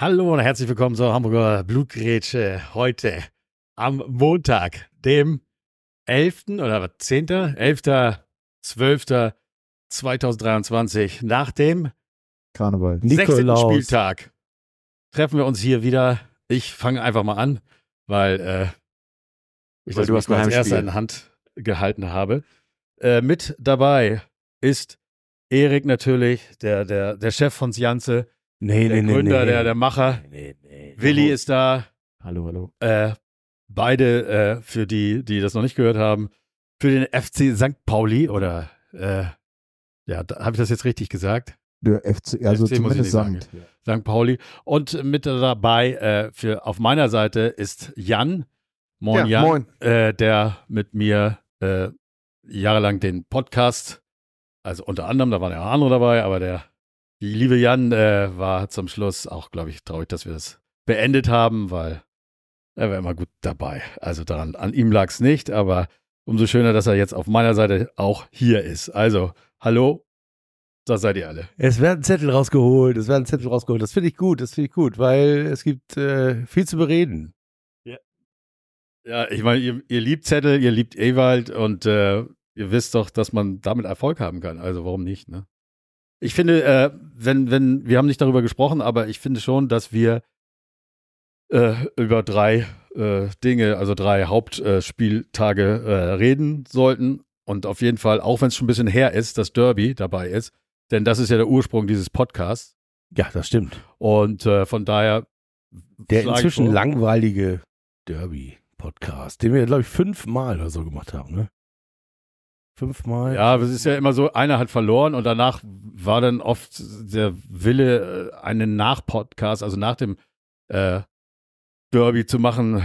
Hallo und herzlich willkommen zur Hamburger Blutgrätsche heute am Montag, dem 11. oder was, 10., 11., 12. 2023 nach dem Karneval. 16. Nikolaus. Spieltag treffen wir uns hier wieder. Ich fange einfach mal an, weil äh, ich Weil das du hast als erster in der Hand gehalten habe. Äh, mit dabei ist Erik natürlich, der, der, der Chef von Sjanze, Nee, der nee. Gründer, nee. Der, der Macher. Nee, nee. Willi ist da. Hallo, hallo. Äh, beide äh, für die, die das noch nicht gehört haben, für den FC St. Pauli oder äh, ja, habe ich das jetzt richtig gesagt? Der FC, also FC zumindest nicht Sankt. St. Pauli. Und mit dabei äh, für auf meiner Seite ist Jan. Moin Ja, Jan, moin. Äh, der mit mir äh, jahrelang den Podcast, also unter anderem, da waren ja auch andere dabei, aber der die liebe Jan äh, war zum Schluss auch, glaube ich, traurig, dass wir das beendet haben, weil er war immer gut dabei. Also daran, an ihm lag es nicht, aber umso schöner, dass er jetzt auf meiner Seite auch hier ist. Also, hallo, da seid ihr alle. Es werden Zettel rausgeholt, es werden Zettel rausgeholt. Das finde ich gut, das finde ich gut, weil es gibt äh, viel zu bereden. Ja, ich meine, ihr, ihr liebt Zettel, ihr liebt Ewald und äh, ihr wisst doch, dass man damit Erfolg haben kann. Also warum nicht, ne? Ich finde, äh, wenn, wenn, wir haben nicht darüber gesprochen, aber ich finde schon, dass wir äh, über drei äh, Dinge, also drei Hauptspieltage äh, reden sollten. Und auf jeden Fall, auch wenn es schon ein bisschen her ist, dass Derby dabei ist, denn das ist ja der Ursprung dieses Podcasts. Ja, das stimmt. Und äh, von daher. Der inzwischen langweilige Derby-Podcast, den wir, glaube ich, fünfmal oder so gemacht haben, ne? Fünfmal? Ja, aber es ist ja immer so, einer hat verloren und danach war dann oft der Wille, äh, einen Nach-Podcast, also nach dem äh, Derby zu machen,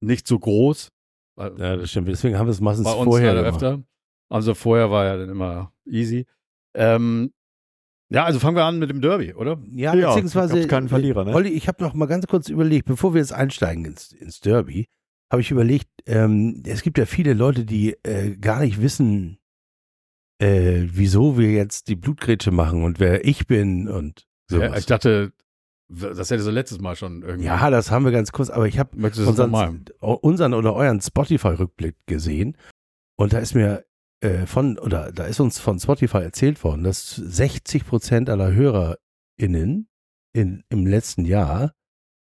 nicht so groß. Ja, das stimmt. Deswegen haben wir es meistens bei uns vorher gemacht. öfter. Also vorher war ja dann immer easy. Ähm, ja, also fangen wir an mit dem Derby, oder? Ja, Ja, beziehungsweise. gab's keinen Verlierer, ne? Olli, ich habe noch mal ganz kurz überlegt, bevor wir jetzt einsteigen ins, ins Derby, habe ich überlegt, ähm, es gibt ja viele Leute, die äh, gar nicht wissen, äh, wieso wir jetzt die Blutgrätsche machen und wer ich bin und sowas. Ja, ich dachte, das hätte so letztes Mal schon irgendwie. Ja, das haben wir ganz kurz, aber ich habe unseren, unseren oder euren Spotify-Rückblick gesehen und da ist mir äh, von, oder da ist uns von Spotify erzählt worden, dass 60 Prozent aller HörerInnen in, im letzten Jahr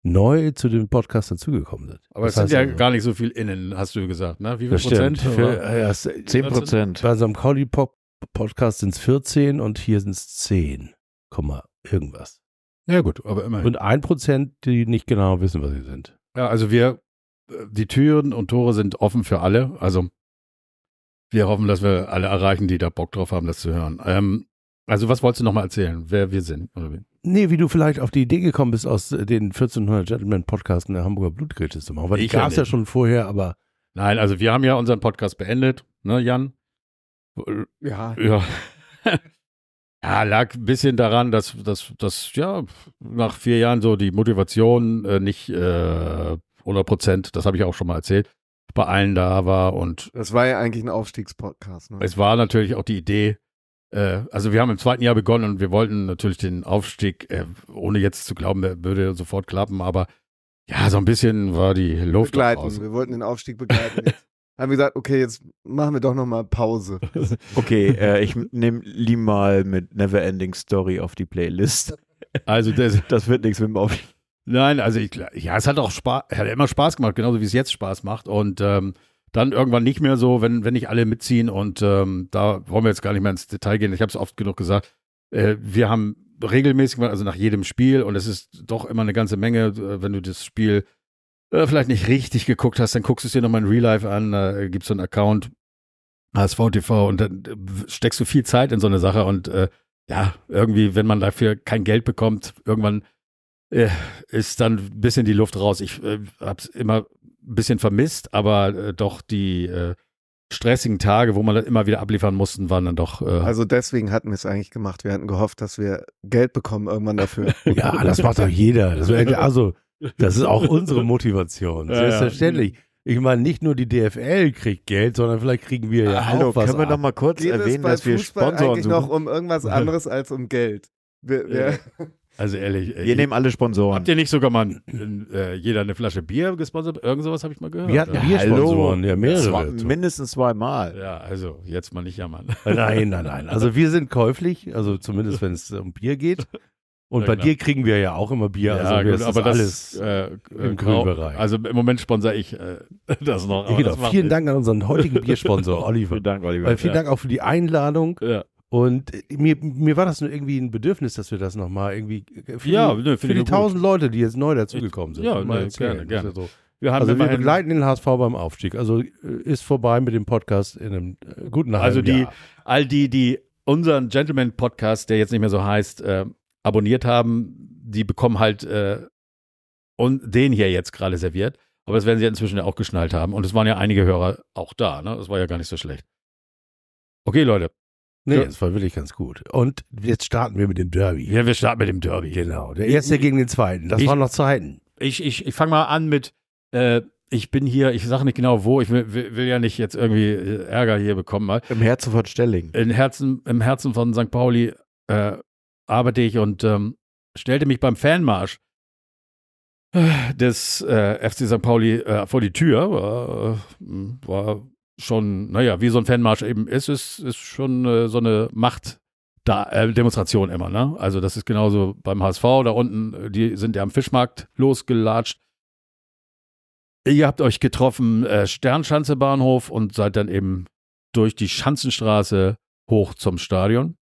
neu zu dem Podcast dazugekommen sind. Aber es Das sind heißt ja also- gar nicht so viel innen, hast du gesagt, ne? Wie viel Prozent? Für, ja, es- 10 Prozent. bei unserem Collie Pop Podcast sind es 14 und hier sind es 10, Komma irgendwas. Ja, gut, aber immerhin. Und ein Prozent, die nicht genau wissen, was sie sind. Ja, also wir, äh, die Türen und Tore sind offen für alle. Also wir hoffen, dass wir alle erreichen, die da Bock drauf haben, das zu hören. Ähm, also was wolltest du nochmal erzählen, wer wir sind? Oder wie? Nee, wie du vielleicht auf die Idee gekommen bist, aus äh, den 1400 Gentleman Podcasten der Hamburger Blutgrätsche zu machen. Weil die Ich ja gab es ja schon vorher, aber Nein, also wir haben ja unseren Podcast beendet, ne, Jan? Ja. Ja. ja, lag ein bisschen daran, dass, dass, dass ja, nach vier Jahren so die Motivation äh, nicht äh, 100 Prozent, das habe ich auch schon mal erzählt, bei allen da war und Das war ja eigentlich ein Aufstiegspodcast. Ne? Es war natürlich auch die Idee, äh, also wir haben im zweiten Jahr begonnen und wir wollten natürlich den Aufstieg, äh, ohne jetzt zu glauben, der würde sofort klappen, aber ja, so ein bisschen war die Luft begleiten. raus. Wir wollten den Aufstieg begleiten. Jetzt haben wir gesagt, okay, jetzt machen wir doch nochmal Pause. Okay, äh, ich nehme Lee mal mit Neverending Story auf die Playlist. Also das, Das wird nichts mit dem Aufstieg. nein, also ich, ja, es hat auch Spaß, hat immer Spaß gemacht, genauso wie es jetzt Spaß macht und ähm, dann irgendwann nicht mehr so, wenn, wenn nicht alle mitziehen und ähm, da wollen wir jetzt gar nicht mehr ins Detail gehen. Ich habe es oft genug gesagt. Äh, wir haben regelmäßig, also nach jedem Spiel und es ist doch immer eine ganze Menge, äh, wenn du das Spiel äh, vielleicht nicht richtig geguckt hast, dann guckst du es dir nochmal in Real Life an, da gibt es so einen Account, HSVTV und dann äh, steckst du viel Zeit in so eine Sache und äh, ja, irgendwie, wenn man dafür kein Geld bekommt, irgendwann äh, ist dann ein bisschen die Luft raus. Ich äh, habe es immer bisschen vermisst, aber äh, doch die äh, stressigen Tage, wo man das immer wieder abliefern mussten, waren dann doch. Äh, Also deswegen hatten wir es eigentlich gemacht. Wir hatten gehofft, dass wir Geld bekommen irgendwann dafür. Ja, das macht doch jeder. Das wär, also, das ist auch unsere Motivation. Ja, ja. Selbstverständlich. ich meine, nicht nur die DFL kriegt Geld, sondern vielleicht kriegen wir ja Ah, Hallo, auch was können wir ab. doch mal kurz Geht es erwähnen, bei dass wir Fußball Sponsoren eigentlich suchen? noch um irgendwas anderes als um Geld? Wir, wir, Also ehrlich, äh, wir nehmen alle Sponsoren. habt ihr nicht sogar mal ein, äh, jeder eine Flasche Bier gesponsert? Irgend sowas habe ich mal gehört. Wir hatten ja. Biersponsoren, ja Zwei, mehrere. mindestens zweimal. ja, also jetzt mal nicht jammern. Nein, nein, nein. Also wir sind käuflich, also zumindest wenn es um Bier geht. Und Ja, bei klar. dir kriegen wir ja auch immer Bier. also ja, wir- gut, aber ist das alles. äh, im äh, grünen grau- Bereich. Also im Moment sponsere ich äh, das noch. Ja, genau. das Vielen. Dank an unseren heutigen Biersponsor, Oliver. Vielen Dank, Oliver. Weil vielen Ja. Dank auch für die Einladung. Ja, Und mir, mir war das nur irgendwie ein Bedürfnis, dass wir das nochmal irgendwie für Ja, die, ne, für die tausend Leute, die jetzt neu dazugekommen sind. Ja, mal ne, gerne, ja so. wir haben Also wir begleiten den HSV beim Aufstieg. Also äh, ist vorbei mit dem Podcast in einem äh, guten halben Also die, Jahr. all die, die unseren Gentleman-Podcast, der jetzt nicht mehr so heißt, äh, abonniert haben, die bekommen halt äh, und den hier jetzt gerade serviert. Aber das werden sie inzwischen ja auch geschnallt haben. Und es waren ja einige Hörer auch da. Ne? Das war ja gar nicht so schlecht. Okay, Leute. Nee, Ja. das war wirklich ganz gut. Und jetzt starten wir mit dem Derby. Ja, wir starten mit dem Derby. Genau. Der erste gegen den zweiten. Das Ich- waren noch Zeiten. Ich, ich, ich fange mal an mit, äh, ich bin hier, ich sage nicht genau wo, ich will, will, will ja nicht jetzt irgendwie äh, Ärger hier bekommen. Mal. Im Herzen von Stelling. Im Herzen, im Herzen von St. Pauli äh, arbeite ich und ähm, stellte mich beim Fanmarsch äh, des äh, FC St. Pauli äh, vor die Tür. War, äh, war schon, naja, wie so ein Fanmarsch eben ist, ist, ist schon äh, so eine Macht. Da, äh, Demonstration immer, ne? Also das ist genauso beim HSV, da unten, äh, die sind ja am Fischmarkt losgelatscht. Ihr habt euch getroffen, äh, Sternschanze Bahnhof und seid dann eben durch die Schanzenstraße hoch zum Stadion.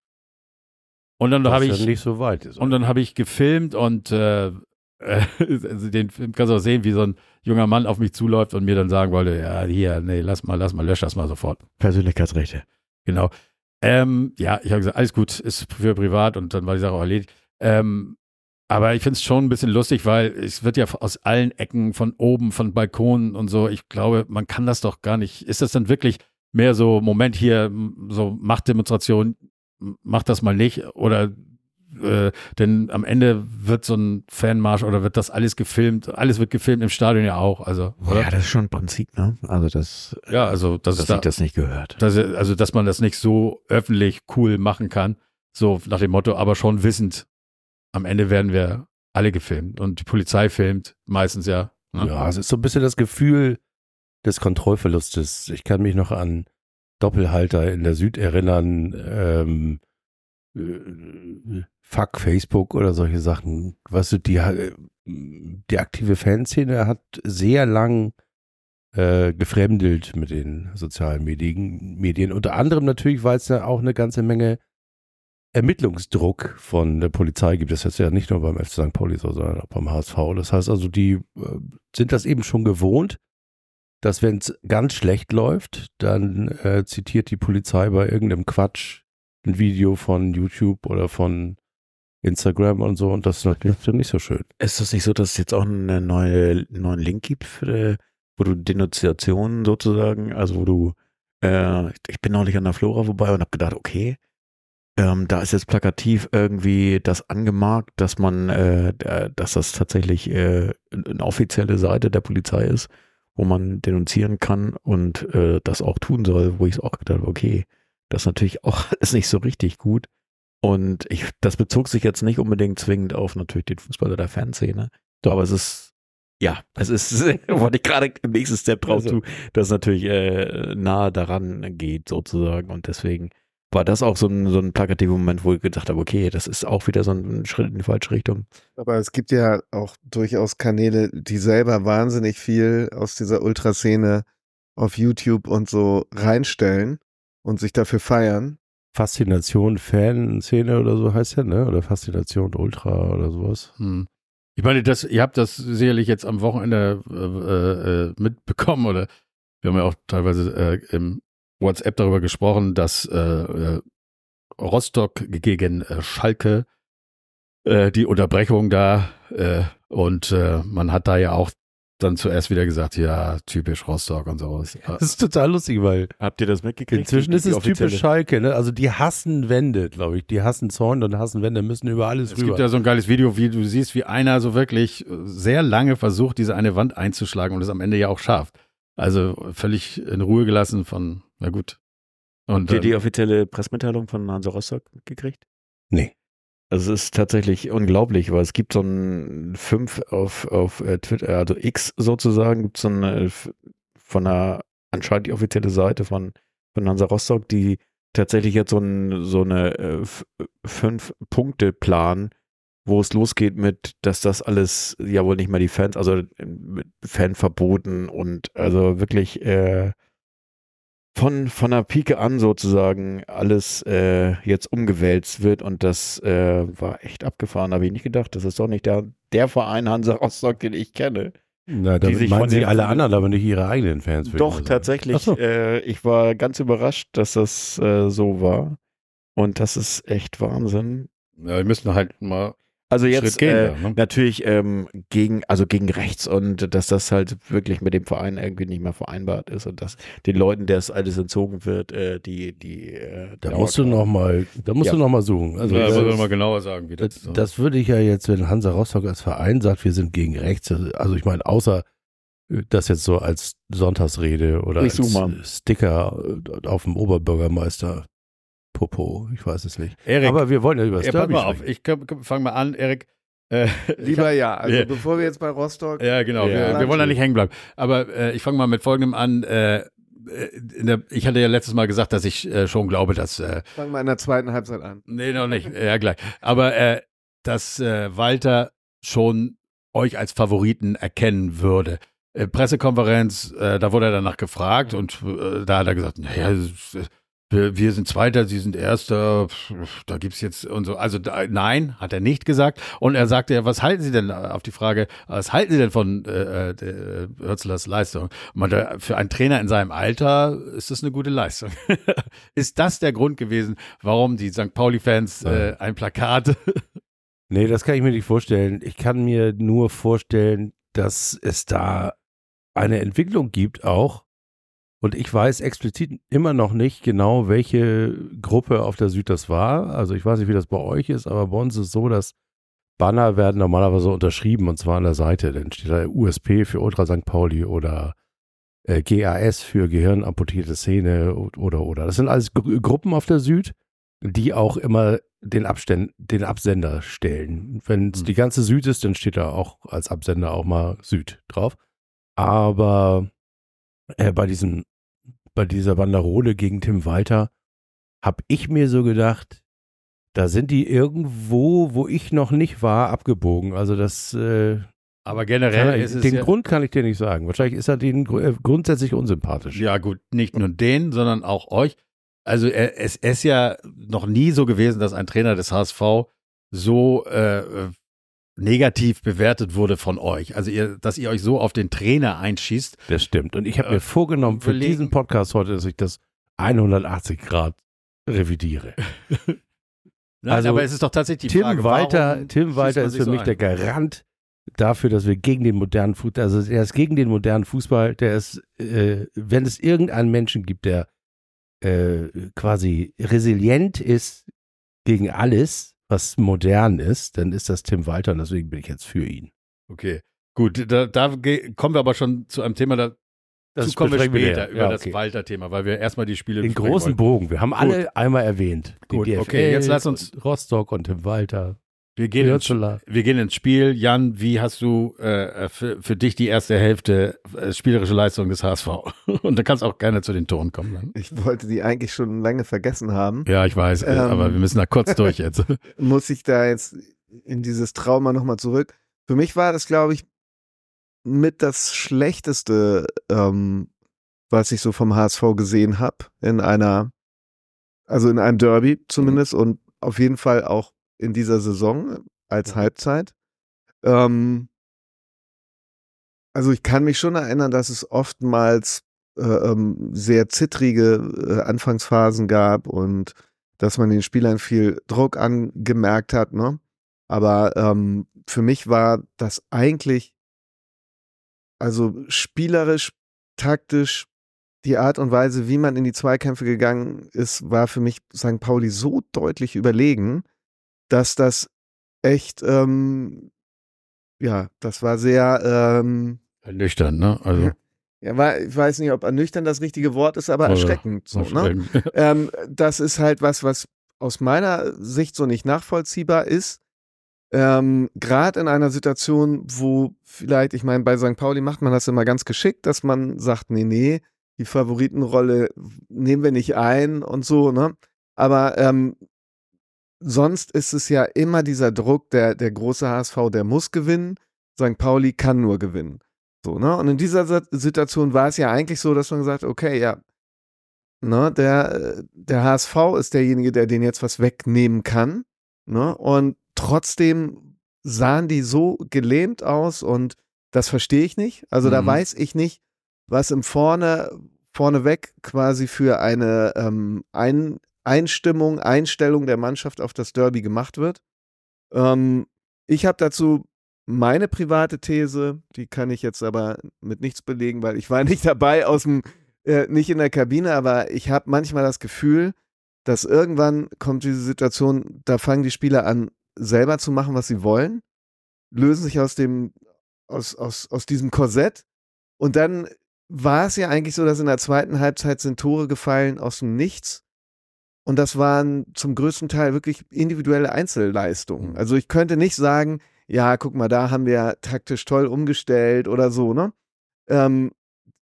Und dann habe ich ja nicht so weit. Ist und dann habe ich gefilmt und äh, äh, also den Film kannst du auch sehen, wie so ein junger Mann auf mich zuläuft und mir dann sagen wollte, ja, hier, nee, lass mal, lass mal, lösch das mal sofort. Persönlichkeitsrechte. Genau. Ähm, ja, ich habe gesagt, alles gut, ist für privat und dann war die Sache auch erledigt. Ähm, aber ich finde es schon ein bisschen lustig, weil es wird ja aus allen Ecken, von oben, von Balkonen und so, ich glaube, man kann das doch gar nicht. Ist das dann wirklich mehr so, Moment hier, so Machtdemonstration, mach das mal nicht? Oder äh, denn am Ende wird so ein Fanmarsch oder wird das alles gefilmt? Alles wird gefilmt im Stadion ja auch, also, oder? Ja, das ist schon ein Prinzip, ne? Also das, Ja, also das dass ist da, ich das nicht gehört. dass, also, dass man das nicht so öffentlich cool machen kann. So nach dem Motto, aber schon wissend, am Ende werden wir alle gefilmt und die Polizei filmt meistens ja. ne? Ja, es ist so ein bisschen das Gefühl des Kontrollverlustes. Ich kann mich noch an Doppelhalter in der Süd erinnern, ähm, äh, Fuck Facebook oder solche Sachen. Weißt du, die, äh, die aktive Fanszene hat sehr lang äh, gefremdelt mit den sozialen Medien, Medien. Unter anderem natürlich, weil es ja auch eine ganze Menge Ermittlungsdruck von der Polizei gibt. Das ist ja nicht nur beim FC St. Pauli so, sondern auch beim HSV. Das heißt also, die äh, sind das eben schon gewohnt, dass wenn es ganz schlecht läuft, dann äh, zitiert die Polizei bei irgendeinem Quatsch ein Video von YouTube oder von Instagram und so und das ist natürlich nicht so schön. Ist das nicht so, dass es jetzt auch einen neue, neuen Link gibt, für, wo du Denunziationen sozusagen, also wo du, äh, ich bin neulich an der Flora vorbei und habe gedacht, okay, ähm, da ist jetzt plakativ irgendwie das angemarkt, dass man, äh, da- dass das tatsächlich äh, eine offizielle Seite der Polizei ist, wo man denunzieren kann und äh, das auch tun soll, wo ich auch gedacht habe, okay, das ist natürlich auch alles nicht so richtig gut. Und ich, das bezog sich jetzt nicht unbedingt zwingend auf natürlich den Fußball oder Fanszene. Aber es ist, ja, es ist, wollte ich gerade im nächsten Step drauf Also. zu, dass es natürlich äh, nahe daran geht sozusagen. Und deswegen war das auch so ein, so ein plakativer Moment, wo ich gedacht habe, okay, das ist auch wieder so ein Schritt in die falsche Richtung. Aber es gibt ja auch durchaus Kanäle, die selber wahnsinnig viel aus dieser Ultraszene auf YouTube und so reinstellen und sich dafür feiern. Faszination Fanszene oder so heißt ja, ne? Oder Faszination Ultra oder sowas. Hm. Ich meine, das, ihr habt das sicherlich jetzt am Wochenende äh, äh, mitbekommen oder wir haben ja auch teilweise äh, im WhatsApp darüber gesprochen, dass äh, äh, Rostock gegen äh, Schalke äh, die Unterbrechung da äh, und äh, man hat da ja auch dann zuerst wieder gesagt, ja, typisch Rostock und sowas. Das ist total lustig, weil Habt ihr das mitgekriegt? inzwischen ist es offizielle- typisch Schalke, ne? Also die hassen Wände, glaube ich. Die hassen Zäune und hassen Wände, müssen über alles Es rüber. gibt ja so ein geiles Video, wie du siehst, wie einer so wirklich sehr lange versucht, diese eine Wand einzuschlagen und es am Ende ja auch schafft. Also völlig in Ruhe gelassen von, na gut. Und Habt ihr die offizielle Pressemitteilung von Hansa Rostock gekriegt? Nee. Es ist tatsächlich unglaublich, weil es gibt so ein fünf auf, auf äh, Twitter, also X sozusagen, gibt es so eine von einer anscheinend die offizielle Seite von, von Hansa Rostock, die tatsächlich jetzt so, ein, so eine äh, Fünf-Punkte-Plan, wo es losgeht mit, dass das alles ja wohl nicht mehr die Fans, also äh, mit Fanverboten und also wirklich äh, von, von der Pike an sozusagen alles äh, jetzt umgewälzt wird und das äh, war echt abgefahren, habe ich nicht gedacht. Das ist doch nicht der, der Verein Hansa Rostock, den ich kenne. Na, Die damit sich meinen sie alle anderen, aber nicht ihre eigenen Fans. Doch, sagen. tatsächlich. So. Äh, ich war ganz überrascht, dass das äh, so war. Und das ist echt Wahnsinn. ja, wir müssen halt mal Also jetzt gehen. äh, ne? natürlich ähm, gegen, also gegen rechts und dass das halt wirklich mit dem Verein irgendwie nicht mehr vereinbart ist und dass den Leuten, der es alles entzogen wird, äh, die, die, äh, Da musst du Ort- noch mal, da musst Ja. du noch mal suchen. Also ja, das, wir mal genauer sagen, wie das, das, so. das würde ich ja jetzt, wenn Hansa Rostock als Verein sagt, wir sind gegen rechts, also ich meine, außer äh, das jetzt so als Sonntagsrede oder Ich als. Sticker äh, auf dem Oberbürgermeister Popo, ich weiß es nicht. Erik, Aber wir wollen ja über das ja, Derby mal auf, ich fange mal an, Erik. Äh, Lieber ja. Also Ja. bevor wir jetzt bei Rostock. Ja, genau. Ja. wir, wir wollen da nicht hängen bleiben. Aber äh, ich fange mal mit Folgendem an. Äh, äh, in der, ich hatte ja letztes Mal gesagt, dass ich äh, schon glaube, dass. Äh, Fangen wir in der zweiten Halbzeit an. nee, noch nicht. Ja, gleich. Aber äh, dass äh, Walter schon euch als Favoriten erkennen würde. Äh, Pressekonferenz, äh, da wurde er danach gefragt und äh, da hat er gesagt, naja, es ist, äh, wir, wir sind Zweiter, Sie sind Erster, da gibt's jetzt und so. Also da, nein, hat er nicht gesagt. Und er sagte ja, was halten Sie denn auf die Frage, was halten Sie denn von äh, äh, der Hürzlers Leistung? Meinte, für einen Trainer in seinem Alter ist das eine gute Leistung. ist das der Grund gewesen, warum die St. Pauli-Fans äh, ein Plakat Nee, das kann ich mir nicht vorstellen. Ich kann mir nur vorstellen, dass es da eine Entwicklung gibt auch. Und ich weiß explizit immer noch nicht genau, welche Gruppe auf der Süd das war. Also ich weiß nicht, wie das bei euch ist, aber bei uns ist es so, dass Banner werden normalerweise unterschrieben und zwar an der Seite. Dann steht da USP für Ultra St. Pauli oder äh, GAS für Gehirnamputierte Szene oder oder. Das sind alles Gru Gruppen auf der Süd, die auch immer den, Abständ, den Absender stellen. Wenn es Hm. die ganze Süd ist, dann steht da auch als Absender auch mal Süd drauf. Aber äh, bei diesem, bei dieser Banderole gegen Tim Walter habe ich mir so gedacht, da sind die irgendwo, wo ich noch nicht war, abgebogen. Also das äh, Aber generell er, ist es den ja, Grund kann ich dir nicht sagen. Wahrscheinlich ist er denen äh, grundsätzlich unsympathisch. ja gut, nicht nur den, sondern auch euch. Also er, es ist ja noch nie so gewesen, dass ein Trainer des HSV so äh, äh, negativ bewertet wurde von euch. Also ihr, dass ihr euch so auf den Trainer einschießt. Das stimmt. Und ich habe Äh, mir vorgenommen für überlegen- diesen Podcast heute, dass ich das 180 Grad revidiere. Nein, Also, aber es ist doch tatsächlich die Tim Frage, Walter, Tim Walter ist für so mich ein? der Garant dafür, dass wir gegen den modernen Fußball, also er ist gegen den modernen Fußball, der ist, äh, wenn es irgendeinen Menschen gibt, der äh, quasi resilient ist gegen alles, was modern ist, dann ist das Tim Walter und deswegen bin ich jetzt für ihn. Okay, gut, da, da kommen wir aber schon zu einem Thema, dazu kommen wir später näher. über Ja, das okay. Walter-Thema, weil wir erstmal die Spiele Den großen wollen. Bogen. Wir haben alle einmal erwähnt. Gut, DFL, okay, jetzt lass uns- Rostock und Tim Walter. Wir gehen, ins, wir gehen ins Spiel. Jan, wie hast du äh, für, für dich die erste Hälfte äh, spielerische Leistung des HSV? Und da kannst auch gerne zu den Toren kommen. Dann. Ich wollte die eigentlich schon lange vergessen haben. Ja, ich weiß, äh, Ähm. aber wir müssen da kurz durch jetzt. Muss ich da jetzt in dieses Trauma nochmal zurück? Für mich war das, glaube ich, mit das Schlechteste, ähm, was ich so vom HSV gesehen habe in einer, also in einem Derby zumindest und auf jeden Fall auch in dieser Saison als Halbzeit. Ähm, also ich kann mich schon erinnern, dass es oftmals äh, ähm, sehr zittrige äh, Anfangsphasen gab und dass man den Spielern viel Druck angemerkt hat. Ne? Aber ähm, für mich war das eigentlich, also spielerisch, taktisch, die Art und Weise, wie man in die Zweikämpfe gegangen ist, war für mich St. Pauli so deutlich überlegen, dass das echt, ähm, ja, das war sehr, ähm, Nüchtern, ne? Also, ja, war, ich weiß nicht, ob ernüchternd das richtige Wort ist, aber erschreckend. So, ne? ähm, das ist halt was, was aus meiner Sicht so nicht nachvollziehbar ist. Ähm, Gerade in einer Situation, wo vielleicht, ich meine, bei St. Pauli macht man das immer ganz geschickt, dass man sagt, nee, nee, die Favoritenrolle nehmen wir nicht ein und so, ne? Aber ähm, sonst ist es ja immer dieser Druck, der, der große HSV, der muss gewinnen, St. Pauli kann nur gewinnen. So, ne? Und in dieser Situation war es ja eigentlich so, dass man gesagt, okay, ja, ne, der, der HSV ist derjenige, der den jetzt was wegnehmen kann. Ne? Und trotzdem sahen die so gelähmt aus und das verstehe ich nicht. Also da Mhm. weiß ich nicht, was im Vorne, vorneweg quasi für eine ähm, Ein Einstimmung, Einstellung der Mannschaft auf das Derby gemacht wird. Ähm, ich habe dazu meine private These, die kann ich jetzt aber mit nichts belegen, weil ich war nicht dabei aus dem, äh, nicht in der Kabine, aber ich habe manchmal das Gefühl, dass irgendwann kommt diese Situation, da fangen die Spieler an, selber zu machen, was sie wollen, lösen sich aus dem, aus, aus, aus diesem Korsett und dann war es ja eigentlich so, dass in der zweiten Halbzeit sind Tore gefallen aus dem Nichts. Und das waren zum größten Teil wirklich individuelle Einzelleistungen. Mhm. Also ich könnte nicht sagen, ja, guck mal, da haben wir taktisch toll umgestellt oder so, ne? Ähm,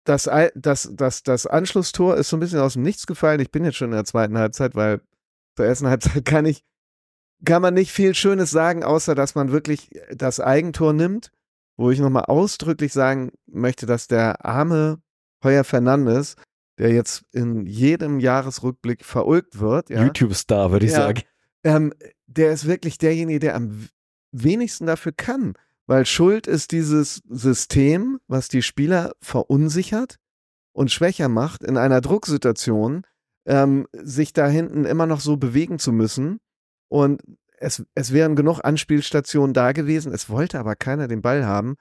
das, das, das, das Anschlusstor ist so ein bisschen aus dem Nichts gefallen. Ich bin jetzt schon in der zweiten Halbzeit, weil zur ersten Halbzeit kann ich, kann man nicht viel Schönes sagen, außer dass man wirklich das Eigentor nimmt, wo ich nochmal ausdrücklich sagen möchte, dass der arme Heuer Fernandes, der jetzt in jedem Jahresrückblick verulgt wird, ja, YouTube-Star, würde ich Ja. sagen. ähm, der ist wirklich derjenige, der am wenigsten dafür kann. Weil Schuld ist dieses System, was die Spieler verunsichert und schwächer macht, in einer Drucksituation, ähm, sich da hinten immer noch so bewegen zu müssen. Und es, es wären genug Anspielstationen da gewesen, es wollte aber keiner den Ball haben.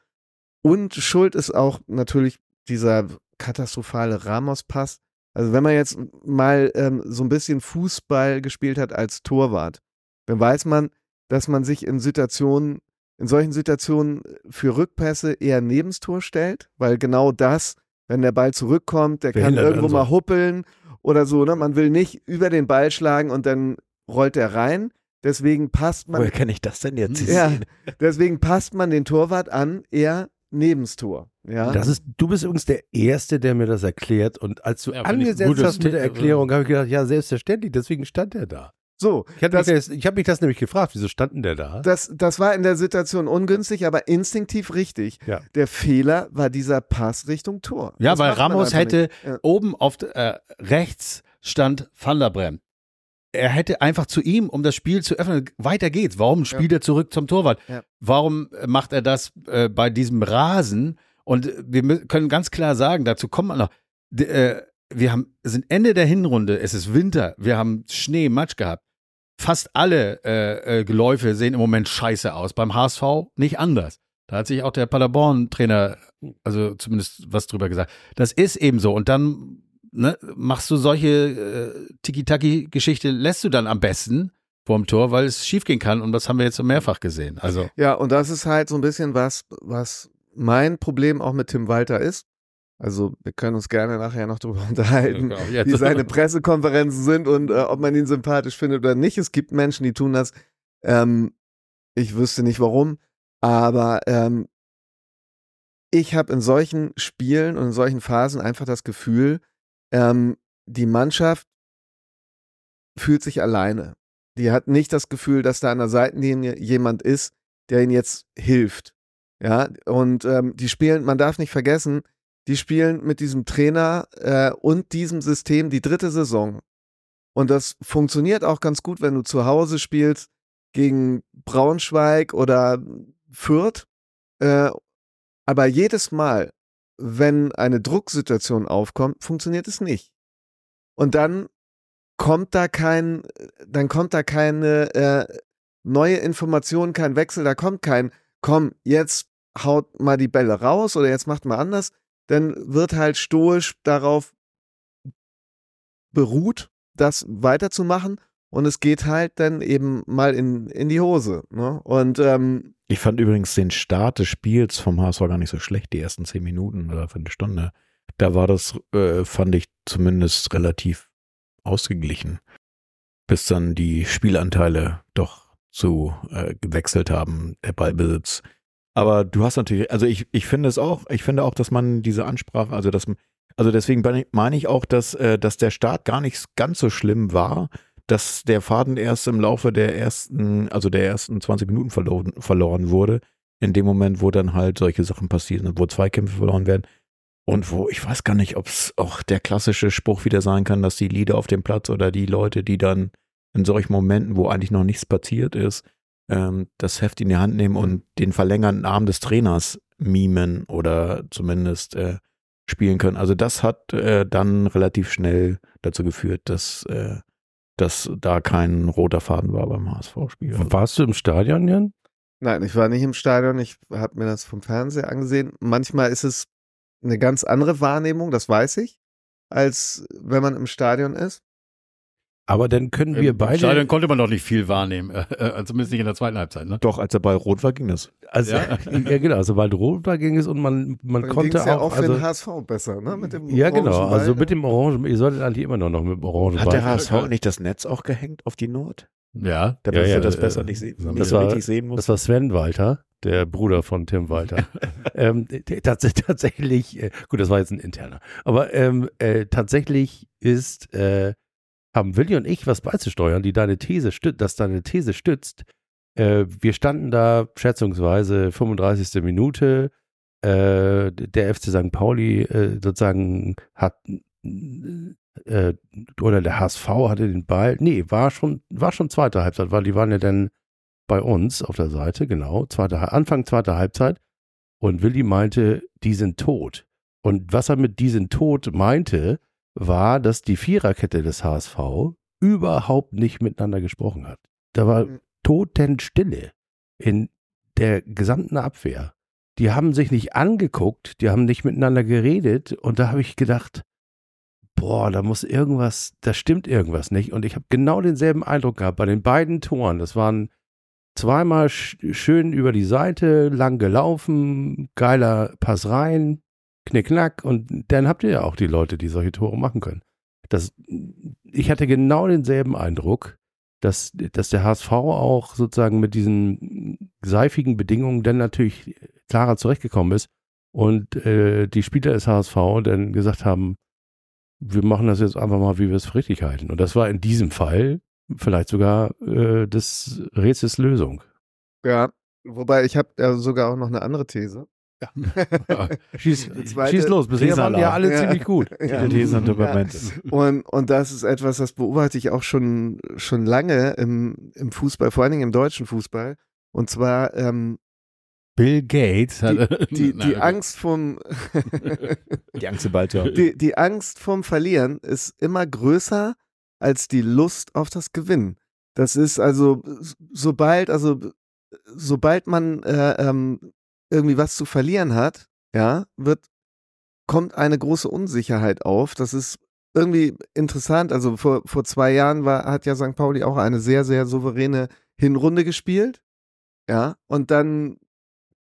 Und Schuld ist auch natürlich dieser katastrophale Ramos-Pass. Also wenn man jetzt mal ähm, so ein bisschen Fußball gespielt hat als Torwart, dann weiß man, dass man sich in Situationen, in solchen Situationen für Rückpässe eher nebens Tor stellt, weil genau das, wenn der Ball zurückkommt, der kann Verhindert irgendwo so. mal huppeln oder so. Ne? Man will nicht über den Ball schlagen und dann rollt er rein. Deswegen passt man Woher kenne ich das denn jetzt? Ja. Deswegen passt man den Torwart an, eher nebens Tor. Ja. Das ist, du bist übrigens der Erste, der mir das erklärt. Und als du Ja, angesetzt hast mit der Tipp, Erklärung, habe ich gedacht, ja, selbstverständlich, deswegen stand er da. so. Ich habe Das- mich, das, ich hab mich das nämlich gefragt, wieso stand denn der da? Das, das war in der Situation ungünstig, aber instinktiv richtig. Ja. Der Fehler war dieser Pass Richtung Tor. Ja, Das weil Ramos hätte. Ja. oben auf äh, rechts stand Van der Brem. Er hätte einfach zu ihm, um das Spiel zu öffnen, weiter geht's. Warum spielt er zurück zum Torwart? Ja. Warum macht er das äh, bei diesem Rasen? Und wir können ganz klar sagen, dazu kommt man noch. D äh, wir haben, sind Ende der Hinrunde, es ist Winter, wir haben Schnee, Matsch gehabt. Fast alle äh, äh, Geläufe sehen im Moment scheiße aus. Beim HSV nicht anders. Da hat sich auch der Paderborn-Trainer, also zumindest was drüber gesagt. Das ist eben so. Und dann ne, machst du solche äh, Tiki-Taki-Geschichte, lässt du dann am besten vorm Tor, weil es schiefgehen kann. Und das haben wir jetzt so mehrfach gesehen. Also, Ja, und das ist halt so ein bisschen was, was mein Problem auch mit Tim Walter ist. Also wir können uns gerne nachher noch darüber unterhalten, jetzt. wie seine Pressekonferenzen sind und äh, ob man ihn sympathisch findet oder nicht. Es gibt Menschen, die tun das. Ähm, ich wüsste nicht warum, aber ähm, ich habe in solchen Spielen und in solchen Phasen einfach das Gefühl, ähm, die Mannschaft fühlt sich alleine. Die hat nicht das Gefühl, dass da an der Seitenlinie jemand ist, der ihnen jetzt hilft. Ja, und ähm, die spielen, man darf nicht vergessen, die spielen mit diesem Trainer äh, und diesem System die dritte Saison. Und das funktioniert auch ganz gut, wenn du zu Hause spielst gegen Braunschweig oder Fürth. Äh, aber jedes Mal, wenn eine Drucksituation aufkommt, funktioniert es nicht. Und dann kommt da kein, dann kommt da keine äh, neue Information, kein Wechsel, da kommt kein, komm, jetzt haut mal die Bälle raus oder jetzt macht mal anders, dann wird halt stoisch darauf beruht, das weiterzumachen und es geht halt dann eben mal in, in die Hose. Ne? Und ähm, Ich fand übrigens den Start des Spiels vom HSV gar nicht so schlecht, die ersten zehn Minuten oder eine Stunde. da war das, äh, fand ich zumindest relativ ausgeglichen, bis dann die Spielanteile doch zu äh, gewechselt haben, der Ballbesitz. Aber du hast natürlich, also ich, ich finde es auch, ich finde auch, dass man diese Ansprache, also dass, also deswegen meine ich auch, dass, äh, dass der Start gar nicht ganz so schlimm war, dass der Faden erst im Laufe der ersten, also der ersten 20 Minuten verloren, verloren wurde, in dem Moment, wo dann halt solche Sachen passieren wo Zweikämpfe verloren werden. Und wo, ich weiß gar nicht, ob es auch der klassische Spruch wieder sein kann, dass die Leader auf dem Platz oder die Leute, die dann in solchen Momenten, wo eigentlich noch nichts passiert ist, ähm, das Heft in die Hand nehmen und den verlängerten Arm des Trainers mimen oder zumindest äh, spielen können. Also das hat äh, dann relativ schnell dazu geführt, dass, äh, dass da kein roter Faden war beim HSV-Spiel. Warst du im Stadion, Jan? Nein, ich war nicht im Stadion, ich habe mir das vom Fernseher angesehen. Manchmal ist es eine ganz andere Wahrnehmung, das weiß ich, als wenn man im Stadion ist. Aber dann können wir Im beide. Stadion konnte man doch nicht viel wahrnehmen, äh, äh, zumindest nicht in der zweiten Halbzeit. Ne? Doch, als der Ball rot war, ging das. also, Ja. ja. genau, also weil rot war ging es und man, man Dann konnte ging's ja auch. auch für also, den HSV besser, ne? Mit dem ja, genau, orangen Ball, also mit dem Orangen, ihr solltet eigentlich immer noch, noch mit dem Orangen Hat der Ball. HSV nicht das Netz auch gehängt auf die Nord? Ja. Damit Ja, ja, das äh, besser nicht, se das war- richtig sehen muss. Das war Sven Walter, der Bruder von Tim Walter. ähm, der- tats tatsächlich, äh, gut, das war jetzt ein interner, aber ähm, äh, tatsächlich ist, äh, haben Willi und ich was beizusteuern, die deine These stützt, dass deine These stützt. Äh, wir standen da schätzungsweise 35. Minute. Äh, der FC St. Pauli äh, sozusagen hat äh, oder der HSV hatte den Ball. Nee, war schon, war schon zweite Halbzeit, weil die waren ja dann bei uns auf der Seite, genau, zweite, Anfang zweiter Halbzeit. Und Willi meinte, die sind tot. Und was er mit die sind tot meinte, war, dass die Viererkette des HSV überhaupt nicht miteinander gesprochen hat. Da war Mhm. Totenstille in der gesamten Abwehr. Die haben sich nicht angeguckt, die haben nicht miteinander geredet und da habe ich gedacht, boah, da muss irgendwas, da stimmt irgendwas nicht. Und ich habe genau denselben Eindruck gehabt bei den beiden Toren. Das waren zweimal sch schön über die Seite, lang gelaufen, geiler Pass rein, knickknack und dann habt ihr ja auch die Leute, die solche Tore machen können. Das, ich hatte genau denselben Eindruck, dass, dass der HSV auch sozusagen mit diesen seifigen Bedingungen dann natürlich klarer zurechtgekommen ist und äh, die Spieler des HSV dann gesagt haben, wir machen das jetzt einfach mal, wie wir es für richtig halten. Und das war in diesem Fall vielleicht sogar äh, des Rätsels Lösung. Ja, wobei ich habe ja sogar auch noch eine andere These. Schieß, Die zweite- schieß los, bisher waren ja alle Ja. ziemlich gut. Ja. Thesen und. Und, und das ist etwas, das beobachte ich auch schon, schon lange im, im Fußball, vor allen Dingen im deutschen Fußball. Und zwar ähm, Bill Gates hat. die, die okay. Angst vom Die Angst bald haben. die, die Angst vom Verlieren ist immer größer als die Lust auf das Gewinnen. Das ist also, sobald, also sobald man äh, ähm, irgendwie was zu verlieren hat, ja, wird, kommt eine große Unsicherheit auf. Das ist irgendwie interessant. Also vor, vor zwei Jahren war, hat ja St. Pauli auch eine sehr, sehr souveräne Hinrunde gespielt. Ja, und dann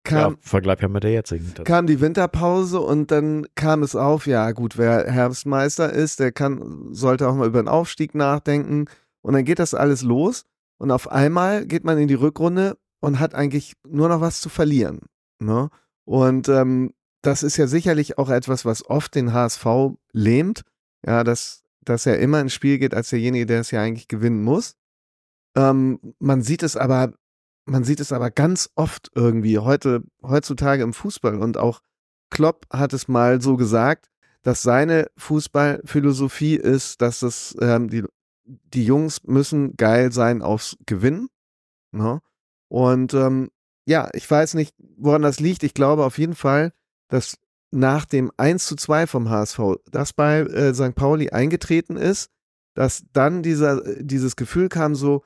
kam, Ja, Vergleich ja mit der jetzigen. Kam die Winterpause und dann kam es auf, ja gut, wer Herbstmeister ist, der kann, sollte auch mal über den Aufstieg nachdenken. Und dann geht das alles los und auf einmal geht man in die Rückrunde und hat eigentlich nur noch was zu verlieren. Ne? Und ähm, das ist ja sicherlich auch etwas, was oft den HSV lähmt, ja, dass, dass er immer ins Spiel geht als derjenige, der es ja eigentlich gewinnen muss. Ähm, man sieht es aber man sieht es aber ganz oft irgendwie heute, heutzutage im Fußball und auch Klopp hat es mal so gesagt, dass seine Fußballphilosophie ist, dass es, ähm, die, die Jungs müssen geil sein aufs Gewinnen. Ne? Und ähm, ja, ich weiß nicht, woran das liegt. Ich glaube auf jeden Fall, dass nach dem 1 zu 2 vom HSV, das bei äh, St. Pauli eingetreten ist, dass dann dieser, dieses Gefühl kam so,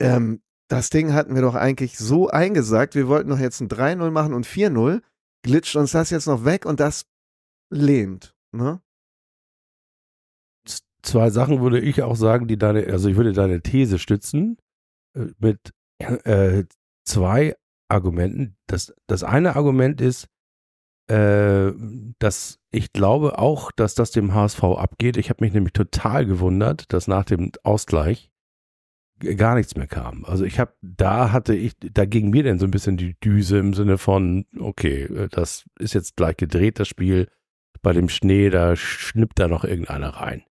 ähm, das Ding hatten wir doch eigentlich so eingesagt, wir wollten doch jetzt ein 3-0 machen und 4-0, glitscht uns das jetzt noch weg und das lähmt. Ne? Zwei Sachen würde ich auch sagen, die deine, also ich würde deine These stützen äh, mit äh, zwei Argumenten. Das, das eine Argument ist, äh, dass ich glaube auch, dass das dem HSV abgeht. Ich habe mich nämlich total gewundert, dass nach dem Ausgleich gar nichts mehr kam. Also ich habe, da hatte ich, da ging mir denn so ein bisschen die Düse im Sinne von, okay, äh, das ist jetzt gleich gedreht, das Spiel. Bei dem Schnee, da schnippt da noch irgendeiner rein.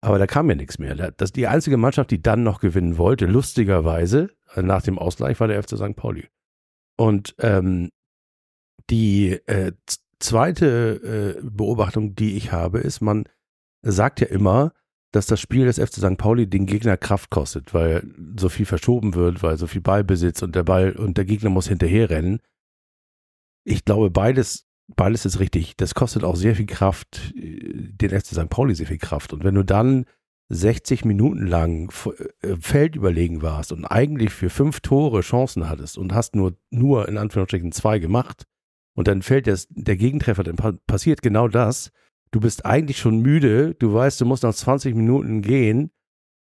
Aber da kam ja nichts mehr. Das, die einzige Mannschaft, die dann noch gewinnen wollte, lustigerweise, äh, nach dem Ausgleich, war der FC St. Pauli. Und ähm, die äh, zweite äh, Beobachtung, die ich habe, ist, man sagt ja immer, dass das Spiel des FC St. Pauli den Gegner Kraft kostet, weil so viel verschoben wird, weil so viel Ballbesitz und der Ball und der Gegner muss hinterherrennen. Ich glaube, beides, beides ist richtig. Das kostet auch sehr viel Kraft, äh, den FC St. Pauli sehr viel Kraft. Und wenn du dann 60 Minuten lang äh, Feld überlegen warst und eigentlich für fünf Tore Chancen hattest und hast nur, nur in Anführungsstrichen zwei gemacht und dann fällt das, der Gegentreffer, dann passiert genau das. Du bist eigentlich schon müde, du weißt, du musst nach 20 Minuten gehen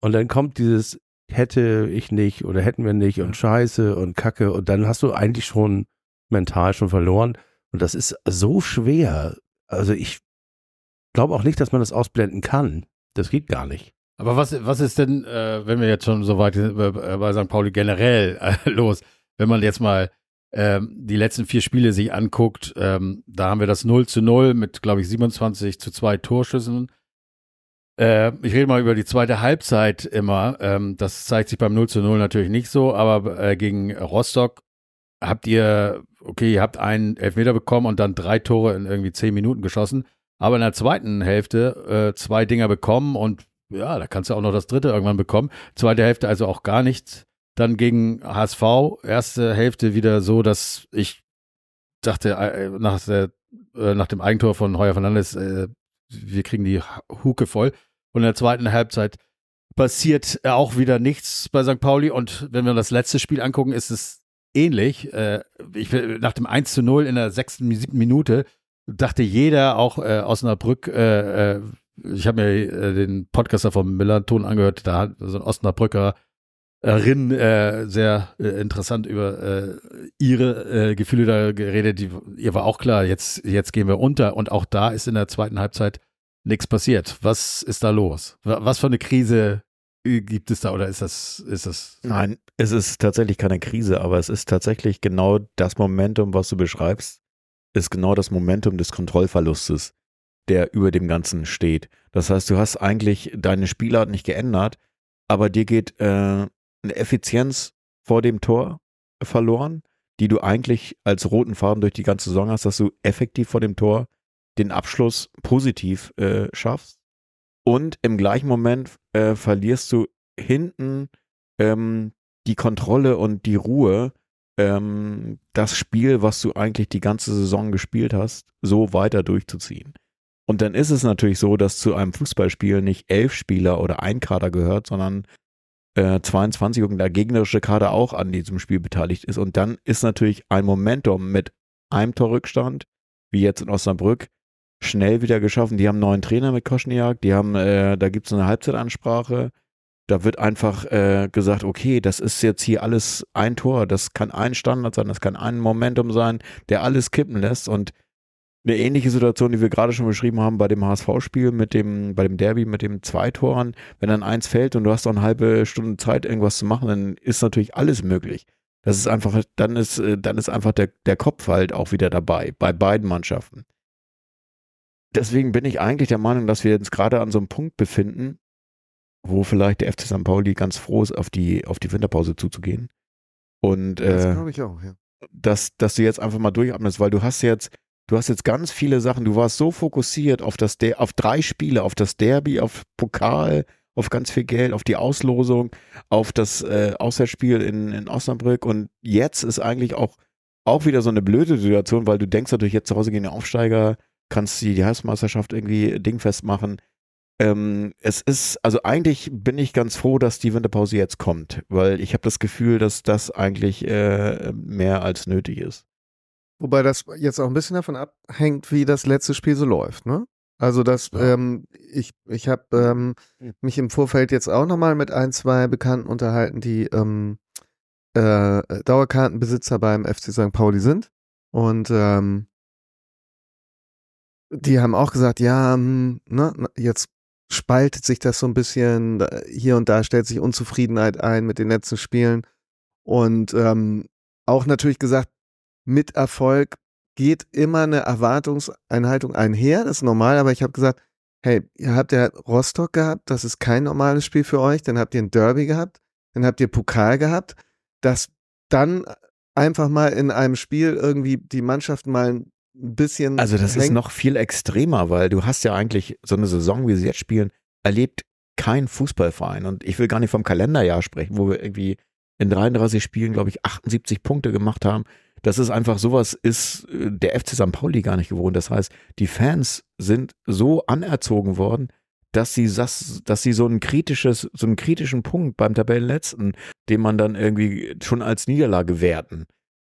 und dann kommt dieses hätte ich nicht oder hätten wir nicht und Scheiße und Kacke und dann hast du eigentlich schon mental schon verloren und das ist so schwer. Also ich glaube auch nicht, dass man das ausblenden kann. Das geht gar nicht. Aber was, was ist denn, äh, wenn wir jetzt schon so weit sind, äh, bei St. Pauli generell äh, los, wenn man jetzt mal ähm, die letzten vier Spiele sich anguckt, ähm, da haben wir das 0 zu 0 mit, glaube ich, 27 zu 2 Torschüssen. Äh, ich rede mal über die zweite Halbzeit immer. Ähm, das zeigt sich beim 0 zu 0 natürlich nicht so, aber äh, gegen Rostock habt ihr, okay, ihr habt einen Elfmeter bekommen und dann drei Tore in irgendwie zehn Minuten geschossen. Aber in der zweiten Hälfte äh, zwei Dinger bekommen und ja, da kannst du auch noch das dritte irgendwann bekommen. Zweite Hälfte also auch gar nichts. Dann gegen HSV, erste Hälfte wieder so, dass ich dachte, äh, nach, der, äh, nach dem Eigentor von Heuer Fernandes, äh, wir kriegen die Huke voll. Und in der zweiten Halbzeit passiert auch wieder nichts bei St. Pauli. Und wenn wir das letzte Spiel angucken, ist es ähnlich. Äh, ich, nach dem 1 zu 0 in der sechsten, siebten Minute dachte jeder, auch äh, Osnabrück, äh, äh, ich habe mir äh, den Podcaster vom Millanton angehört, da hat so ein Osnabrücker Rin äh, sehr äh, interessant über äh, ihre äh, Gefühle da geredet. Die, ihr war auch klar, jetzt, jetzt gehen wir unter. Und auch da ist in der zweiten Halbzeit nichts passiert. Was ist da los? Was für eine Krise äh, gibt es da oder ist das, ist das? Nein, es ist tatsächlich keine Krise, aber es ist tatsächlich genau das Momentum, was du beschreibst, ist genau das Momentum des Kontrollverlustes, der über dem Ganzen steht. Das heißt, du hast eigentlich deine Spielart nicht geändert, aber dir geht äh, eine Effizienz vor dem Tor verloren, die du eigentlich als roten Faden durch die ganze Saison hast, dass du effektiv vor dem Tor den Abschluss positiv äh, schaffst. Und im gleichen Moment äh, verlierst du hinten ähm, die Kontrolle und die Ruhe, ähm, das Spiel, was du eigentlich die ganze Saison gespielt hast, so weiter durchzuziehen. Und dann ist es natürlich so, dass zu einem Fußballspiel nicht elf Spieler oder ein Kader gehört, sondern äh, 22 und der gegnerische Kader auch an diesem Spiel beteiligt ist. Und dann ist natürlich ein Momentum mit einem Torrückstand, wie jetzt in Osnabrück, schnell wieder geschaffen. Die haben einen neuen Trainer mit Koschniak, die haben, äh, da gibt es eine Halbzeitansprache. Da wird einfach äh, gesagt, okay, das ist jetzt hier alles ein Tor, das kann ein Standard sein, das kann ein Momentum sein, der alles kippen lässt. Und eine ähnliche Situation, die wir gerade schon beschrieben haben bei dem HSV-Spiel mit dem, bei dem Derby mit dem Zweitoren. Wenn dann eins fällt und du hast noch eine halbe Stunde Zeit, irgendwas zu machen, dann ist natürlich alles möglich. Das ist einfach, dann ist, äh, dann ist einfach der, der Kopf halt auch wieder dabei, bei beiden Mannschaften. Deswegen bin ich eigentlich der Meinung, dass wir uns gerade an so einem Punkt befinden, wo vielleicht der FC St. Pauli ganz froh ist, auf die, auf die Winterpause zuzugehen. Und äh, das glaube ich auch, ja. Dass, dass du jetzt einfach mal durchatmest, weil du hast jetzt, Du hast jetzt ganz viele Sachen. Du warst so fokussiert auf das, Der auf drei Spiele, auf das Derby, auf Pokal, auf ganz viel Geld, auf die Auslosung, auf das äh, Auswärtsspiel in, in Osnabrück. Und jetzt ist eigentlich auch, auch wieder so eine blöde Situation, weil du denkst natürlich jetzt zu Hause gegen den Aufsteiger, kannst die, die Heißmeisterschaft irgendwie dingfest machen. Ähm, es ist, also eigentlich bin ich ganz froh, dass die Winterpause jetzt kommt, weil ich habe das Gefühl, dass das eigentlich äh, mehr als nötig ist. Wobei das jetzt auch ein bisschen davon abhängt, wie das letzte Spiel so läuft, ne? Also das, ja. ähm, ich, ich habe ähm, mich im Vorfeld jetzt auch nochmal mit ein, zwei Bekannten unterhalten, die ähm, äh, Dauerkartenbesitzer beim FC St. Pauli sind. Und ähm, die haben auch gesagt, ja, hm, ne, jetzt spaltet sich das so ein bisschen, hier und da stellt sich Unzufriedenheit ein mit den letzten Spielen. Und ähm, auch natürlich gesagt, mit Erfolg geht immer eine Erwartungseinhaltung einher, das ist normal, aber ich habe gesagt, hey, ihr habt ja Rostock gehabt, das ist kein normales Spiel für euch, dann habt ihr ein Derby gehabt, dann habt ihr Pokal gehabt, dass dann einfach mal in einem Spiel irgendwie die Mannschaft mal ein bisschen Also das ist hängt. noch viel extremer, weil du hast ja eigentlich so eine Saison, wie sie jetzt spielen, erlebt kein Fußballverein. Und ich will gar nicht vom Kalenderjahr sprechen, wo wir irgendwie in 33 Spielen, glaube ich, 78 Punkte gemacht haben. Das ist einfach sowas, ist äh, der FC St. Pauli gar nicht gewohnt. Das heißt, die Fans sind so anerzogen worden, dass sie das, dass sie so ein kritisches, so einen kritischen Punkt beim Tabellenletzten, den man dann irgendwie schon als Niederlage werten.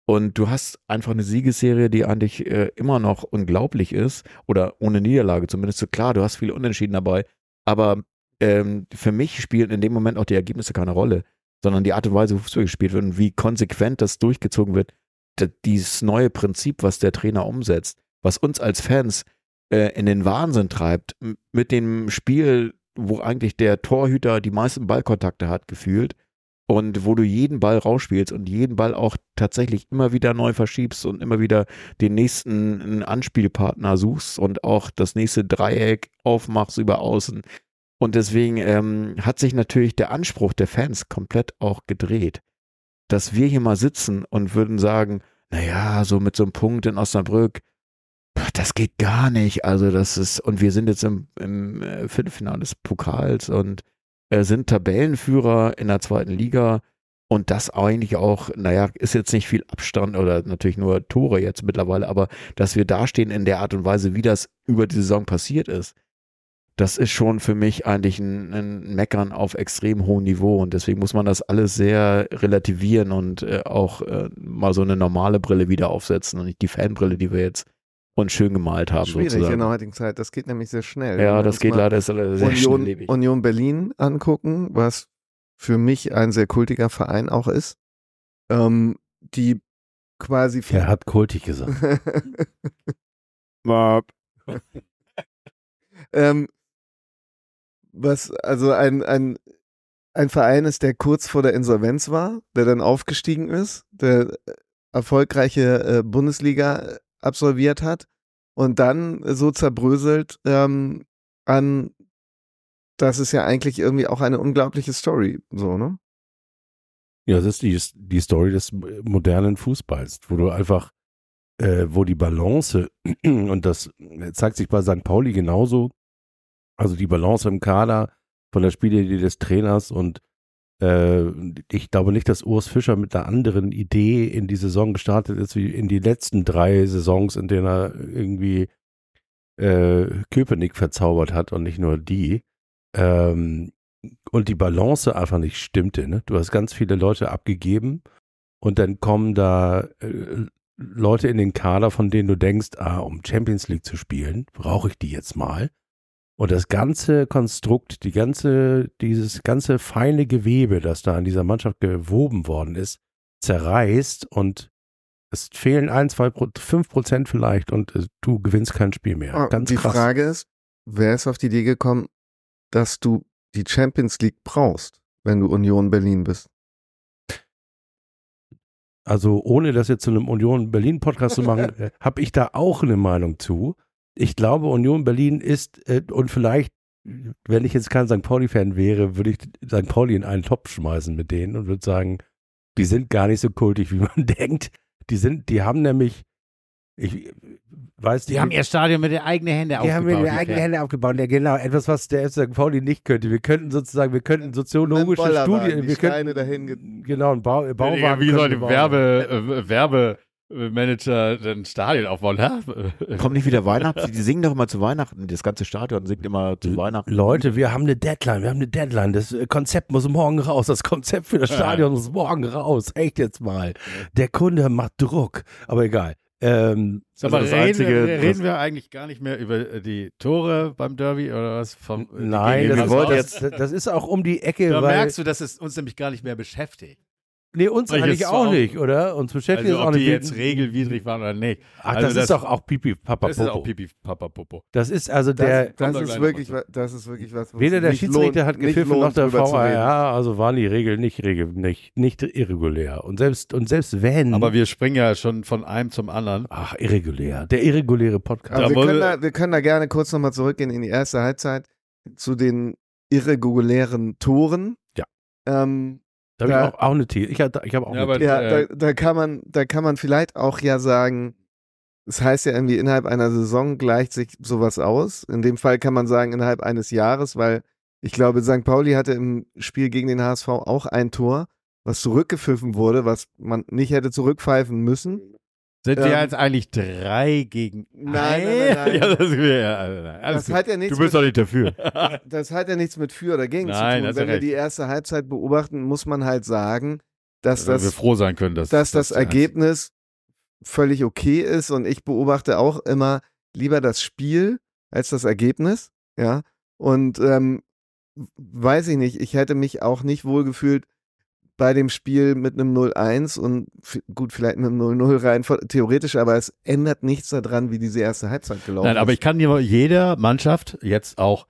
Und du hast einfach eine Siegesserie, die eigentlich äh, immer noch unglaublich ist, oder ohne Niederlage zumindest. Klar, du hast viele Unentschieden dabei, aber ähm, für mich spielen in dem Moment auch die Ergebnisse keine Rolle, sondern die Art und Weise, wie Fußball gespielt wird und wie konsequent das durchgezogen wird. Dieses neue Prinzip, was der Trainer umsetzt, was uns als Fans äh, in den Wahnsinn treibt, mit dem Spiel, wo eigentlich der Torhüter die meisten Ballkontakte hat, gefühlt, und wo du jeden Ball rausspielst und jeden Ball auch tatsächlich immer wieder neu verschiebst und immer wieder den nächsten Anspielpartner suchst und auch das nächste Dreieck aufmachst über außen. Und deswegen ähm, hat sich natürlich der Anspruch der Fans komplett auch gedreht. Dass wir hier mal sitzen und würden sagen, naja, so mit so einem Punkt in Osnabrück, das geht gar nicht. Also das ist, und wir sind jetzt im, im äh, Viertelfinale des Pokals und äh, sind Tabellenführer in der zweiten Liga. Und das eigentlich auch, naja, ist jetzt nicht viel Abstand oder natürlich nur Tore jetzt mittlerweile, aber dass wir dastehen in der Art und Weise, wie das über die Saison passiert ist, das ist schon für mich eigentlich ein, ein Meckern auf extrem hohem Niveau. Und deswegen muss man das alles sehr relativieren und äh, auch äh, mal so eine normale Brille wieder aufsetzen und nicht die Fanbrille, die wir jetzt uns schön gemalt haben schwierig sozusagen. in der heutigen Zeit. Das geht nämlich sehr schnell. Ja, das geht mal leider ist leider sehr Union, schnelllebig. Union Berlin angucken, was für mich ein sehr kultiger Verein auch ist, ähm, die quasi Er hat kultig gesagt. ähm, was also ein, ein, ein Verein ist, der kurz vor der Insolvenz war, der dann aufgestiegen ist, der äh, erfolgreiche äh, Bundesliga äh, absolviert hat und dann so zerbröselt ähm, an, das ist ja eigentlich irgendwie auch eine unglaubliche Story, so, ne? Ja, das ist die, die Story des modernen Fußballs, wo du einfach, äh, wo die Balance, und das zeigt sich bei St. Pauli genauso, also die Balance im Kader von der Spielidee des Trainers und äh, ich glaube nicht, dass Urs Fischer mit einer anderen Idee in die Saison gestartet ist, wie in die letzten drei Saisons, in denen er irgendwie äh, Köpenick verzaubert hat und nicht nur die. Ähm, und die Balance einfach nicht stimmte. Ne? Du hast ganz viele Leute abgegeben und dann kommen da äh, Leute in den Kader, von denen du denkst, ah, um Champions League zu spielen, brauche ich die jetzt mal. Und das ganze Konstrukt, die ganze, dieses ganze feine Gewebe, das da an dieser Mannschaft gewoben worden ist, zerreißt und es fehlen ein, zwei, fünf Prozent vielleicht und äh, du gewinnst kein Spiel mehr. Ah, Ganz die krass. Frage ist, wer ist auf die Idee gekommen, dass du die Champions League brauchst, wenn du Union Berlin bist? Also ohne das jetzt zu einem Union Berlin Podcast zu machen, äh, habe ich da auch eine Meinung zu. Ich glaube, Union Berlin ist äh, und vielleicht, wenn ich jetzt kein St. Pauli-Fan wäre, würde ich St. Pauli in einen Topf schmeißen mit denen und würde sagen, die sind gar nicht so kultig, wie man denkt. Die sind, die haben nämlich, ich weiß Die nicht, haben ihr Stadion mit den eigenen Händen die aufgebaut. haben mir die die eigenen Fans. Hände aufgebaut. Ja, genau. Etwas, was der FC St. Pauli nicht könnte. Wir könnten sozusagen, wir könnten soziologische Mit Studien, die wir Steine könnten, dahin ge- genau, ein Bau, Bauwagen. Ja, wie soll ein wir bauen. Werbe, äh, Werbemanager ein Stadion aufbauen? Hä? Kommt nicht wieder Weihnachten? Die, singen doch immer zu Weihnachten. Das ganze Stadion singt immer zu Weihnachten. Leute, wir haben eine Deadline, wir haben eine Deadline. Das äh, Konzept muss morgen raus. Das Konzept für das Ja. Stadion muss morgen raus. Echt jetzt mal. Der Kunde macht Druck. Aber egal. Ähm, Sag mal, Also das reden, Einzige, wir, reden wir eigentlich gar nicht mehr über äh, die Tore beim Derby oder was? Vom, nein, gegen das das, das ist auch um die Ecke, Da weil merkst du, dass es uns nämlich gar nicht mehr beschäftigt. Nee, uns Solche eigentlich auch nicht, oder? Uns beschäftigt Also es auch ob die nicht. jetzt regelwidrig waren oder nicht. Ach, Also das, das- ist doch auch Pipi Papa Das ist auch Popo. Pipi Papa Popo. Das ist also Das, der. das, doch ist wirklich, noch wa- das ist wirklich was. Weder der Schiedsrichter lohnt- hat gepfiffen noch der. VAR, also waren die Regeln nicht, regel, nicht, nicht irregulär. Und selbst, und selbst wenn. Aber wir springen ja schon von einem zum anderen. ach, irregulär. Der irreguläre Podcast. Aber wir, können da, wir können da gerne kurz nochmal zurückgehen in die erste Halbzeit zu den irregulären Toren. Ja. Ähm, Da habe ich auch, auch eine These. Ich habe ich hab auch Ja, eine aber- ja, äh, da, da kann man, da kann man vielleicht auch ja sagen, es heißt ja irgendwie innerhalb einer Saison gleicht sich sowas aus. In dem Fall kann man sagen innerhalb eines Jahres, weil ich glaube, St. Pauli hatte im Spiel gegen den HSV auch ein Tor, was zurückgepfiffen wurde, was man nicht hätte zurückpfeifen müssen. Sind Ähm, wir jetzt eigentlich drei gegen Nein, nein, nein, nein. Ja, das, ja, alles Das hat ja nichts Du bist mit, doch nicht dafür. das hat ja nichts mit für oder gegen Nein, zu tun. Wenn wir recht. die erste Halbzeit beobachten, muss man halt sagen, dass Dass wir das froh sein können, dass, dass das dass- Ergebnis völlig okay ist und ich beobachte auch immer lieber das Spiel als das Ergebnis, ja. Und ähm, weiß ich nicht, ich hätte mich auch nicht wohlgefühlt bei dem Spiel mit einem 0-1 und gut, vielleicht mit einem 0-0 rein theoretisch, aber es ändert nichts daran, wie diese erste Halbzeit gelaufen Nein, aber ist. ich kann dir jeder Mannschaft, jetzt auch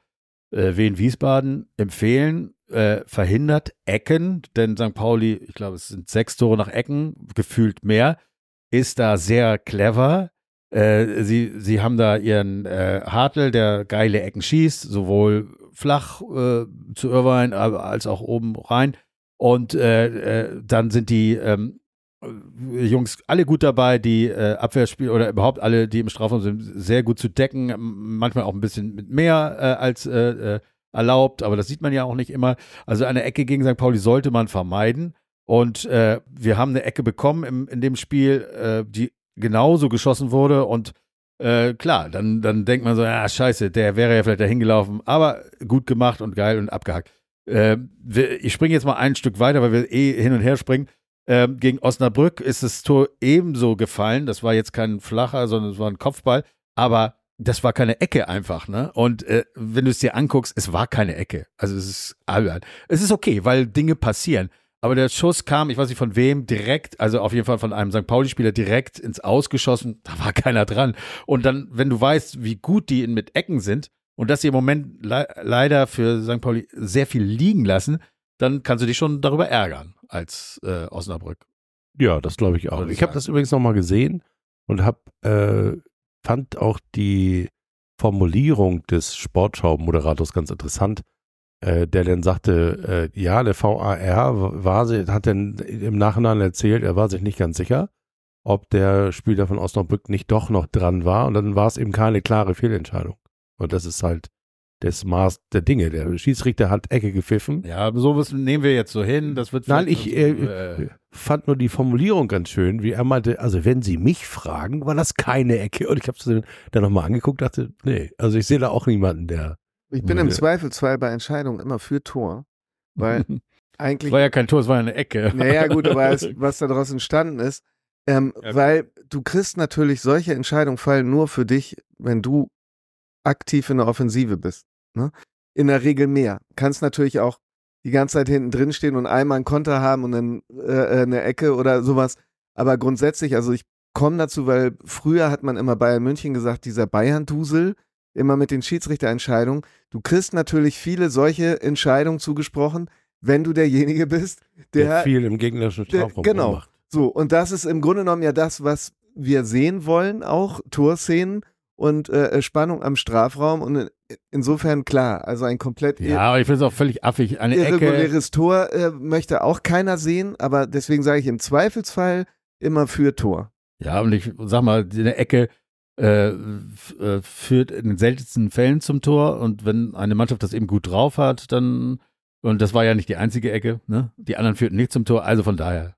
äh, Wien Wiesbaden, empfehlen, äh, verhindert Ecken, denn St. Pauli, ich glaube, es sind sechs Tore nach Ecken, gefühlt mehr, ist da sehr clever. Äh, sie, sie haben da ihren äh, Hartl, der geile Ecken schießt, sowohl flach äh, zu Irvine als auch oben rein. Und äh, äh, dann sind die ähm, äh, Jungs alle gut dabei, die äh, Abwehrspiel oder überhaupt alle, die im Strafraum sind, sehr gut zu decken. Manchmal auch ein bisschen mit mehr äh, als äh, äh, erlaubt, aber das sieht man ja auch nicht immer. Also eine Ecke gegen St. Pauli sollte man vermeiden. Und äh, wir haben eine Ecke bekommen im, in dem Spiel, äh, die genauso geschossen wurde. Und äh, klar, dann, dann denkt man so, ja, scheiße, der wäre ja vielleicht dahin gelaufen, aber gut gemacht und geil und abgehakt. Äh, wir, ich springe jetzt mal ein Stück weiter, weil wir eh hin und her springen. Ähm, gegen Osnabrück ist das Tor ebenso gefallen. Das war jetzt kein flacher, sondern es war ein Kopfball. Aber das war keine Ecke einfach, ne? Und äh, wenn du es dir anguckst, es war keine Ecke. Also es ist albern. Es ist okay, weil Dinge passieren. Aber der Schuss kam, ich weiß nicht von wem, direkt, also auf jeden Fall von einem St. Pauli-Spieler direkt ins Ausgeschossen. Da war keiner dran. Und dann, wenn du weißt, wie gut die mit Ecken sind und dass sie im Moment le leider für St. Pauli sehr viel liegen lassen, dann kannst du dich schon darüber ärgern als äh, Osnabrück. Ja, das glaube ich auch. Ich habe das übrigens nochmal gesehen und hab, äh, fand auch die Formulierung des Sportschau-Moderators ganz interessant, äh, der dann sagte, äh, ja, der VAR war, hat dann im Nachhinein erzählt, er war sich nicht ganz sicher, ob der Spieler von Osnabrück nicht doch noch dran war und dann war es eben keine klare Fehlentscheidung. Und das ist halt das Maß der Dinge. Der Schiedsrichter hat Ecke gepfiffen. Ja, aber sowas nehmen wir jetzt so hin. Das wird Nein, ich so, äh, fand nur die Formulierung ganz schön, wie er meinte, also wenn Sie mich fragen, war das keine Ecke. Und ich habe es dann nochmal angeguckt, dachte, nee, also ich sehe da auch niemanden, der. Ich bin im Ja. Zweifelsfall bei Entscheidungen immer für Tor, weil Es eigentlich war ja kein Tor, es war ja eine Ecke. Naja, gut, aber es, was daraus entstanden ist, ähm, Ja. weil du kriegst natürlich solche Entscheidungen fallen nur für dich, wenn du aktiv in der Offensive bist. Ne? In der Regel mehr. Kannst natürlich auch die ganze Zeit hinten drin stehen und einmal einen Konter haben und dann äh, eine Ecke oder sowas. Aber grundsätzlich, also ich komme dazu, weil früher hat man immer Bayern München gesagt, dieser Bayern-Dusel, immer mit den Schiedsrichterentscheidungen. Du kriegst natürlich viele solche Entscheidungen zugesprochen, wenn du derjenige bist, Der, der viel im gegnerischen der- Strafraum genau. macht. so, und das ist im Grunde genommen ja das, was wir sehen wollen, auch Torszenen und äh, Spannung am Strafraum. Und in, insofern klar, also ein komplett Ja, aber ich finde es auch völlig affig. Eine Ecke. irreguläres Tor äh, möchte auch keiner sehen, aber deswegen sage ich im Zweifelsfall immer für Tor. Ja, und ich sag mal, eine Ecke äh, äh, führt in den seltensten Fällen zum Tor. Und wenn eine Mannschaft das eben gut drauf hat, dann, und das war ja nicht die einzige Ecke, ne? Die anderen führten nicht zum Tor, also von daher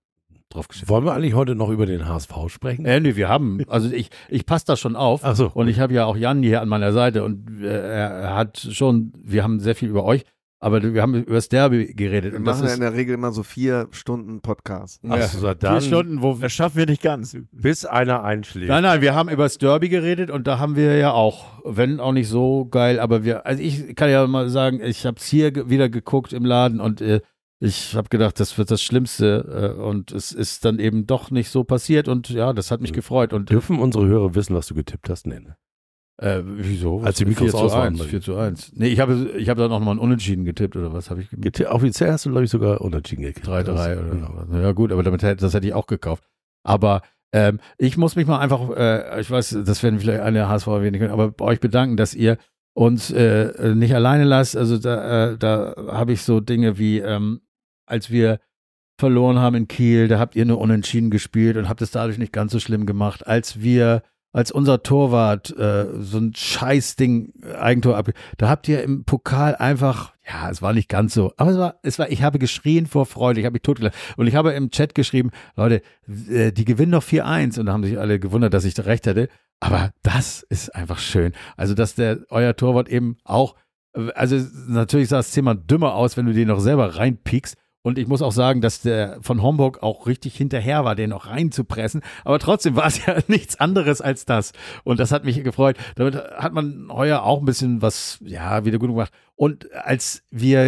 drauf geschissen. Wollen wir eigentlich heute noch über den HSV sprechen? Äh, nee, wir haben, also ich, ich passe da schon auf. Ach so. Und ich habe ja auch Jan hier an meiner Seite und äh, er hat schon, wir haben sehr viel über euch, aber wir haben über das Derby geredet. Wir und das machen ja ist in der Regel immer so vier Stunden Podcast. Ach so, vier dann, Stunden, wo Das schaffen wir nicht ganz. bis einer einschlägt. Nein, nein, wir haben über das Derby geredet und da haben wir ja auch, wenn auch nicht so geil, aber wir, also ich kann ja mal sagen, ich habe es hier wieder geguckt im Laden und äh, ich habe gedacht, das wird das Schlimmste äh, und es ist dann eben doch nicht so passiert und ja, das hat mich Ja. gefreut und Dürfen unsere Hörer wissen, was du getippt hast? Nee, ne? äh, wieso? Als die Mikros 4 zu aus waren 1, bei dir. 4 zu 1. Nee, ich habe ich habe da noch mal ein Unentschieden getippt oder was habe ich getippt? Geti- Offiziell hast du, glaube ich, sogar unentschieden gekriegt. 3-3 Das- oder ja. so. Ja gut, aber damit hätte, das hätte ich auch gekauft. Aber ähm, ich muss mich mal einfach, äh, ich weiß, das werden vielleicht eine HSV erwähnen können, aber bei euch bedanken, dass ihr uns äh, nicht alleine lasst. Also da, äh, da habe ich so Dinge wie, ähm, als wir verloren haben in Kiel, da habt ihr nur unentschieden gespielt und habt es dadurch nicht ganz so schlimm gemacht. Als wir, als unser Torwart äh, so ein Scheißding, äh, Eigentor ab, da habt ihr im Pokal einfach, ja, es war nicht ganz so, aber es war, es war, ich habe geschrien vor Freude, ich habe mich totgelacht. Und ich habe im Chat geschrieben, Leute, äh, die gewinnen doch 4-1 und da haben sich alle gewundert, dass ich da recht hatte. Aber das ist einfach schön. Also, dass der euer Torwart eben auch, also natürlich sah es zehnmal dümmer aus, wenn du den noch selber reinpiekst. Und ich muss auch sagen, dass der von Homburg auch richtig hinterher war, den noch reinzupressen. Aber trotzdem war es ja nichts anderes als das. Und das hat mich gefreut. Damit hat man heuer auch ein bisschen was, ja, wieder gut gemacht. Und als wir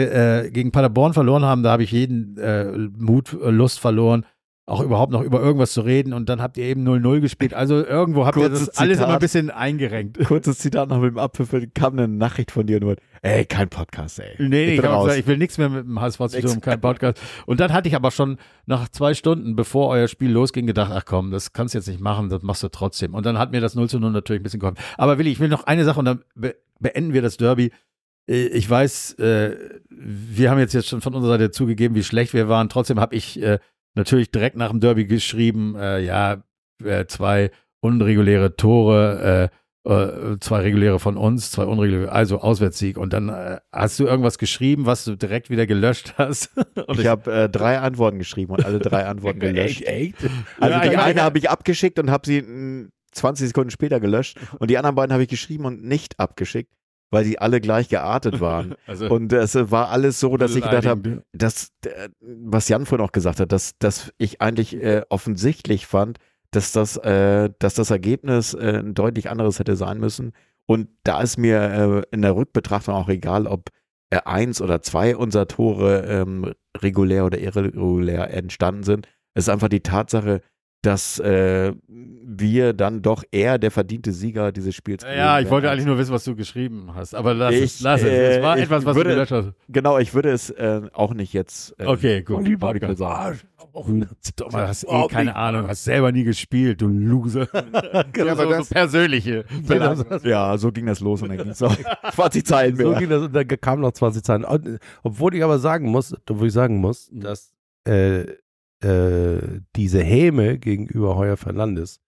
äh, gegen Paderborn verloren haben, da habe ich jeden äh, Mut, äh, Lust verloren, auch überhaupt noch über irgendwas zu reden. Und dann habt ihr eben 0-0 gespielt. Also irgendwo habt ihr Kurzes das alles Zitat. immer ein bisschen eingerenkt. Kurzes Zitat noch mit dem Abpfiff, kam eine Nachricht von dir nur, ey, kein Podcast, ey. Nee, nee, ich ich, gesagt, ich will nichts mehr mit dem HSV zu tun, kein Podcast. Und dann hatte ich aber schon nach zwei Stunden, bevor euer Spiel losging, gedacht, ach komm, das kannst du jetzt nicht machen, das machst du trotzdem. Und dann hat mir das 0 zu 0 natürlich ein bisschen geholfen. Aber Willi, ich will noch eine Sache und dann be beenden wir das Derby. Äh, Ich weiß, äh, wir haben jetzt, jetzt schon von unserer Seite zugegeben, wie schlecht wir waren. Trotzdem habe ich äh, natürlich direkt nach dem Derby geschrieben, äh, ja, äh, zwei unreguläre Tore, äh, äh, zwei reguläre von uns, zwei unreguläre, also Auswärtssieg. Und dann äh, hast du irgendwas geschrieben, was du direkt wieder gelöscht hast. Und Ich habe äh, drei Antworten geschrieben und alle drei Antworten gelöscht. Echt? Also Ja, die ich eine habe ich abgeschickt und habe sie mh, 20 Sekunden später gelöscht und die anderen beiden habe ich geschrieben und nicht abgeschickt, weil sie alle gleich geartet waren. also, Und es war alles so, dass ich gedacht habe, dass, äh, was Jan vorhin auch gesagt hat, dass, dass ich eigentlich äh, offensichtlich fand, dass das, äh, dass das Ergebnis äh, ein deutlich anderes hätte sein müssen. Und da ist mir äh, in der Rückbetrachtung auch egal, ob äh, eins oder zwei unserer Tore ähm, regulär oder irregulär entstanden sind. Es ist einfach die Tatsache, dass äh, wir dann doch eher der verdiente Sieger dieses Spiels ja, ich wollte eigentlich nur wissen, was du geschrieben hast. Aber lass Ich, es, lass es. äh, Es war etwas, was würde- du gelöscht hast. Genau, ich würde es äh, auch nicht jetzt. Äh, Okay, gut. Artikel sagen. Du hast eh keine Ahnung, hast selber nie gespielt, du Loser. Ja, aber so, das- so persönliche. Beleidigung. Ja, so ging das los und dann ging es auch 20 Zeilen So mehr. ging das und dann kamen noch 20 Zeilen. Obwohl ich aber sagen muss, obwohl ich sagen muss, Mhm. dass äh, äh, diese Häme gegenüber Heuer Fernandes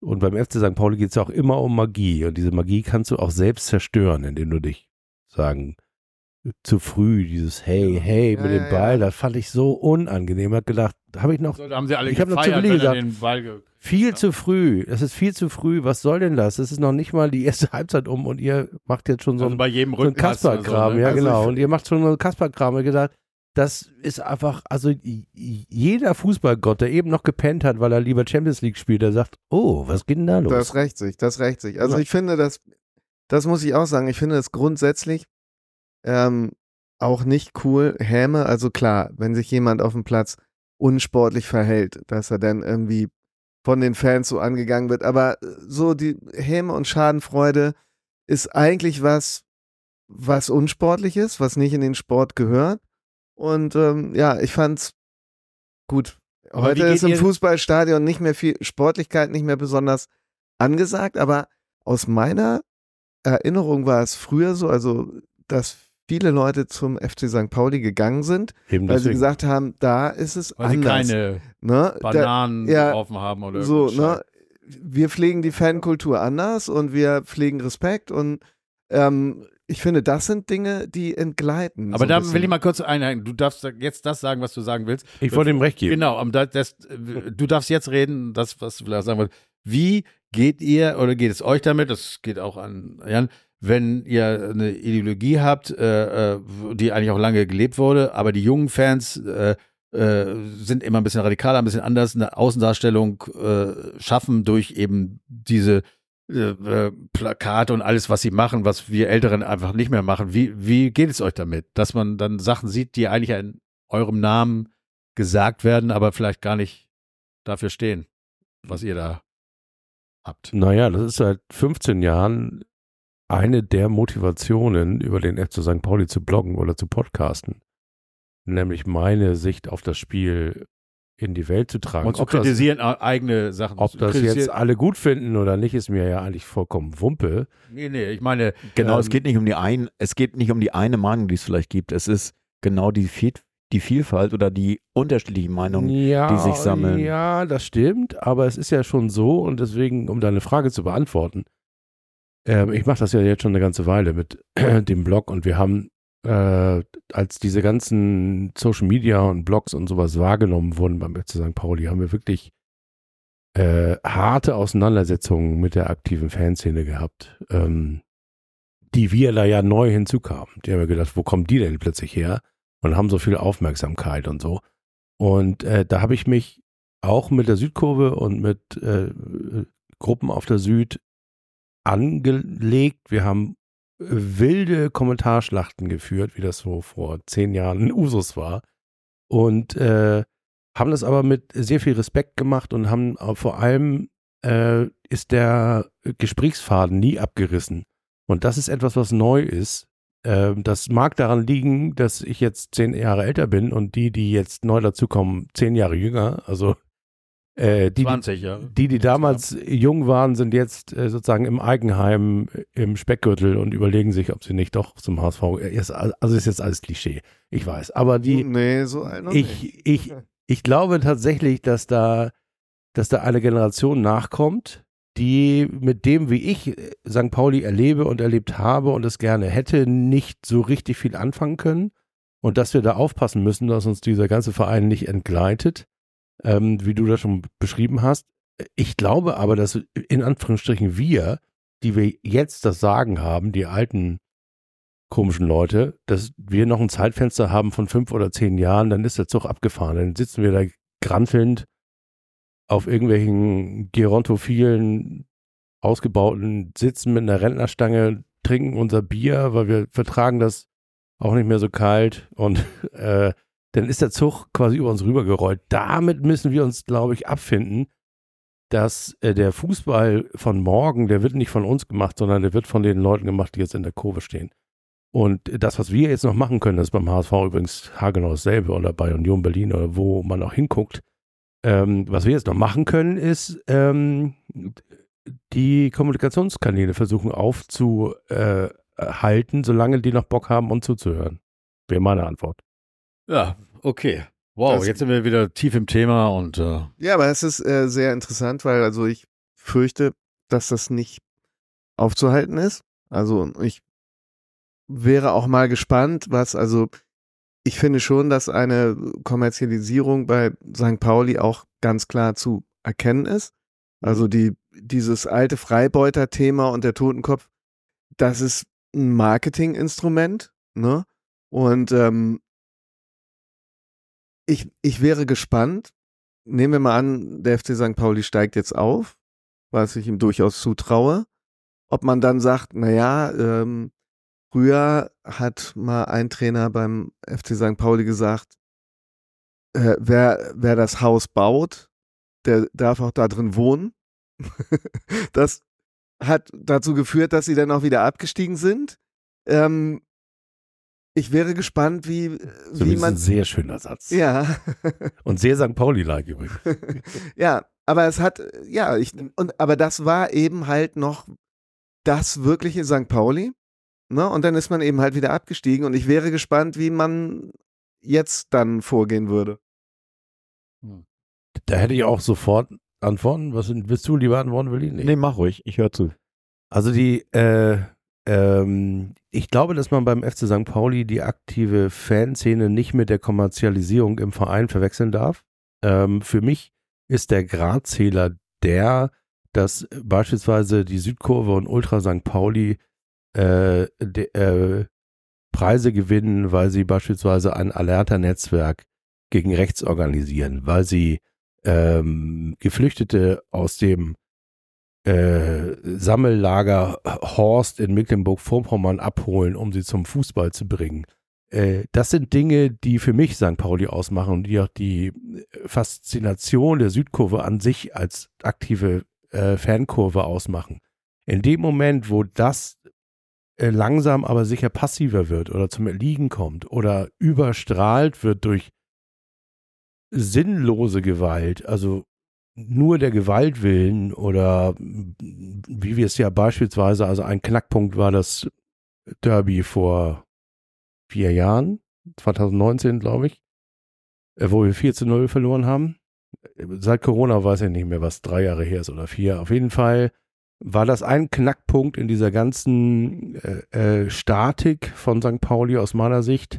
und beim FC St. Pauli geht es ja auch immer um Magie und diese Magie kannst du auch selbst zerstören, indem du dich sagen zu früh dieses Hey, hey Ja, mit ja, dem Ball, ja. das fand ich so unangenehm. Hab gedacht, da habe ich noch So, da haben sie alle Ich hab noch zu Willi gesagt, den Ball ge viel Ja. zu früh. Das ist viel zu früh. Was soll denn das? Es ist noch nicht mal die erste Halbzeit um und ihr macht jetzt schon so also ein bei jedem so ein Rückpass oder Kasper-Kram, so, ne? ja Also genau. Und ihr macht schon so einen Kasper-Kram. Ich gedacht, das ist einfach, also jeder Fußballgott, der eben noch gepennt hat, weil er lieber Champions League spielt, der sagt, oh, was geht denn da los? Das rächt sich, das rächt sich. Also ich finde das, das muss ich auch sagen, ich finde das grundsätzlich ähm, auch nicht cool. Häme, also klar, wenn sich jemand auf dem Platz unsportlich verhält, dass er dann irgendwie von den Fans so angegangen wird. Aber äh, so die Häme und Schadenfreude ist eigentlich was, was unsportlich ist, was nicht in den Sport gehört. Und ähm, ja, ich fand's gut. Aber Heute ist im Fußballstadion nicht mehr viel Sportlichkeit, nicht mehr besonders angesagt, aber aus meiner Erinnerung war es früher so, also dass viele Leute zum FC St. Pauli gegangen sind, Eben weil sie deswegen. gesagt haben, da ist es Weil sie anders. keine ne? Da, Bananen ja, geworfen haben oder so, ne? Wir pflegen die Fankultur anders und wir pflegen Respekt und ähm, ich finde, das sind Dinge, die entgleiten. Aber so da will ich mal kurz einhaken. Du darfst jetzt das sagen, was du sagen willst. Ich wollte ihm recht geben. Genau, das, du darfst jetzt reden, das, was du vielleicht sagen wolltest. Wie geht ihr oder geht es euch damit? Das geht auch an Jan, wenn ihr eine Ideologie habt, äh, äh, die eigentlich auch lange gelebt wurde, aber die jungen Fans äh, äh, sind immer ein bisschen radikaler, ein bisschen anders, eine Außendarstellung äh, schaffen durch eben diese äh, äh, Plakate und alles, was sie machen, was wir Älteren einfach nicht mehr machen. Wie, wie geht es euch damit, dass man dann Sachen sieht, die eigentlich ein eurem Namen gesagt werden, aber vielleicht gar nicht dafür stehen, was ihr da habt. Naja, das ist seit 15 Jahren eine der Motivationen, über den FC St. Pauli zu bloggen oder zu podcasten. Nämlich meine Sicht auf das Spiel in die Welt zu tragen. Und zu Ob das- kritisieren, äh, eigene Sachen. Ob das jetzt alle gut finden oder nicht, ist mir ja eigentlich vollkommen Wumpe. Nee, nee, ich meine, Genau, ähm, es geht nicht um die ein, es geht nicht um die eine Meinung, die es vielleicht gibt. Es ist genau die, Viel die Vielfalt oder die unterschiedlichen Meinungen. ja, die sich sammeln. Ja, das stimmt, aber es ist ja schon so und deswegen, um deine Frage zu beantworten, ähm, ich mache das ja jetzt schon eine ganze Weile mit dem Blog und wir haben, äh, als diese ganzen Social Media und Blogs und sowas wahrgenommen wurden beim FC St. Pauli, haben wir wirklich äh, harte Auseinandersetzungen mit der aktiven Fanszene gehabt, ähm, die wir da ja neu hinzukamen. Die haben wir gedacht, wo kommen die denn plötzlich her? Und haben so viel Aufmerksamkeit und so. Und äh, da habe ich mich auch mit der Südkurve und mit äh, Gruppen auf der Süd angelegt. Wir haben wilde Kommentarschlachten geführt, wie das so vor zehn Jahren in Usus war. Und äh, haben das aber mit sehr viel Respekt gemacht und haben vor allem äh, ist der Gesprächsfaden nie abgerissen. Und das ist etwas, was neu ist. Ähm, das mag daran liegen, dass ich jetzt zehn Jahre älter bin und die, die jetzt neu dazukommen, zehn Jahre jünger. Also äh, die, die, 20, ja. die, die damals jung waren, sind jetzt äh, sozusagen im Eigenheim im Speckgürtel und überlegen sich, ob sie nicht doch zum HSV. Ist, also ist jetzt alles Klischee. Ich weiß. Aber die, nee, so ein noch nicht. ich, ich, ich glaube tatsächlich, dass da, dass da eine Generation nachkommt, die mit dem, wie ich äh, St. Pauli erlebe und erlebt habe und es gerne hätte, nicht so richtig viel anfangen können. Und dass wir da aufpassen müssen, dass uns dieser ganze Verein nicht entgleitet, ähm, wie du das schon beschrieben hast. Ich glaube aber, dass in Anführungsstrichen wir, die wir jetzt das Sagen haben, die alten komischen Leute, dass wir noch ein Zeitfenster haben von fünf oder zehn Jahren, dann ist der Zug abgefahren. Dann sitzen wir da grantelnd auf irgendwelchen gerontophilen, ausgebauten Sitzen mit einer Rentnerstange, trinken unser Bier, weil wir vertragen das auch nicht mehr so kalt und äh, dann ist der Zug quasi über uns rübergerollt. Damit müssen wir uns, glaube ich, abfinden, dass äh, der Fußball von morgen, der wird nicht von uns gemacht, sondern der wird von den Leuten gemacht, die jetzt in der Kurve stehen. Und das, was wir jetzt noch machen können, das ist beim HSV übrigens haargenau dasselbe oder bei Union Berlin oder wo man auch hinguckt. Ähm, was wir jetzt noch machen können, ist ähm, die Kommunikationskanäle versuchen aufzuhalten, solange die noch Bock haben, uns zuzuhören. Wäre meine Antwort. Ja, okay. Wow, Das- jetzt sind wir wieder tief im Thema und äh, Ja, aber es ist äh, sehr interessant, weil also ich fürchte, dass das nicht aufzuhalten ist. Also ich wäre auch mal gespannt, was, also ich finde schon, dass eine Kommerzialisierung bei St. Pauli auch ganz klar zu erkennen ist. Also die, dieses alte Freibeuter-Thema und der Totenkopf, das ist ein Marketinginstrument, ne? Und ähm, ich, ich wäre gespannt. Nehmen wir mal an, der FC St. Pauli steigt jetzt auf, was ich ihm durchaus zutraue. Ob man dann sagt, na ja, ähm, früher hat mal ein Trainer beim FC St. Pauli gesagt, äh, wer, wer das Haus baut, der darf auch da drin wohnen. das hat dazu geführt, dass sie dann auch wieder abgestiegen sind. Ähm, ich wäre gespannt, wie, wie Zumindest ein man. sehr schöner Satz. Ja. Und sehr St. Pauli-like übrigens. ja, aber es hat, ja, ich, und, aber das war eben halt noch das wirkliche St. Pauli. Ne? Und dann ist man eben halt wieder abgestiegen und ich wäre gespannt, wie man jetzt dann vorgehen würde. Da hätte ich auch sofort antworten. Was sind, willst du lieber antworten, Willi? Nee, mach ruhig, ich höre zu. Also die, äh, ähm, ich glaube, dass man beim FC St. Pauli die aktive Fanszene nicht mit der Kommerzialisierung im Verein verwechseln darf. Ähm, für mich ist der Gradzähler der, dass beispielsweise die Südkurve und Ultra St. Pauli äh, de, äh, Preise gewinnen, weil sie beispielsweise ein Alerta-Netzwerk gegen rechts organisieren, weil sie ähm, Geflüchtete aus dem äh, Sammellager Horst in Mecklenburg-Vorpommern abholen, um sie zum Fußball zu bringen. äh, das sind Dinge, die für mich St. Pauli ausmachen und die auch die Faszination der Südkurve an sich als aktive äh, Fankurve ausmachen. In dem Moment, wo das äh, langsam aber sicher passiver wird oder zum Erliegen kommt oder überstrahlt wird durch sinnlose Gewalt, also nur der Gewalt willen oder wie wir es ja beispielsweise, also ein Knackpunkt war das Derby vor vier Jahren, 2019 glaube ich, äh, wo wir 4 zu 0 verloren haben. Seit Corona weiß ich nicht mehr, was drei Jahre her ist oder vier. Auf jeden Fall war das ein Knackpunkt in dieser ganzen äh, äh, Statik von St. Pauli aus meiner Sicht,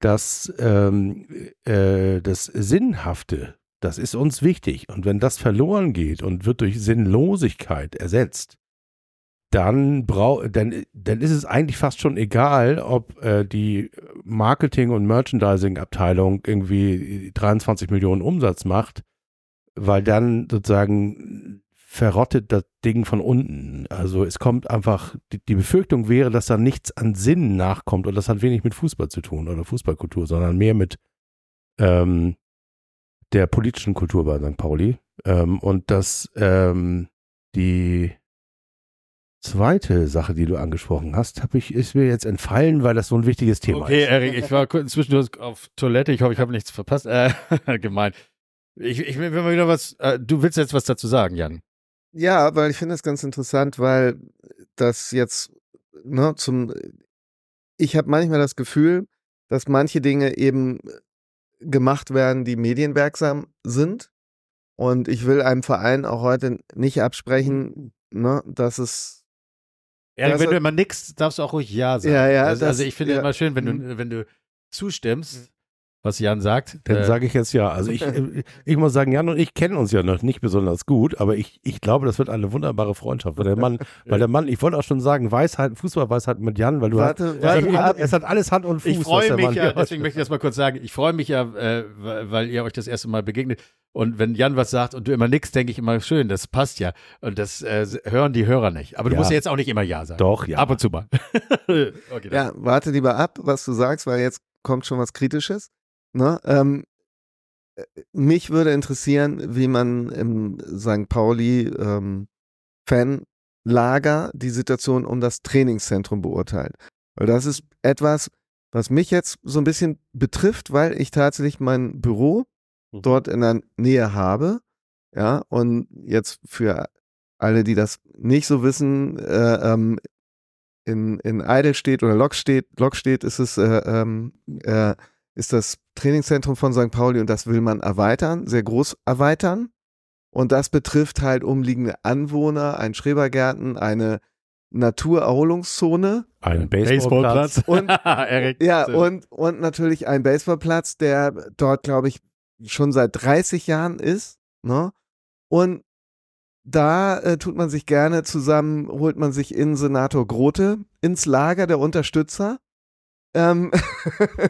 dass ähm, äh, das Sinnhafte, das ist uns wichtig. Und wenn das verloren geht und wird durch Sinnlosigkeit ersetzt, dann, brau dann, dann ist es eigentlich fast schon egal, ob äh, die Marketing- und Merchandising-Abteilung irgendwie 23 Millionen Umsatz macht, weil dann sozusagen verrottet das Ding von unten. Also es kommt einfach, die, die Befürchtung wäre, dass da nichts an Sinn nachkommt und das hat wenig mit Fußball zu tun oder Fußballkultur, sondern mehr mit ähm, der politischen Kultur bei St. Pauli. Ähm, und dass ähm, die zweite Sache, die du angesprochen hast, habe ich, ist mir jetzt entfallen, weil das so ein wichtiges Thema Okay, ist. Erik, ich war kurz zwischendurch auf Toilette. Ich hoffe, ich habe nichts verpasst. Äh, gemein. Ich, ich will mal wieder was. Äh, du willst jetzt was dazu sagen, Jan? Ja, weil ich finde das ganz interessant, weil das jetzt ne, zum. Ich habe manchmal das Gefühl, dass manche Dinge eben gemacht werden, die medienwirksam sind. Und ich will einem Verein auch heute nicht absprechen, ne, dass es Erik, Das wenn du immer nix, darfst du auch ruhig Ja sagen. Ja, ja, Also, das- also ich finde ja. immer schön, wenn du, Mhm. wenn du zustimmst, was Jan sagt. Dann äh, sage ich jetzt ja. Also ich, ich muss sagen, Jan und ich kennen uns ja noch nicht besonders gut, aber ich, ich glaube, das wird eine wunderbare Freundschaft. Weil der Mann, weil der Mann, ich wollte auch schon sagen, Weisheit, Fußballweisheit mit Jan, weil du Warte, hast, warte es, hat, es hat alles Hand und Fuß. Ich freue mich Mann ja, deswegen möchte ich das mal kurz sagen, ich freue mich ja, äh, weil weil ihr euch das erste Mal begegnet. Und wenn Jan was sagt und du immer nix, denke ich immer, schön, das passt ja. Und das äh, hören die Hörer nicht. Aber du Ja. musst ja jetzt auch nicht immer Ja sagen. Doch, ja. Ab und zu mal. okay. Ja, warte lieber ab, was du sagst, weil jetzt kommt schon was Kritisches. Ne? Ähm, äh, mich würde interessieren, wie man im St. Pauli ähm, Fanlager die Situation um das Trainingszentrum beurteilt. Weil das ist etwas, was mich jetzt so ein bisschen betrifft, weil ich tatsächlich mein Büro Mhm. dort in der Nähe habe. Ja, und jetzt für alle, die das nicht so wissen, äh, ähm, in, in Eidelstedt oder Lokstedt, Lokstedt ist es, äh, ähm, äh, ist das Trainingszentrum von St. Pauli und das will man erweitern, sehr groß erweitern. Und das betrifft halt umliegende Anwohner, ein Schrebergärten, eine Naturerholungszone Ein Baseballplatz. und ja, und, und natürlich ein Baseballplatz, der dort, glaube ich, schon seit 30 Jahren ist. Ne? Und da äh, tut man sich gerne zusammen, holt man sich in Senator Grote ins Lager der Unterstützer. Ähm,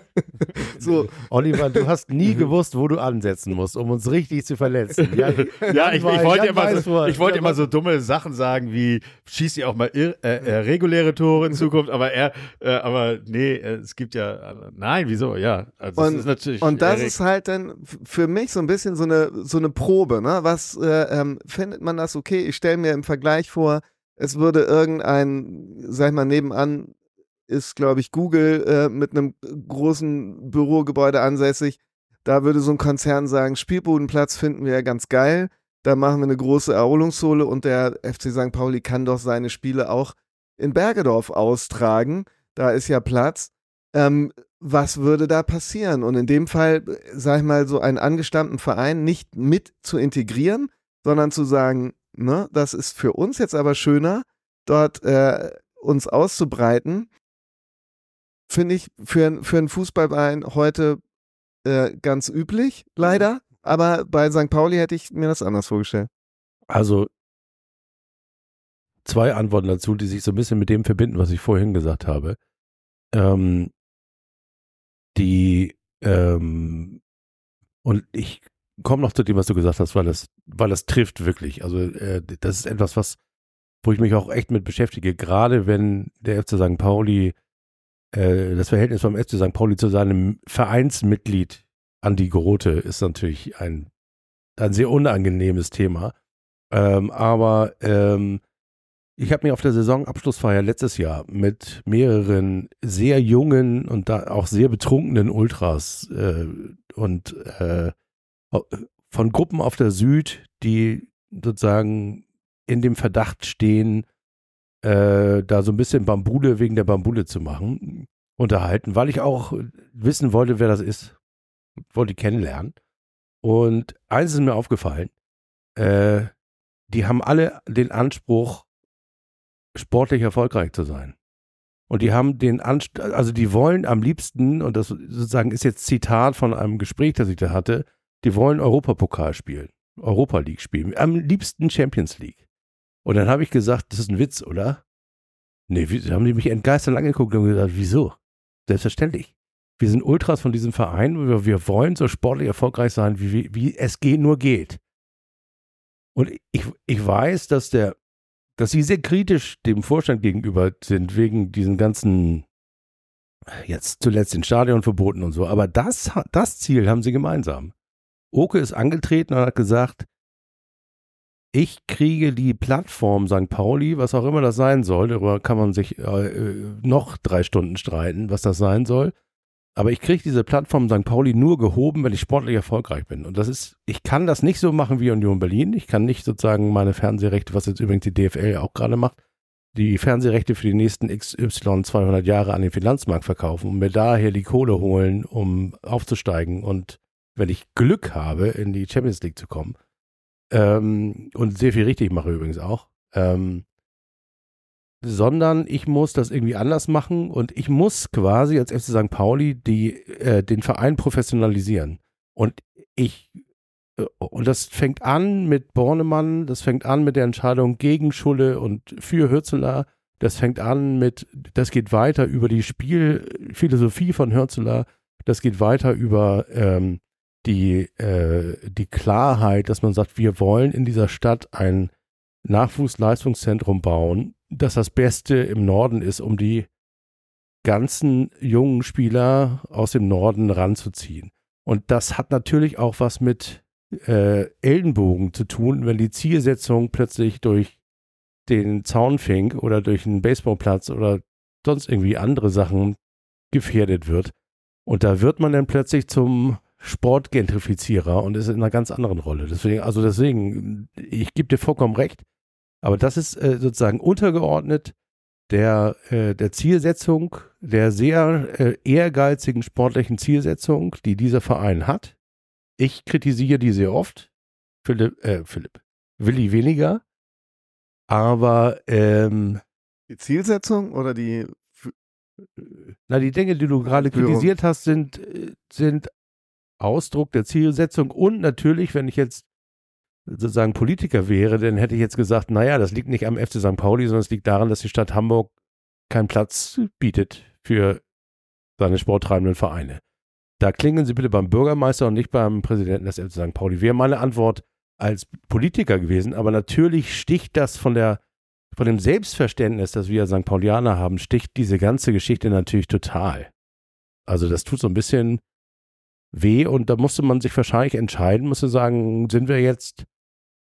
so, Oliver, du hast nie gewusst, wo du ansetzen musst, um uns richtig zu verletzen. Jan, Ja, ich, ich wollte immer, so, ich wollte immer so dumme Sachen sagen wie schießt ihr auch mal äh, äh, reguläre Tore in Zukunft, aber er, äh, aber nee, äh, es gibt ja, nein, wieso? Ja, also das Und- ist natürlich. Und das ist halt dann für mich so ein bisschen so eine, so eine Probe. Ne? Was äh, ähm, findet man das okay? Ich stelle mir im Vergleich vor, es würde irgendein, sag ich mal, nebenan ist, glaube ich, Google äh, mit einem großen Bürogebäude ansässig. Da würde so ein Konzern sagen, Spielbodenplatz finden wir ja ganz geil. Da machen wir eine große Erholungssohle und der FC St. Pauli kann doch seine Spiele auch in Bergedorf austragen. Da ist ja Platz. Ähm, was würde da passieren? Und in dem Fall, sag ich mal, so einen angestammten Verein nicht mit zu integrieren, sondern zu sagen, ne, das ist für uns jetzt aber schöner, dort äh, uns auszubreiten, finde ich für, für einen Fußballverein heute äh, ganz üblich, leider. Aber bei St. Pauli hätte ich mir das anders vorgestellt. Also zwei Antworten dazu, die sich so ein bisschen mit dem verbinden, was ich vorhin gesagt habe. Ähm, die ähm, und ich komme noch zu dem, was du gesagt hast, weil das, weil das trifft wirklich. Also äh, das ist etwas, was, wo ich mich auch echt mit beschäftige, gerade wenn der FC St. Pauli äh, das Verhältnis beim FC St. Pauli zu seinem Vereinsmitglied Andi Grote ist natürlich ein, ein sehr unangenehmes Thema. Ähm, aber ähm, ich habe mir auf der Saisonabschlussfeier letztes Jahr mit mehreren sehr jungen und da auch sehr betrunkenen Ultras äh, und äh, von Gruppen auf der Süd, die sozusagen in dem Verdacht stehen, äh, da so ein bisschen Bambule wegen der Bambule zu machen, unterhalten, weil ich auch wissen wollte, wer das ist. Wollte kennenlernen. Und eins ist mir aufgefallen, äh, die haben alle den Anspruch, sportlich erfolgreich zu sein. Und die haben den Anspruch, also die wollen am liebsten, und das sozusagen ist jetzt Zitat von einem Gespräch, das ich da hatte, die wollen Europapokal spielen, Europa League spielen, am liebsten Champions League. Und dann habe ich gesagt, das ist ein Witz, oder? Nee, wie, haben die mich entgeistert angeguckt und gesagt, wieso? Selbstverständlich. Wir sind Ultras von diesem Verein, wir, wir wollen so sportlich erfolgreich sein, wie, wie, wie es geht, nur geht. Und ich, ich weiß, dass der, dass sie sehr kritisch dem Vorstand gegenüber sind, wegen diesen ganzen, jetzt zuletzt den Stadionverboten und so. Aber das, das Ziel haben sie gemeinsam. Oke ist angetreten und hat gesagt, ich kriege die Plattform St. Pauli, was auch immer das sein soll, darüber kann man sich äh, noch drei Stunden streiten, was das sein soll. Aber ich kriege diese Plattform St. Pauli nur gehoben, wenn ich sportlich erfolgreich bin. Und das ist, ich kann das nicht so machen wie Union Berlin. Ich kann nicht sozusagen meine Fernsehrechte, was jetzt übrigens die DFL auch gerade macht, die Fernsehrechte für die nächsten XY 200 Jahre an den Finanzmarkt verkaufen und mir daher die Kohle holen, um aufzusteigen und wenn ich Glück habe, in die Champions League zu kommen. Ähm, und sehr viel richtig mache übrigens auch. Ähm, sondern ich muss das irgendwie anders machen und ich muss quasi als FC St. Pauli die, äh, den Verein professionalisieren. Und ich, äh, und das fängt an mit Bornemann, das fängt an mit der Entscheidung gegen Schulle und für Hürzeler, das fängt an mit, das geht weiter über die Spielphilosophie von Hürzeler, das geht weiter über ähm, die, äh, die Klarheit, dass man sagt, wir wollen in dieser Stadt ein Nachwuchsleistungszentrum bauen, das das Beste im Norden ist, um die ganzen jungen Spieler aus dem Norden ranzuziehen. Und das hat natürlich auch was mit äh, Ellenbogen zu tun, wenn die Zielsetzung plötzlich durch den Zaunfink oder durch einen Baseballplatz oder sonst irgendwie andere Sachen gefährdet wird. Und da wird man dann plötzlich zum Sportgentrifizierer und ist in einer ganz anderen Rolle. Deswegen, also deswegen, ich gebe dir vollkommen recht, aber das ist äh, sozusagen untergeordnet der, äh, der Zielsetzung, der sehr äh, ehrgeizigen sportlichen Zielsetzung, die dieser Verein hat. Ich kritisiere die sehr oft. Philipp, äh, Philipp, Willi weniger. Aber ähm, Die Zielsetzung oder die na, die Dinge, die du gerade kritisiert hast, sind, äh, sind Ausdruck der Zielsetzung. Und natürlich, wenn ich jetzt sozusagen Politiker wäre, dann hätte ich jetzt gesagt, naja, das liegt nicht am FC St. Pauli, sondern es liegt daran, dass die Stadt Hamburg keinen Platz bietet für seine sporttreibenden Vereine. Da klingen Sie bitte beim Bürgermeister und nicht beim Präsidenten des FC St. Pauli. Wäre meine Antwort als Politiker gewesen, aber natürlich sticht das von der von dem Selbstverständnis, das wir St. Paulianer haben, sticht diese ganze Geschichte natürlich total. Also das tut so ein bisschen weh und da musste man sich wahrscheinlich entscheiden, musste sagen, sind wir jetzt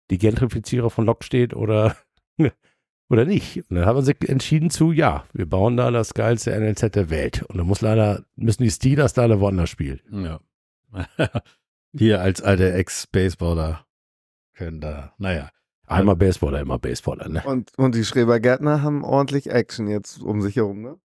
die Gentrifizierer von Lockstedt oder, oder nicht? Und dann haben wir sich entschieden zu, ja, wir bauen da das geilste NLZ der Welt. Und dann muss leider, müssen die Steelers leider woanders spielen. Ja. Hier als alte Ex-Baseballer können da, naja. Einmal Baseballer, immer Baseballer, ne? und, und die Schreber-Gärtner haben ordentlich Action jetzt um sich herum, ne?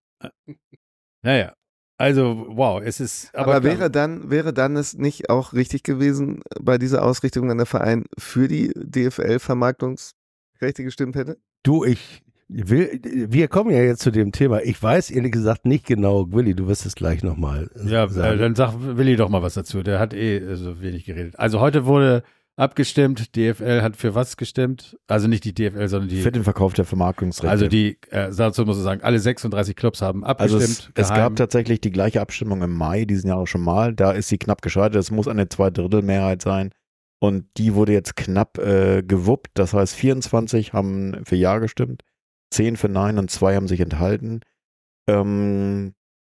Naja. Also, wow, es ist. Aber, Aber, wäre dann, wäre dann es nicht auch richtig gewesen, bei dieser Ausrichtung, wenn der Verein für die DFL-Vermarktungsrechte gestimmt hätte? Du, ich will, wir kommen ja jetzt zu dem Thema. Ich weiß ehrlich gesagt nicht genau, Willi, du wirst es gleich nochmal Ja, äh, sagen. dann sag Willi doch mal was dazu. Der hat eh so wenig geredet. Also heute wurde abgestimmt. DFL hat für was gestimmt? Also nicht die DFL, sondern die. Für den Verkauf der Vermarktungsrechte. Also die, äh, dazu muss ich sagen, alle 36 Clubs haben Also abgestimmt. es, es geheim. gab tatsächlich die gleiche Abstimmung im Mai diesen Jahres schon mal. Da ist sie knapp gescheitert. Es muss eine Zweidrittelmehrheit sein. Und die wurde jetzt knapp äh, gewuppt. Das heißt, 24 haben für Ja gestimmt, 10 für Nein und zwei haben sich enthalten. Ähm,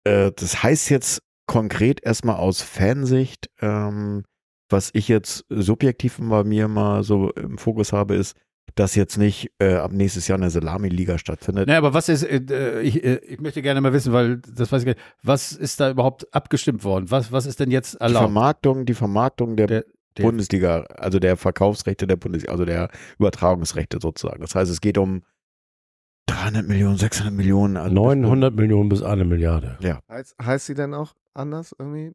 äh, das heißt jetzt konkret erstmal aus Fansicht, ähm, was ich jetzt subjektiv bei mir mal so im Fokus habe, ist, dass jetzt nicht äh, ab nächstes Jahr eine Salami-Liga stattfindet. Nee, aber was ist, äh, ich, äh, ich möchte gerne mal wissen, weil das weiß ich gar nicht, was ist da überhaupt abgestimmt worden? Was, was ist denn jetzt die erlaubt? Vermarktung, die Vermarktung der, Der- der- Bundesliga, also der Verkaufsrechte der Bundesliga, also der Übertragungsrechte sozusagen. Das heißt, es geht um 300 Millionen, 600 Millionen. Also 900 Millionen bis eine Milliarde. Heißt, heißt sie denn auch anders irgendwie?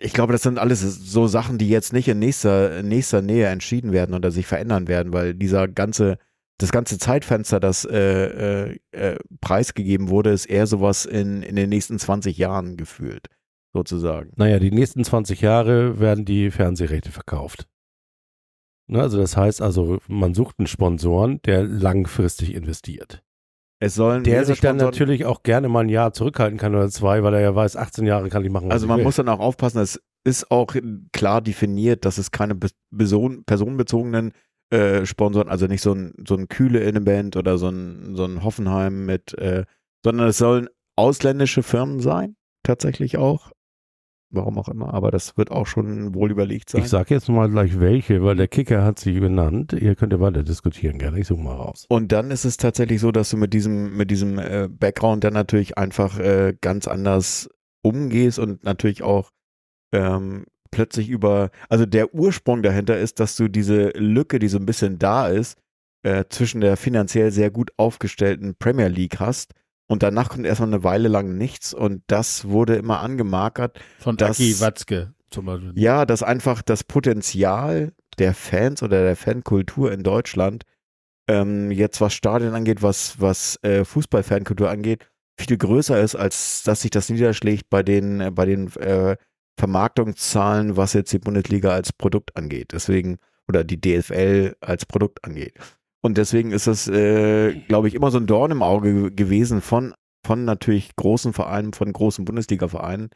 Ich glaube, das sind alles so Sachen, die jetzt nicht in nächster, in nächster Nähe entschieden werden oder sich verändern werden, weil dieser ganze, das ganze Zeitfenster, das äh, äh, äh, preisgegeben wurde, ist eher sowas in, in den nächsten 20 Jahren gefühlt, sozusagen. Naja, die nächsten 20 Jahre werden die Fernsehrechte verkauft. Ne, also das heißt also, man sucht einen Sponsoren, der langfristig investiert. Es sollen Der sich dann natürlich auch gerne mal ein Jahr zurückhalten kann oder zwei, weil er ja weiß, 18 Jahre kann ich machen, Also ich man will. muss dann auch aufpassen, es ist auch klar definiert, dass es keine person personenbezogenen äh, Sponsoren, also nicht so ein, so ein Kühle Band oder so ein, so ein Hoffenheim mit, äh, sondern es sollen ausländische Firmen sein, tatsächlich auch. Warum auch immer, aber das wird auch schon wohl überlegt sein. Ich sage jetzt mal gleich welche, weil der Kicker hat sie genannt. Ihr könnt ja weiter diskutieren gerne. Ich suche mal raus. Und dann ist es tatsächlich so, dass du mit diesem, mit diesem äh, Background dann natürlich einfach äh, ganz anders umgehst und natürlich auch ähm, plötzlich über, also der Ursprung dahinter ist, dass du diese Lücke, die so ein bisschen da ist, äh, zwischen der finanziell sehr gut aufgestellten Premier League hast und danach kommt erstmal eine Weile lang nichts und das wurde immer angemarkert, Von das- Aki Watzke zum Beispiel. ja, dass einfach das Potenzial der Fans oder der Fankultur in Deutschland ähm, jetzt was Stadien angeht, was, was äh, Fußballfankultur angeht, viel größer ist, als dass sich das niederschlägt bei den, äh, bei den äh, Vermarktungszahlen, was jetzt die Bundesliga als Produkt angeht. Deswegen, oder die DFL als Produkt angeht. Und deswegen ist es, äh, glaube ich, immer so ein Dorn im Auge ge- gewesen von, von natürlich großen Vereinen, von großen Bundesliga-Vereinen,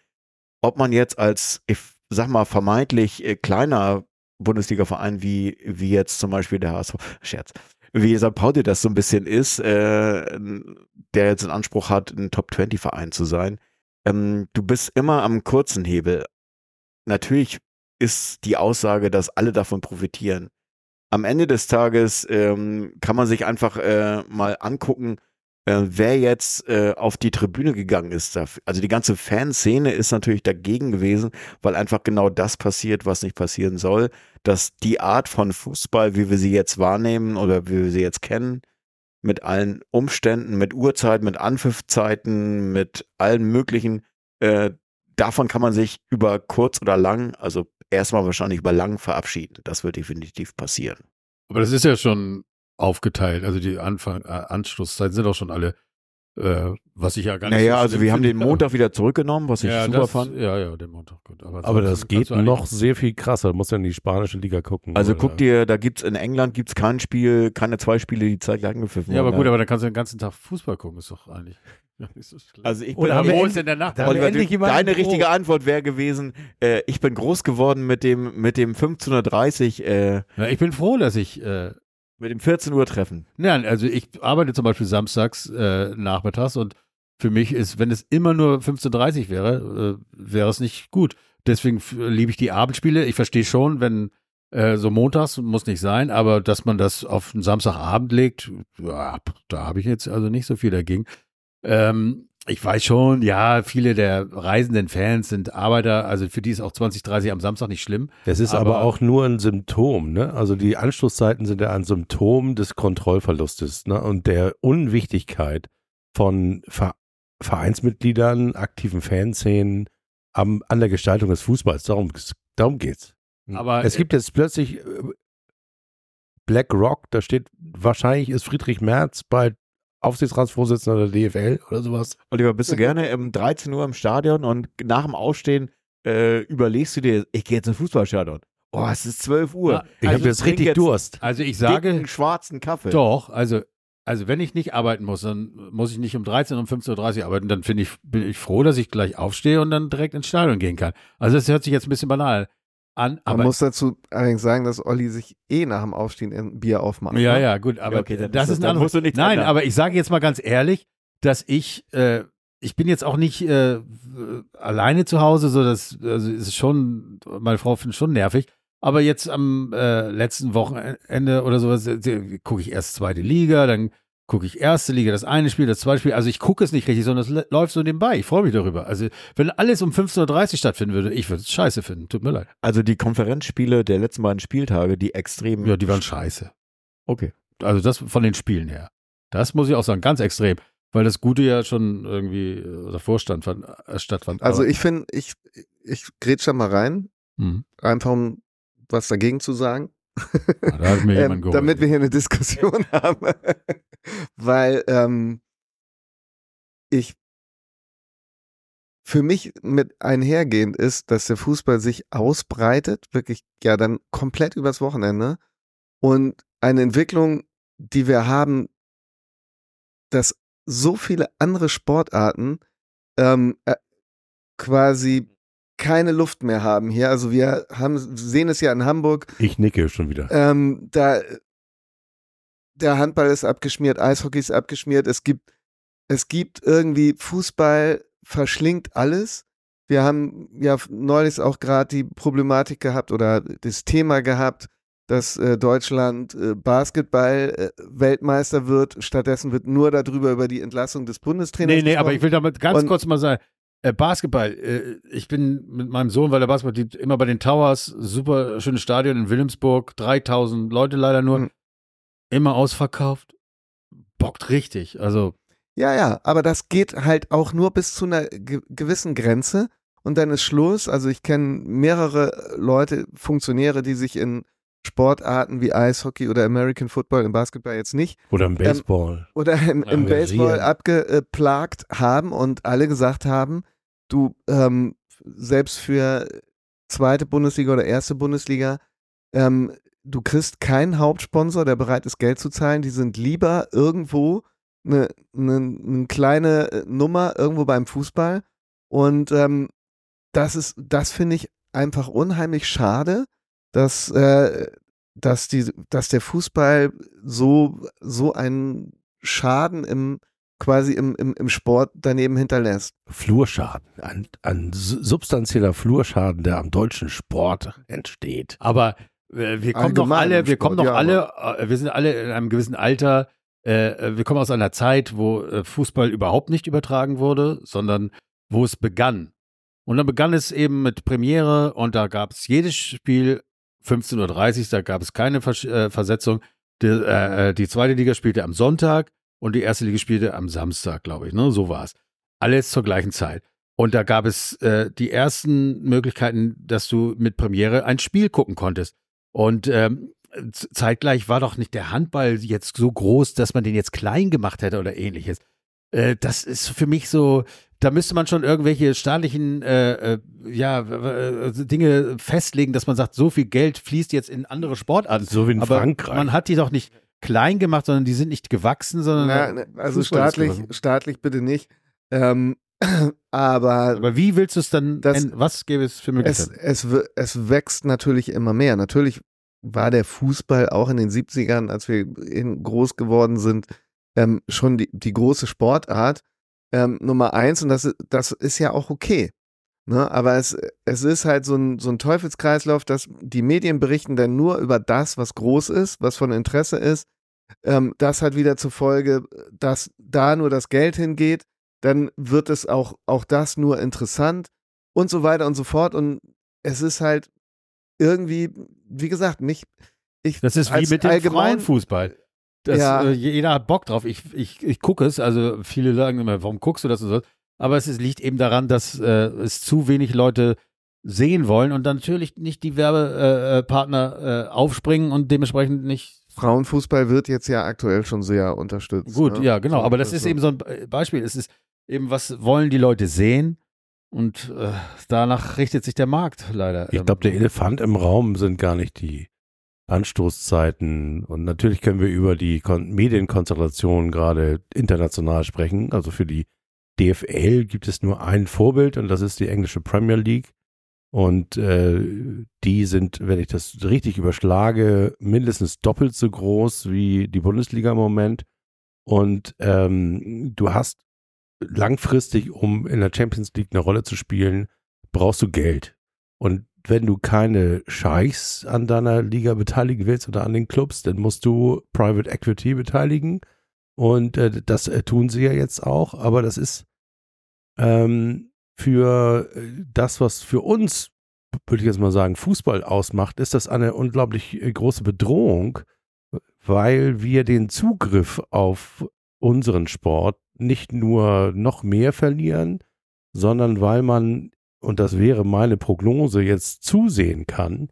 ob man jetzt als, ich sag mal, vermeintlich äh, kleiner Bundesliga-Verein wie, wie jetzt zum Beispiel der HSV, Scherz, wie St. Pauli das so ein bisschen ist, äh, der jetzt den Anspruch hat, ein Top-20-Verein zu sein, ähm, du bist immer am kurzen Hebel. Natürlich ist die Aussage, dass alle davon profitieren. Am Ende des Tages ähm, kann man sich einfach äh, mal angucken, äh, wer jetzt äh, auf die Tribüne gegangen ist. Also die ganze Fanszene ist natürlich dagegen gewesen, weil einfach genau das passiert, was nicht passieren soll, dass die Art von Fußball, wie wir sie jetzt wahrnehmen oder wie wir sie jetzt kennen, mit allen Umständen, mit Uhrzeit, mit Anpfiffzeiten, mit allen möglichen, äh, davon kann man sich über kurz oder lang, also erstmal wahrscheinlich über lang verabschieden. Das wird definitiv passieren. Aber das ist ja schon aufgeteilt. Also die Anfang, äh, Anschlusszeiten sind auch schon alle, äh, was ich ja gar nicht Naja, so also wir haben den Montag wieder zurückgenommen, was ich ja, super das, fand. Ja, ja, den Montag, gut. Aber, Aber das geht noch sehr viel krasser. Du musst ja in die spanische Liga gucken. Also guck dir, da gibt's in England gibt's kein Spiel, keine zwei Spiele, die zeitgleich angepfiffen Ja, aber gut, aber dann kannst du den ganzen Tag Fußball gucken, ist doch eigentlich so. Also ich bin haben ist denn der Nacht? Oliver, du, deine richtige Antwort wäre gewesen, äh, ich bin groß geworden mit dem, mit dem 15.30 Uhr, äh, ich bin froh, dass ich äh, mit dem 14 Uhr Treffen. Nein, also ich arbeite zum Beispiel samstags äh, nachmittags und für mich ist, wenn es immer nur 15.30 Uhr wäre, äh, wäre es nicht gut. Deswegen liebe ich die Abendspiele. Ich verstehe schon, wenn äh, so montags, muss nicht sein, aber dass man das auf einen Samstagabend legt, ja, da habe ich jetzt also nicht so viel dagegen. Ähm, ich weiß schon, ja, viele der reisenden Fans sind Arbeiter, also für die ist auch 20, 30 am Samstag nicht schlimm. Das ist aber, Aber- auch nur ein Symptom, ne? Also die Anschlusszeiten sind ja ein Symptom des Kontrollverlustes, ne? Und der Unwichtigkeit von Ver Vereinsmitgliedern, aktiven Fanszenen am, an der Gestaltung des Fußballs. Darum, darum geht's. Aber es gibt jetzt plötzlich äh, Black Rock, da steht, wahrscheinlich ist Friedrich Merz bei Aufsichtsratsvorsitzender der DFL oder sowas. Oliver, bist du gerne um 13 Uhr im Stadion und nach dem Ausstehen äh, überlegst du dir, ich gehe jetzt ins Fußballstadion. Oh, es ist 12 Uhr. Ja, Ich Also habe jetzt richtig jetzt Durst. also ich sage, dicken, schwarzen Kaffee. Doch, also, also wenn ich nicht arbeiten muss, dann muss ich nicht um 13 um 15.30 Uhr arbeiten, dann finde ich, bin ich froh, dass ich gleich aufstehe und dann direkt ins Stadion gehen kann. Also das hört sich jetzt ein bisschen banal an, Man muss dazu allerdings sagen, dass Olli sich eh nach dem Aufstehen ein Bier aufmacht. ja, ne? ja, gut, aber okay, dann das ist das- ein dann musst du anderes. Nein, ändern. aber ich sage jetzt mal ganz ehrlich, dass ich, äh, ich bin jetzt auch nicht äh, alleine zu Hause, so das also ist schon, meine Frau findet schon nervig. Aber jetzt am äh, letzten Wochenende oder sowas äh, gucke ich erst zweite Liga, dann gucke ich erste Liga, das eine Spiel, das zweite Spiel. Also ich gucke es nicht richtig, sondern es lä- läuft so nebenbei. Ich freue mich darüber. Also wenn alles um 15.30 Uhr stattfinden würde, ich würde es scheiße finden. Tut mir leid. Also die Konferenzspiele der letzten beiden Spieltage, die extrem. Ja, die waren scheiße. Okay. Also das von den Spielen her. Das muss ich auch sagen, ganz extrem. Weil das Gute ja schon irgendwie äh, davor stand, fand, äh, stattfand. Also ich finde, ich, ich grätsch da mal rein, Mhm. einfach um was dagegen zu sagen. Ja, da hat mir jemand ähm, geholt. damit wir hier eine Diskussion haben. Weil ähm, ich für mich mit einhergehend ist, dass der Fußball sich ausbreitet, wirklich ja dann komplett übers Wochenende und eine Entwicklung, die wir haben, dass so viele andere Sportarten ähm, äh, quasi keine Luft mehr haben hier. Also wir haben sehen es ja in Hamburg, Ich nicke schon wieder. ähm, da der Handball ist abgeschmiert, Eishockey ist abgeschmiert. Es gibt es gibt irgendwie Fußball verschlingt alles. Wir haben ja neulich auch gerade die Problematik gehabt oder das Thema gehabt, dass äh, Deutschland äh, Basketball äh, Weltmeister wird. Stattdessen wird nur darüber über die Entlassung des Bundestrainers Nee, nee, aber gesprochen. ich will damit ganz Und- kurz mal sagen, äh, Basketball, äh, ich bin mit meinem Sohn, weil der Basketball die, immer bei den Towers, super schönes Stadion in Wilhelmsburg, 3000 Leute leider nur, Hm. immer ausverkauft. Bockt richtig, also Ja, ja, aber das geht halt auch nur bis zu einer ge gewissen Grenze und dann ist Schluss. Also ich kenne mehrere Leute, Funktionäre, die sich in Sportarten wie Eishockey oder American Football, im Basketball jetzt nicht, Oder im Baseball. oder im, im Baseball abgeplagt haben und alle gesagt haben, du, ähm, selbst für zweite Bundesliga oder erste Bundesliga, ähm, du kriegst keinen Hauptsponsor, der bereit ist, Geld zu zahlen. Die sind lieber irgendwo eine, eine, eine kleine äh, Nummer irgendwo beim Fußball. Und ähm, das ist, das finde ich einfach unheimlich schade, dass, äh, dass, die, dass der Fußball so, so einen Schaden im quasi im, im, im Sport daneben hinterlässt. Flurschaden. Ein, ein su- substanzieller Flurschaden, der am deutschen Sport entsteht. Aber äh, wir kommen doch alle, wir kommen doch ja, alle, äh, wir sind alle in einem gewissen Alter. Äh, wir kommen aus einer Zeit, wo äh, Fußball überhaupt nicht übertragen wurde, sondern wo es begann. Und dann begann es eben mit Premiere und da gab es jedes Spiel 15.30 Uhr, da gab es keine äh, Versetzung. Die, äh, die zweite Liga spielte am Sonntag und die erste Liga spielte am Samstag, glaube ich. Ne? So war es. Alles zur gleichen Zeit. Und da gab es äh, die ersten Möglichkeiten, dass du mit Premiere ein Spiel gucken konntest. Und ähm, zeitgleich war doch nicht der Handball jetzt so groß, dass man den jetzt klein gemacht hätte oder ähnliches. Äh, das ist für mich so, da müsste man schon irgendwelche staatlichen äh, äh, ja, Dinge festlegen, dass man sagt, so viel Geld fließt jetzt in andere Sportarten. So wie in Aber Frankreich. man hat die doch nicht klein gemacht, sondern die sind nicht gewachsen, sondern Na, ne, also staatlich, staatlich bitte nicht. Ähm, aber Aber wie willst du es dann, Das- was gäbe es für es, Möglichkeiten? es, w- es wächst natürlich immer mehr. Natürlich war der Fußball auch in den 70ern, als wir in, groß geworden sind, ähm, schon die, die große Sportart ähm, Nummer eins und das, ist- das ist ja auch okay. Ne? Aber es, es ist halt so ein, so ein Teufelskreislauf, dass die Medien berichten dann nur über das, was groß ist, was von Interesse ist. Ähm, das hat wieder zur Folge, dass da nur das Geld hingeht. Dann wird es auch, auch das nur interessant und so weiter und so fort. Und es ist halt irgendwie, wie gesagt, nicht. Ich, Das ist wie mit dem allgemein- Frauenfußball. Das, Ja. äh, jeder hat Bock drauf. Ich, ich, ich gucke es. Also viele sagen immer, warum guckst du das und so. Aber es ist, liegt eben daran, dass äh, es zu wenig Leute sehen wollen und dann natürlich nicht die Werbepartner äh, Partner, äh, aufspringen und dementsprechend nicht. Frauenfußball wird jetzt ja aktuell schon sehr unterstützt. Gut, ne? ja, genau. So, Aber das also- ist eben so ein Be- Beispiel. Es ist eben, was wollen die Leute sehen? Und äh, danach richtet sich der Markt leider. Ich glaube, der Elefant im Raum sind gar nicht die Anstoßzeiten. Und natürlich können wir über die Kon Medienkonstellation gerade international sprechen. Also für die DFL gibt es nur ein Vorbild und das ist die englische Premier League. Und äh, die sind, wenn ich das richtig überschlage, mindestens doppelt so groß wie die Bundesliga im Moment. Und ähm, du hast langfristig, um in der Champions League eine Rolle zu spielen, brauchst du Geld. Und wenn du keine Scheichs an deiner Liga beteiligen willst oder an den Clubs, dann musst du Private Equity beteiligen. Und äh, das äh, tun sie ja jetzt auch, aber das ist ähm, für äh, das, was für uns, würde ich jetzt mal sagen, Fußball ausmacht, ist das eine unglaublich äh, große Bedrohung, weil wir den Zugriff auf unseren Sport nicht nur noch mehr verlieren, sondern weil man, und das wäre meine Prognose, jetzt zusehen kann,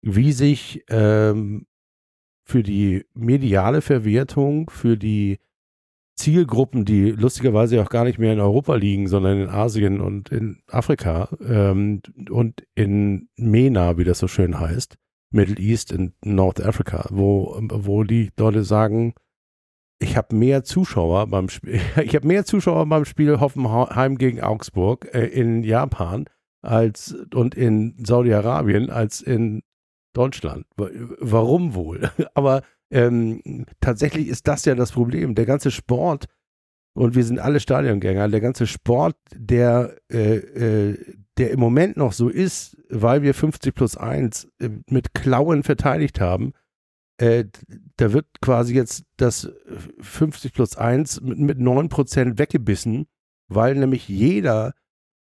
wie sich ähm, für die mediale Verwertung, für die Zielgruppen, die lustigerweise auch gar nicht mehr in Europa liegen, sondern in Asien und in Afrika ähm, und in MENA, wie das so schön heißt, Middle East und North Africa, wo, wo die Leute sagen, ich habe mehr Zuschauer beim Spiel, ich habe mehr Zuschauer beim Spiel Hoffenheim gegen Augsburg äh, in Japan als und in Saudi-Arabien als in Deutschland. Warum wohl? Aber ähm, tatsächlich ist das ja das Problem. Der ganze Sport, und wir sind alle Stadiongänger, der ganze Sport, der, äh, äh, der im Moment noch so ist, weil wir 50 plus 1 äh, mit Klauen verteidigt haben, äh, da wird quasi jetzt das 50 plus 1 mit, mit 9% weggebissen, weil nämlich jeder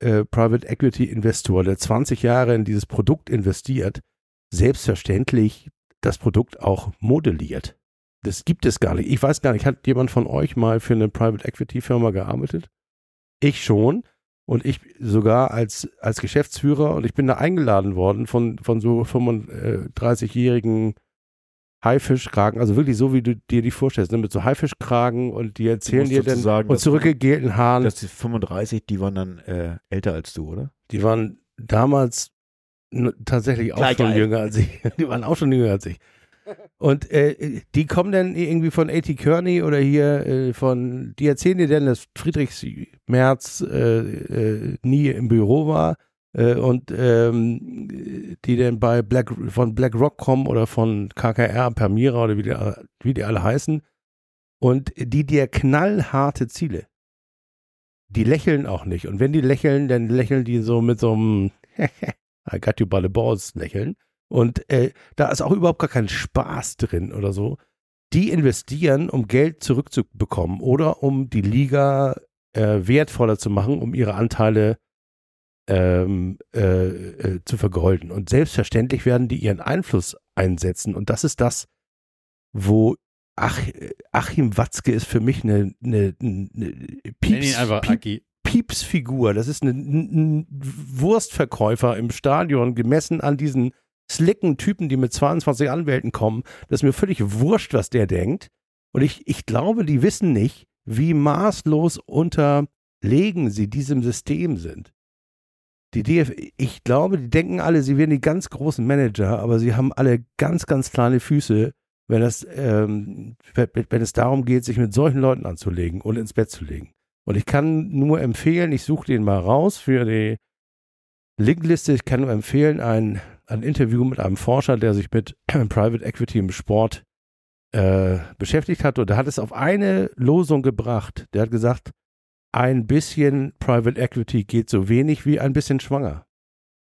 äh, Private Equity Investor, der 20 Jahre in dieses Produkt investiert, selbstverständlich das Produkt auch modelliert. Das gibt es gar nicht. Ich weiß gar nicht, hat jemand von euch mal für eine Private Equity Firma gearbeitet? Ich schon. Und ich sogar als, als Geschäftsführer und ich bin da eingeladen worden von, von so 35-jährigen Haifischkragen, also wirklich so, wie du dir die vorstellst, ne? mit so Haifischkragen und die erzählen dir dann sagen, und zurückgegelten Haaren. dass die 35, die waren dann äh, älter als du, oder? Die waren damals tatsächlich auch Gleich schon alt. jünger als ich. Die waren auch schon jünger als ich. Und äh, die kommen dann irgendwie von A.T. Kearney oder hier äh, von, die erzählen dir dann, dass Friedrich Merz äh, äh, nie im Büro war äh, und ähm, die dann bei Black, von BlackRock kommen oder von KKR, Permira oder wie die, wie die alle heißen und die dir knallharte Ziele. Die lächeln auch nicht. Und wenn die lächeln, dann lächeln die so mit so einem I got you by the balls lächeln. Und äh, da ist auch überhaupt gar kein Spaß drin oder so. Die investieren, um Geld zurückzubekommen oder um die Liga äh, wertvoller zu machen, um ihre Anteile ähm, äh, äh, zu vergolden. Und selbstverständlich werden die ihren Einfluss einsetzen. Und das ist das, wo Ach, Achim Watzke ist für mich eine, eine, eine Nenn Pieps, ihn einfach Piep, Aki. Piepsfigur. Das ist ein, ein, Wurstverkäufer im Stadion, gemessen an diesen slicken Typen, die mit 22 Anwälten kommen. Das ist mir völlig wurscht, was der denkt. Und ich, ich glaube, die wissen nicht, wie maßlos unterlegen sie diesem System sind. Die DF, ich glaube, die denken alle, sie wären die ganz großen Manager, aber sie haben alle ganz, ganz kleine Füße, wenn es, ähm, wenn es darum geht, sich mit solchen Leuten anzulegen und ins Bett zu legen. Und ich kann nur empfehlen, ich suche den mal raus für die Linkliste. Ich kann nur empfehlen, ein, ein Interview mit einem Forscher, der sich mit Private Equity im Sport äh, beschäftigt hat. Und der hat es auf eine Losung gebracht. Der hat gesagt, ein bisschen Private Equity geht so wenig wie ein bisschen schwanger.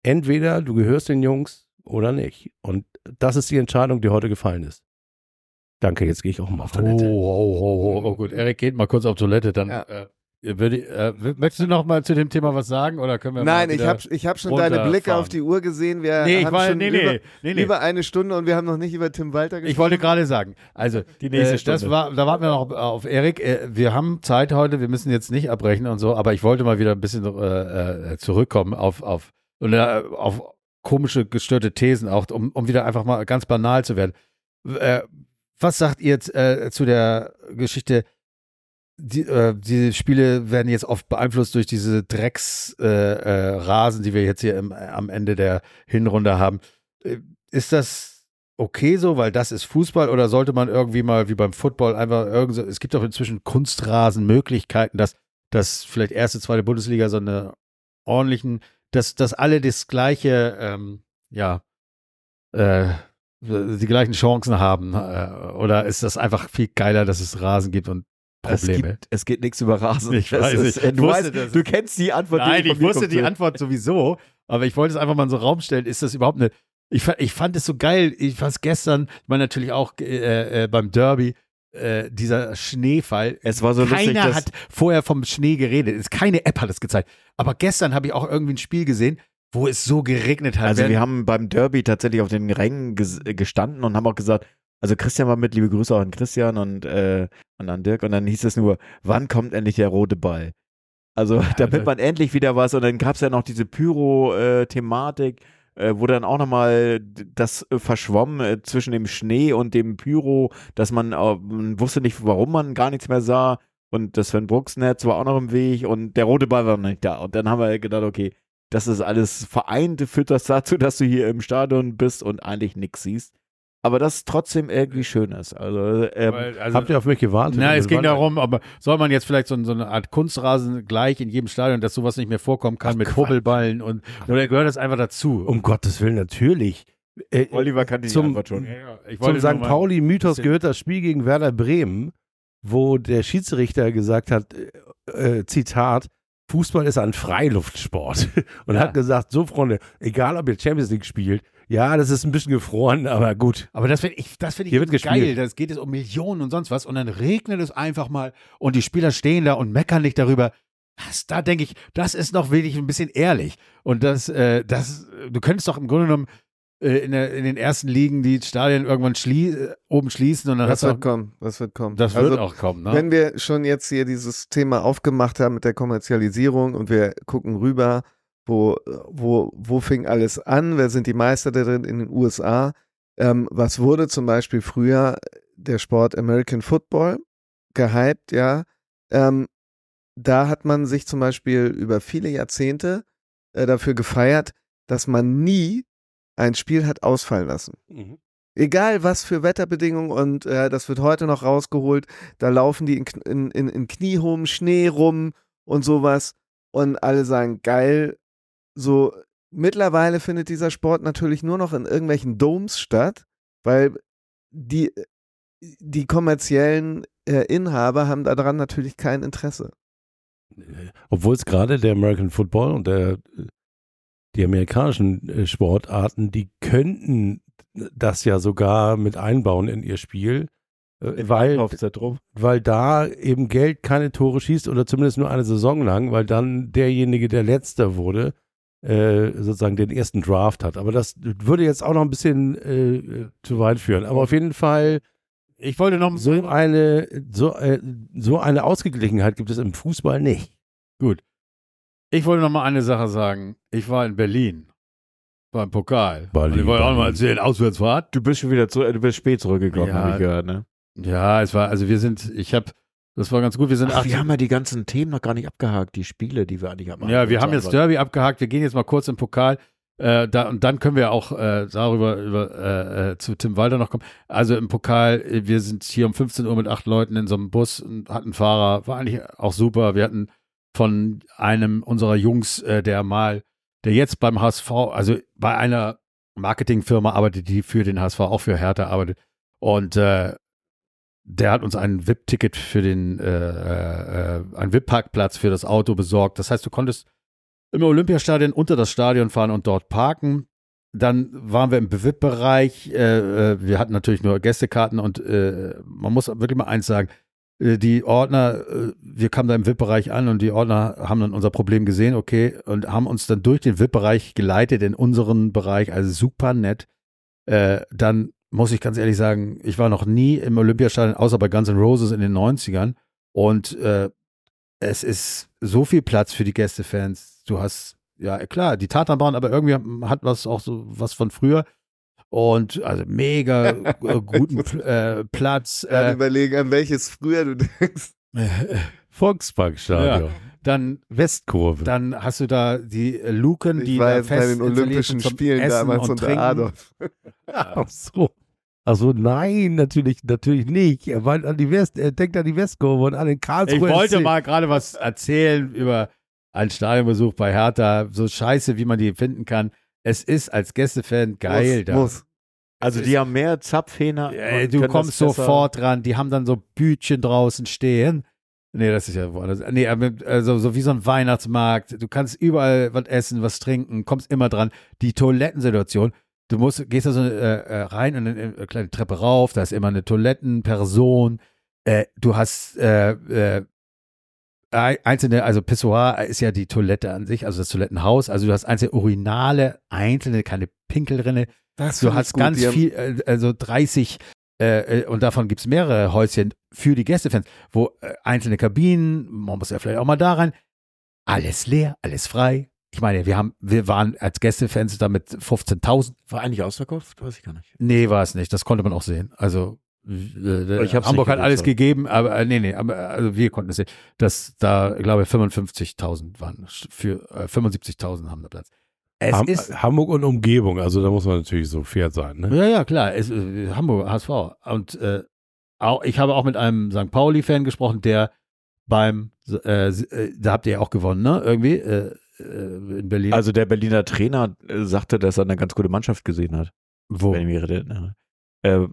Entweder du gehörst den Jungs oder nicht. Und das ist die Entscheidung, die heute gefallen ist. Danke, jetzt gehe ich auch mal auf Oh, Toilette. oh, oh, oh, oh, gut. Erik geht mal kurz auf Toilette. Dann Ja. äh, würde, äh, möchtest du noch mal zu dem Thema was sagen oder können wir Nein, ich habe ich hab schon deine Blicke auf die Uhr gesehen. Wir Nee, ich haben war, schon nee, über, nee, über eine Stunde und wir haben noch nicht über Tim Walter gesprochen. Ich wollte gerade sagen, also Die nächste äh, Stunde. war, da warten wir noch auf Erik. Äh, wir haben Zeit heute, wir müssen jetzt nicht abbrechen und so, aber ich wollte mal wieder ein bisschen äh, äh, zurückkommen auf auf äh, auf komische gestörte Thesen auch, um, um wieder einfach mal ganz banal zu werden. Äh, was sagt ihr jetzt äh, zu der Geschichte? Die, äh, die Spiele werden jetzt oft beeinflusst durch diese Drecksrasen, äh, äh, die wir jetzt hier im, am Ende der Hinrunde haben. Äh, ist das okay so, weil das ist Fußball oder sollte man irgendwie mal wie beim Football einfach irgend so, es gibt doch inzwischen Kunstrasenmöglichkeiten, dass, dass vielleicht erste, zweite Bundesliga so eine ordentlichen, dass, dass alle das gleiche, ähm, ja, äh, die gleichen Chancen haben äh, oder ist das einfach viel geiler, dass es Rasen gibt und Es, Probleme. gibt, es geht nichts über Rasen. Ich Das weiß, ist, ich äh, du, wusste, weißt, du kennst die Antwort. Nein, die ich wusste die Antwort sowieso, aber ich wollte es einfach mal in so einen Raum stellen. Ist das überhaupt eine. Ich, ich fand es so geil. Ich fand es gestern, ich meine natürlich auch äh, äh, beim Derby, äh, dieser Schneefall. Es war so lustig, Keiner hat vorher vom Schnee geredet. Es- Keine App hat es gezeigt. Aber gestern habe ich auch irgendwie ein Spiel gesehen, wo es so geregnet hat. Also wir haben beim Derby tatsächlich auf den Rängen ges gestanden und haben auch gesagt, also Christian war mit, liebe Grüße auch an Christian und, äh, und an Dirk und dann hieß es nur, wann kommt endlich der rote Ball? Also damit man endlich wieder was und dann gab es ja noch diese Pyro-Thematik, äh, wo dann auch nochmal das äh, verschwommen äh, zwischen dem Schnee und dem Pyro, dass man, man wusste nicht, warum man gar nichts mehr sah und das Sven Brooks-Netz war auch noch im Weg und der rote Ball war noch nicht da und dann haben wir gedacht, okay, das ist alles vereint, führt das dazu, dass du hier im Stadion bist und eigentlich nichts siehst. Aber das trotzdem irgendwie schön ist. Also, ähm, also, Habt ihr auf mich gewartet? Nein, es Und ging darum, aber soll man jetzt vielleicht so, so eine Art Kunstrasen gleich in jedem Stadion, dass sowas nicht mehr vorkommen kann Ach, mit. Hubbelballen und oder gehört das einfach dazu? Um Gottes Willen, natürlich. Äh, Oliver kannte die Zum- Antwort schon. Ja, ja, ich Zum wollte St. Pauli-Mythos gehört das Spiel gegen Werder Bremen, wo der Schiedsrichter gesagt hat, äh, äh, Zitat, Fußball ist ein Freiluftsport. Und Ja. hat gesagt, so Freunde, egal ob ihr Champions League spielt, ja, das ist ein bisschen gefroren, aber gut. Aber das finde ich, das finde ich Hier wird geil. gespielt. Das geht es um Millionen und sonst was. Und dann regnet es einfach mal und die Spieler stehen da und meckern nicht darüber. Was, da denke ich, das ist noch wirklich ein bisschen ehrlich. Und das, äh, das, du könntest doch im Grunde genommen äh, in, der, in den ersten Ligen die Stadien irgendwann schlie äh, oben schließen und dann Das hast du wird auch, kommen, das wird kommen. das Also, wird auch kommen, ne? Wenn wir schon jetzt hier dieses Thema aufgemacht haben mit der Kommerzialisierung und wir gucken rüber, wo, wo, wo fing alles an, wer sind die Meister darin in den USA, ähm, was wurde zum Beispiel früher der Sport American Football gehypt, ja, ähm, da hat man sich zum Beispiel über viele Jahrzehnte äh, dafür gefeiert, dass man nie ein Spiel hat ausfallen lassen. Egal was für Wetterbedingungen und äh, das wird heute noch rausgeholt, da laufen die in, in, in, in kniehohem Schnee rum und sowas und alle sagen geil. So mittlerweile findet dieser Sport natürlich nur noch in irgendwelchen Domes statt, weil die, die kommerziellen äh, Inhaber haben daran natürlich kein Interesse. Obwohl es gerade der American Football und der, die amerikanischen äh, Sportarten, die könnten das ja sogar mit einbauen in ihr Spiel, äh, weil, weil da eben Geld keine Tore schießt oder zumindest nur eine Saison lang, weil dann derjenige, der Letzter wurde, äh, sozusagen den ersten Draft hat. Aber das würde jetzt auch noch ein bisschen äh, zu weit führen. Aber auf jeden Fall ich wollte noch so eine so, äh, so eine Ausgeglichenheit gibt es im Fußball nicht. Ich wollte noch mal eine Sache sagen. Ich war in Berlin beim Pokal. Berlin, und ich wollte auch noch mal Berlin. erzählen, Auswärtsfahrt. Du bist schon wieder zu, du bist spät zurückgekommen, Ja. habe ich gehört, ne? Ja, es war, also wir sind, ich habe, das war ganz gut. Wir sind Ach, 18 wir haben ja die ganzen Themen noch gar nicht abgehakt, die Spiele, die wir eigentlich haben. Ja, wir haben jetzt Derby abgehakt. Wir gehen jetzt mal kurz im Pokal. Äh, da, und dann können wir auch äh, darüber über, äh, äh, zu Tim Walter noch kommen. Also im Pokal, äh, wir sind hier um 15 Uhr mit acht Leuten in so einem Bus und hatten Fahrer. War eigentlich auch super. Wir hatten von einem unserer Jungs, äh, der mal, der jetzt beim HSV, also bei einer Marketingfirma arbeitet, die für den HSV auch für Hertha arbeitet. Und äh, der hat uns ein VIP-Ticket für den, äh, äh, ein VIP-Parkplatz für das Auto besorgt. Das heißt, du konntest im Olympiastadion unter das Stadion fahren und dort parken. Dann waren wir im VIP-Bereich. Äh, äh, wir hatten natürlich nur Gästekarten und äh, man muss wirklich mal eins sagen. äh, Die Ordner, äh, wir kamen da im VIP-Bereich an und die Ordner haben dann unser Problem gesehen, okay, und haben uns dann durch den VIP-Bereich geleitet in unseren Bereich, also super nett. Äh, dann muss ich ganz ehrlich sagen, ich war noch nie im Olympiastadion, außer bei Guns N' Roses in den 90ern. Und äh, es ist so viel Platz für die Gästefans. Du hast, ja klar, die Tatanbahn, aber irgendwie hat was auch so was von früher. Und also mega guten äh, Platz. Dann Äh, überlegen, an welches früher du denkst. Volksparkstadion. dann, Westkurve. dann hast du da die Luken, die Ich war da jetzt bei fest den Olympischen Spielen Essen damals und unter Trinken. Adolf. Ach so. Also nein, natürlich, natürlich nicht. Er an die West, er denkt an die Westkurve und an den Karlsruhe. Ich wollte SC. mal gerade was erzählen über einen Stadionbesuch bei Hertha, so scheiße, wie man die finden kann. Es ist als Gästefan geil muss, da. Muss. Also die haben mehr Zapfhähner. Ey, und du kommst sofort ran. Die haben dann so Bütchen draußen stehen. Nee, das ist ja woanders. Nee, aber, also so wie so ein Weihnachtsmarkt. Du kannst überall was essen, was trinken, kommst immer dran. Die Toilettensituation. Du musst, gehst da so äh, äh, rein und eine, eine kleine Treppe rauf, da ist immer eine Toilettenperson. Äh, du hast äh, äh, ei- einzelne, also Pissoir ist ja die Toilette an sich, also das Toilettenhaus. Also du hast einzelne Urinale, einzelne, keine Pinkelrinne. Das Du hast gut. ganz viel, äh, also 30, äh, äh, und davon gibt es mehrere Häuschen für die Gästefans, wo äh, einzelne Kabinen, man muss ja vielleicht auch mal da rein, alles leer, alles frei. Ich meine, wir haben, wir waren als Gästefans da mit 15.000. War eigentlich ausverkauft? Weiß ich gar nicht. Nee, war es nicht. Das konnte man auch sehen. Also äh, Ich Hamburg hat alles gegeben, aber äh, nee, nee, aber, also wir konnten es sehen. Dass da, ich glaube, 55.000 waren für äh, 75.000 haben da Platz. Es Ham ist Hamburg und Umgebung, also da muss man natürlich so fair sein. Ne? Ja, ja, klar. Es, äh, Hamburg, HSV. Und äh, auch, ich habe auch mit einem St. Pauli-Fan gesprochen, der beim, äh, äh, da habt ihr ja auch gewonnen, ne? Irgendwie äh, in Berlin. Also der Berliner Trainer äh, sagte, dass er eine ganz gute Mannschaft gesehen hat. wo? Wenn ich mich erinnere. Äh,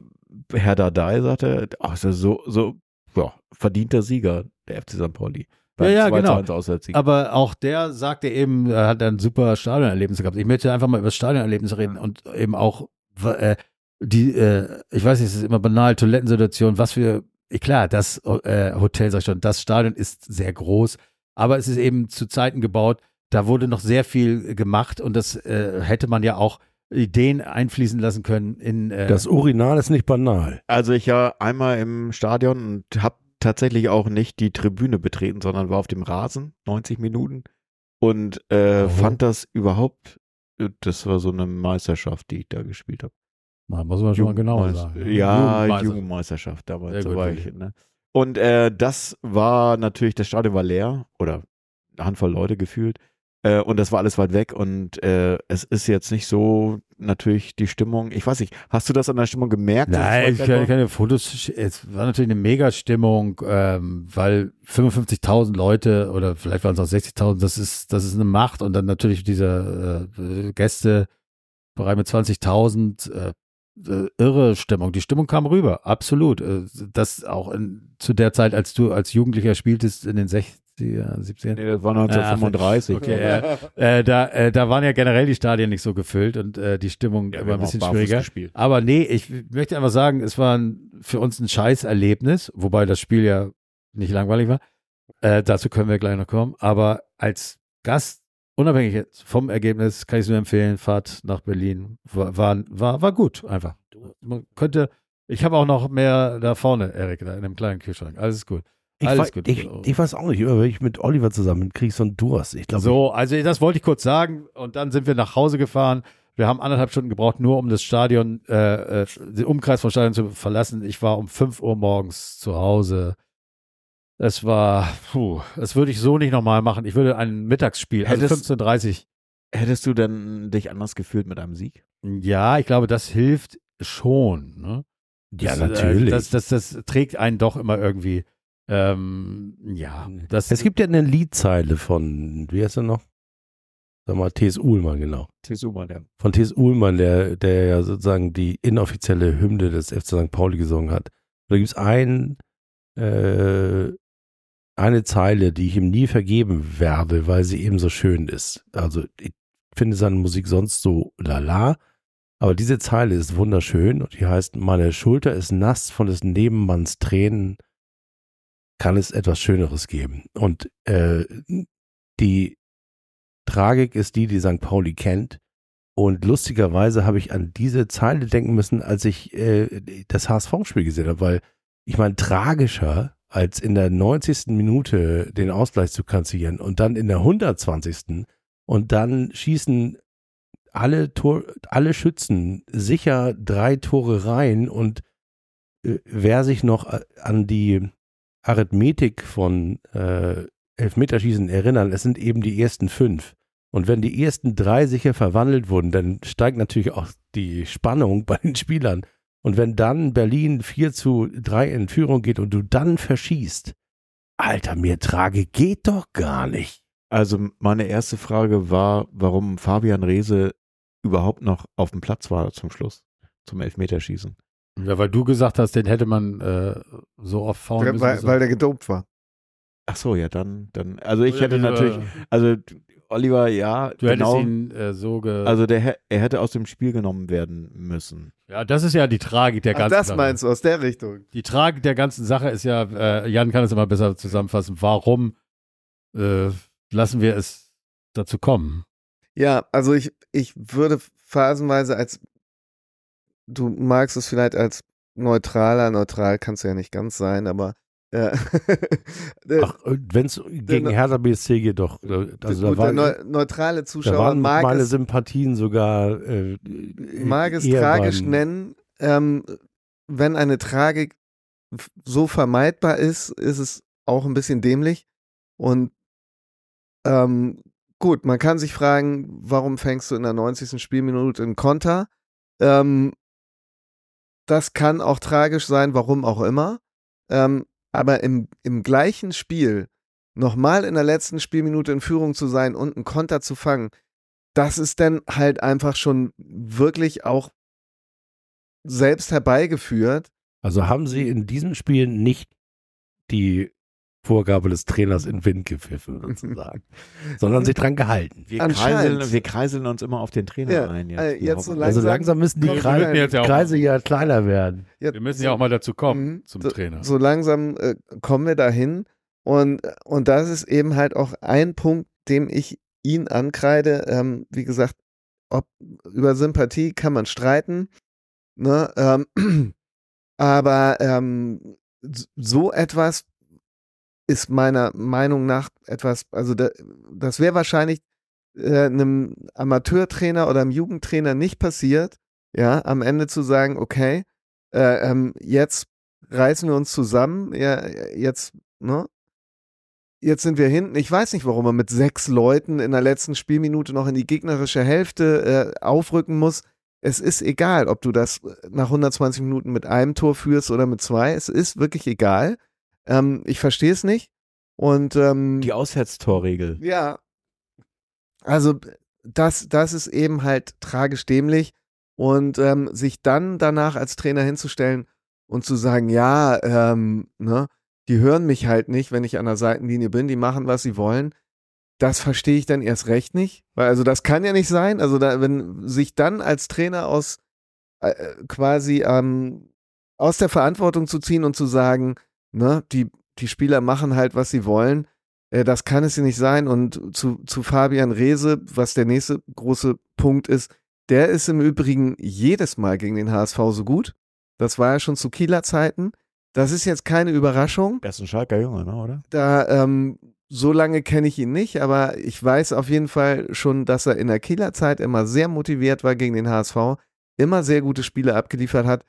Herr Dardai sagte, ach, ist so, so ja, verdienter Sieger, der FC St. Pauli. Ja, ja, 2 zu genau. 1 Auswärtssieg. Aber auch der sagte eben, er hat ein super Stadionerlebnis gehabt. Ich möchte einfach mal über das Stadionerlebnis reden und eben auch äh, die, äh, ich weiß nicht, es ist immer banal, Toilettensituation, was für, eh, klar, das äh, Hotel, sag ich schon, das Stadion ist sehr groß, aber es ist eben zu Zeiten gebaut, da wurde noch sehr viel gemacht und das äh, hätte man ja auch Ideen einfließen lassen können in äh, Das Urinal ist nicht banal. Also ich war einmal im Stadion und habe tatsächlich auch nicht die Tribüne betreten, sondern war auf dem Rasen 90 Minuten und äh, Oh. fand das überhaupt, äh, das war so eine Meisterschaft, die ich da gespielt habe. Man muss man schon mal genauer sagen. Ja, Jugendmeister. Jugendmeisterschaft damals. Sehr so gut, war wirklich. ich, ne? Und äh, das war natürlich, das Stadion war leer oder eine Handvoll Leute gefühlt. Äh, und das war alles weit weg und äh, es ist jetzt nicht so natürlich die Stimmung. Ich weiß nicht, hast du das an der Stimmung gemerkt? Nein, ich kann keine Fotos. Es war natürlich eine Mega-Stimmung, ähm, weil 55.000 Leute oder vielleicht waren es auch 60.000, das ist, das ist eine Macht und dann natürlich diese äh, Gäste bereit mit 20.000, äh, äh, irre Stimmung. Die Stimmung kam rüber, absolut. Äh, das auch in, zu der Zeit, als du als Jugendlicher spieltest in den 60er, 70er. Nee, das war 1935. Okay, ja. Äh, da, äh, da waren ja generell die Stadien nicht so gefüllt und äh, die Stimmung Ja, haben ein bisschen schwieriger. gespielt. Aber nee, ich möchte einfach sagen, es war ein, für uns ein Scheißerlebnis, wobei das Spiel ja nicht langweilig war. Äh, dazu können wir gleich noch kommen. Aber als Gast, unabhängig vom Ergebnis, kann ich es nur empfehlen, Fahrt nach Berlin war, war, war, war gut einfach. Man könnte, ich habe auch noch mehr da vorne, Erik, da in einem kleinen Kühlschrank. Alles ist gut. Ich, Alles weiß, gut. Ich, ich weiß auch nicht, aber wenn ich mit Oliver zusammen kriege ich so einen Durst. Ich glaube, So, also das wollte ich kurz sagen und dann sind wir nach Hause gefahren. Wir haben anderthalb Stunden gebraucht, nur um das Stadion, äh, äh, den Umkreis vom Stadion zu verlassen. Ich war um 5 Uhr morgens zu Hause. Es war, puh, das würde ich so nicht nochmal machen. Ich würde ein Mittagsspiel, also Hättest- 15.30 Hättest du denn dich anders gefühlt mit einem Sieg? Ja, ich glaube, das hilft schon. Ne? ja, Das, äh, natürlich. Das, das, das trägt einen doch immer irgendwie. Ähm, ja, das, es gibt ja eine Liedzeile von, wie heißt er noch? Sag mal, T.S. Uhlmann, genau. TSU mal, ja. Von T.S. Uhlmann, der, der ja sozusagen die inoffizielle Hymne des FC St. Pauli gesungen hat. Da gibt es ein, äh, eine Zeile, die ich ihm nie vergeben werde, weil sie eben so schön ist. Also ich finde seine Musik sonst so lala, aber diese Zeile ist wunderschön und die heißt, meine Schulter ist nass von des Nebenmanns Tränen, kann es etwas Schöneres geben. Und äh, die Tragik ist die, die St. Pauli kennt. Und lustigerweise habe ich an diese Zeile denken müssen, als ich äh, das HSV-Spiel gesehen habe, weil ich meine, tragischer als in der 90. Minute den Ausgleich zu kassieren und dann in der 120. und dann schießen alle, Tor, alle Schützen sicher drei Tore rein und äh, wer sich noch a- an die Arithmetik von äh, Elfmeterschießen erinnern, es sind eben die ersten fünf. Und wenn die ersten drei sicher verwandelt wurden, dann steigt natürlich auch die Spannung bei den Spielern. Und wenn dann Berlin 4 zu 3 in Führung geht und du dann verschießt, Alter, mir trage geht doch gar nicht. Also meine erste Frage war, warum Fabian Reese überhaupt noch auf dem Platz war zum Schluss. zum Elfmeterschießen. Ja, weil du gesagt hast, den hätte man äh, so oft fahren müssen. weil, weil der gedopt war. Ach so, ja, dann, dann, also ich Oder hätte diese- natürlich, also Oliver, ja, Du hättest genau, ihn äh, so ge. also der, er hätte aus dem Spiel genommen werden müssen. ja, das ist ja die Tragik der Ach, ganzen das Sache. meinst du aus der Richtung. Die Tragik der ganzen Sache ist ja, äh, Jan kann es immer besser zusammenfassen, warum äh, lassen wir es dazu kommen? Ja, also ich, ich würde phasenweise als, du magst es vielleicht als neutraler, neutral kannst du ja nicht ganz sein, aber äh, Ach, wenn es gegen Hertha BSC geht, doch. äh, Also gut, da, war, der neu, neutrale Zuschauer waren mag meine es, Sympathien sogar. Äh, mag es tragisch beim- nennen, ähm, wenn eine Tragik so vermeidbar ist, ist es auch ein bisschen dämlich. Und ähm, gut, man kann sich fragen, warum fängst du in der 90. Spielminute einen Konter? Ähm, das kann auch tragisch sein, warum auch immer. Ähm, aber im, im gleichen Spiel nochmal in der letzten Spielminute in Führung zu sein und einen Konter zu fangen, das ist dann halt einfach schon wirklich auch selbst herbeigeführt. Also haben sie in diesem Spiel nicht die Vorgabe des Trainers in Wind gepfiffen, sozusagen, sondern sich dran gehalten. Wir kreiseln, wir kreiseln uns immer auf den Trainer Ja, ein. Jetzt, äh, jetzt so hoffen- Also Langsam langsam müssen die Kreise, jetzt ja Kreise ja kleiner werden. Ja, Wir müssen ja auch mal dazu kommen Mhm. zum so, Trainer. So langsam äh, kommen wir dahin. Und, und das ist eben halt auch ein Punkt, dem ich ihn ankreide. Ähm, wie gesagt, ob über Sympathie kann man streiten. Ne? Ähm, aber ähm, so etwas ist meiner Meinung nach etwas, also da, das wäre wahrscheinlich äh, einem Amateurtrainer oder einem Jugendtrainer nicht passiert, ja, am Ende zu sagen, okay, äh, ähm, jetzt reißen wir uns zusammen, ja, jetzt, ne? Jetzt sind wir hinten. Ich weiß nicht, warum man mit sechs Leuten in der letzten Spielminute noch in die gegnerische Hälfte äh, aufrücken muss. Es ist egal, ob du das nach 120 Minuten mit einem Tor führst oder mit zwei. Es ist wirklich egal. Ähm, ich verstehe es nicht. Und ähm, Die Auswärtstorregel. ja. Also das, das ist eben halt tragisch dämlich. Und ähm, sich dann danach als Trainer hinzustellen und zu sagen, ja, ähm, ne, die hören mich halt nicht, wenn ich an der Seitenlinie bin, die machen, was sie wollen. Das verstehe ich dann erst recht nicht. Weil, also das kann ja nicht sein. Also da, wenn sich dann als Trainer aus äh, quasi ähm, aus der Verantwortung zu ziehen und zu sagen, ne, die, die Spieler machen halt, was sie wollen, äh, das kann es ja nicht sein. Und zu, zu Fabian Reese, was der nächste große Punkt ist, der ist im Übrigen jedes Mal gegen den HSV so gut. Das war ja schon zu Kieler Zeiten. Das ist jetzt keine Überraschung. Er ist ein Schalker Junge, ne, oder? Da, ähm, so lange kenne ich ihn nicht, aber ich weiß auf jeden Fall schon, dass er in der Kieler Zeit immer sehr motiviert war gegen den HSV, immer sehr gute Spiele abgeliefert hat.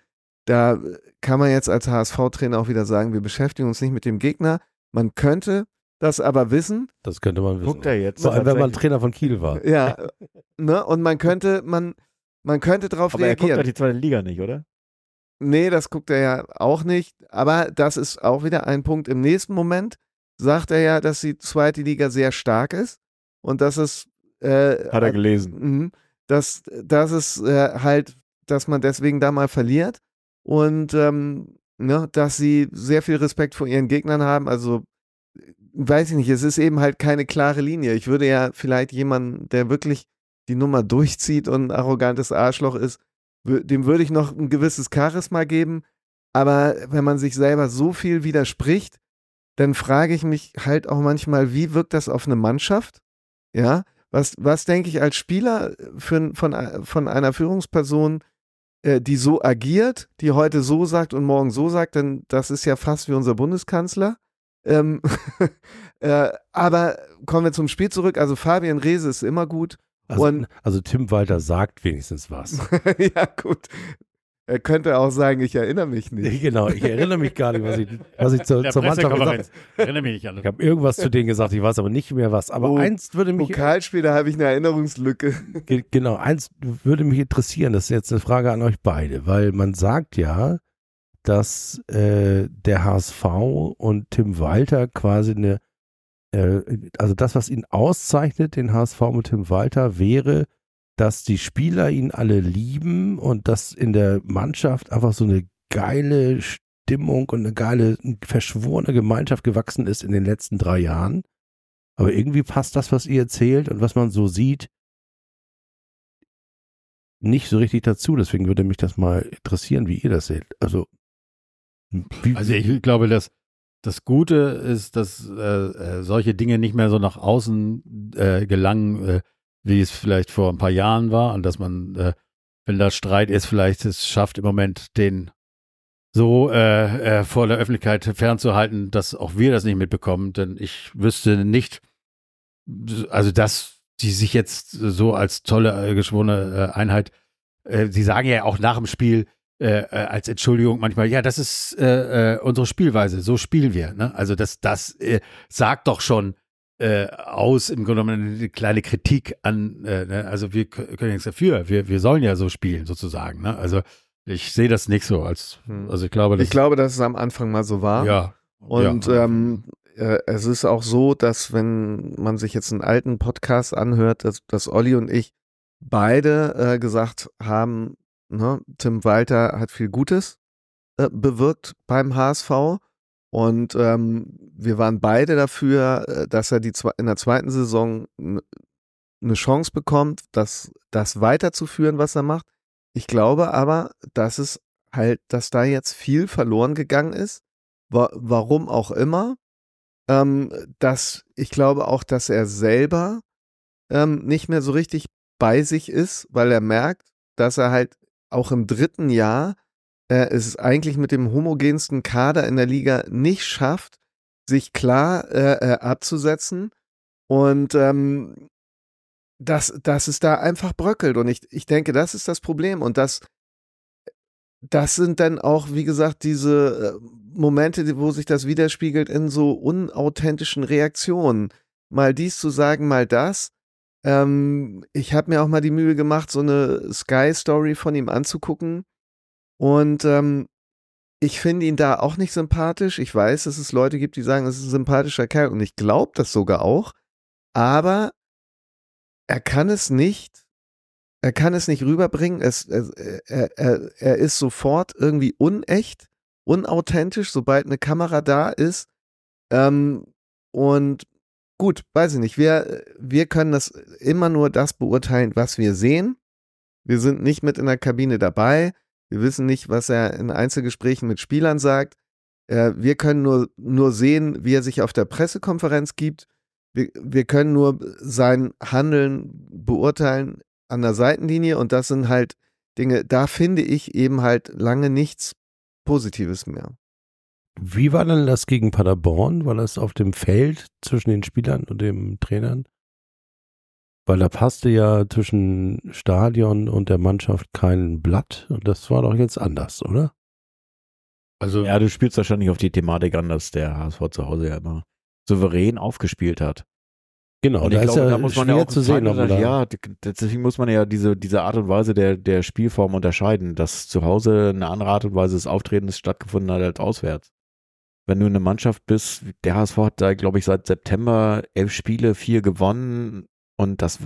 Da kann man jetzt als HSV-Trainer auch wieder sagen, wir beschäftigen uns nicht mit dem Gegner. Man könnte das aber wissen, Das könnte man wissen. Guckt er jetzt. Vor allem, wenn man. Trainer von Kiel war. ja, ne? Und man könnte, man, man könnte darauf Aber er guckt reagieren. doch die zweite Liga nicht, oder? Nee, das guckt er ja auch nicht. Aber das ist auch wieder ein Punkt. Im nächsten Moment sagt er ja, dass die zweite Liga sehr stark ist und dass es äh, Hat er gelesen. Mhm. dass, dass es äh, halt, dass man deswegen da mal verliert und ähm, ne, dass sie sehr viel Respekt vor ihren Gegnern haben. Also weiß ich nicht, es ist eben halt keine klare Linie. Ich würde ja vielleicht jemanden, der wirklich die Nummer durchzieht und ein arrogantes Arschloch ist, dem würde ich noch ein gewisses Charisma geben. Aber wenn man sich selber so viel widerspricht, dann frage ich mich halt auch manchmal, wie wirkt das auf eine Mannschaft? Ja, was, was denke ich als Spieler für, von, von einer Führungsperson, äh, die so agiert, die heute so sagt und morgen so sagt, denn das ist ja fast wie unser Bundeskanzler. Ähm, äh, aber kommen wir zum Spiel zurück. Also Fabian Reese ist immer gut. Also, Und- also Tim Walter sagt wenigstens was. ja, gut. Er könnte auch sagen, ich erinnere mich nicht. genau, ich erinnere mich gar nicht, was ich, was ich zur, Der zur Mannschaft gesagt habe. Erinnere mich nicht an. Ich habe irgendwas zu denen gesagt, ich weiß aber nicht mehr was. Aber Oh, eins würde mich Pokalspiel, da habe ich eine Erinnerungslücke. Ge- Genau, eins würde mich interessieren, das ist jetzt eine Frage an euch beide, weil man sagt ja, dass äh, der HSV und Tim Walter quasi eine, äh, also das, was ihn auszeichnet, den HSV mit Tim Walter, wäre dass die Spieler ihn alle lieben und dass in der Mannschaft einfach so eine geile Stimmung und eine geile, verschworene Gemeinschaft gewachsen ist in den letzten drei Jahren. Aber irgendwie passt das, was ihr erzählt und was man so sieht, nicht so richtig dazu. Deswegen würde mich das mal interessieren, wie ihr das seht. Also, Also ich glaube, dass das Gute ist, dass äh, äh, solche Dinge nicht mehr so nach außen äh, gelangen, äh, wie es vielleicht vor ein paar Jahren war und dass man, äh, wenn da Streit ist, vielleicht es schafft im Moment den so äh, äh, vor der Öffentlichkeit fernzuhalten, dass auch wir das nicht mitbekommen, denn ich wüsste nicht, also dass die sich jetzt so als tolle äh, geschworene äh, Einheit, äh, sie sagen ja auch nach dem Spiel, als Entschuldigung manchmal, ja, das ist unsere Spielweise, so spielen wir. Ne? Also das, das sagt doch schon äh, aus, im Grunde genommen eine kleine Kritik an, äh, ne? also wir können nichts dafür, wir, wir sollen ja so spielen sozusagen. Ne? Also ich sehe das nicht so als, Hm. also ich glaube, Ich glaube, dass es am Anfang mal so war. ja. Und ja. ähm, äh, es ist auch so, dass wenn man sich jetzt einen alten Podcast anhört, dass, dass Olli und ich beide äh, gesagt haben, ne, Tim Walter hat viel Gutes äh, bewirkt beim HSV. Und ähm, wir waren beide dafür, äh, dass er die in der zweiten Saison eine Chance bekommt, das, das weiterzuführen, was er macht. Ich glaube aber, dass es halt, dass da jetzt viel verloren gegangen ist wa warum auch immer. Ähm, dass ich glaube auch, dass er selber ähm, nicht mehr so richtig bei sich ist, weil er merkt, dass er halt auch im dritten Jahr äh, es eigentlich mit dem homogensten Kader in der Liga nicht schafft, sich klar äh, äh, abzusetzen und ähm, dass, dass es da einfach bröckelt. Und ich, ich denke, das ist das Problem. Und das, das sind dann auch, wie gesagt, diese äh, Momente, wo sich das widerspiegelt in so unauthentischen Reaktionen. Mal dies zu sagen, mal das. Ähm, ich habe mir auch mal die Mühe gemacht, so eine Sky-Story von ihm anzugucken. Und ähm, ich finde ihn da auch nicht sympathisch. Ich weiß, dass es Leute gibt, die sagen, es ist ein sympathischer Kerl. Und ich glaube das sogar auch. Aber er kann es nicht er kann es nicht rüberbringen. Es, er, er, er, er ist sofort irgendwie unecht, unauthentisch, sobald eine Kamera da ist. Ähm, und gut, weiß ich nicht. Wir, wir können das immer nur das beurteilen, was wir sehen. Wir sind nicht mit in der Kabine dabei. Wir wissen nicht, was er in Einzelgesprächen mit Spielern sagt. Äh, wir können nur, nur sehen, wie er sich auf der Pressekonferenz gibt. Wir, wir können nur sein Handeln beurteilen an der Seitenlinie und das sind halt Dinge, da finde ich eben halt lange nichts Positives mehr. Wie war denn das gegen Paderborn? War das auf dem Feld zwischen den Spielern und dem Trainern? Weil da passte ja zwischen Stadion und der Mannschaft kein Blatt und das war doch jetzt anders, oder? also Ja, du spielst wahrscheinlich auf die Thematik an, dass der HSV zu Hause ja immer souverän aufgespielt hat. Genau, Und da glaube, ja da muss man ja auch zu sehen, da, ja, deswegen muss man ja diese, diese Art und Weise der, der Spielform unterscheiden, dass zu Hause eine andere Art und Weise des Auftretens stattgefunden hat als auswärts. Wenn du eine Mannschaft bist, der HSV hat da, glaube ich, seit September elf Spiele, vier gewonnen und das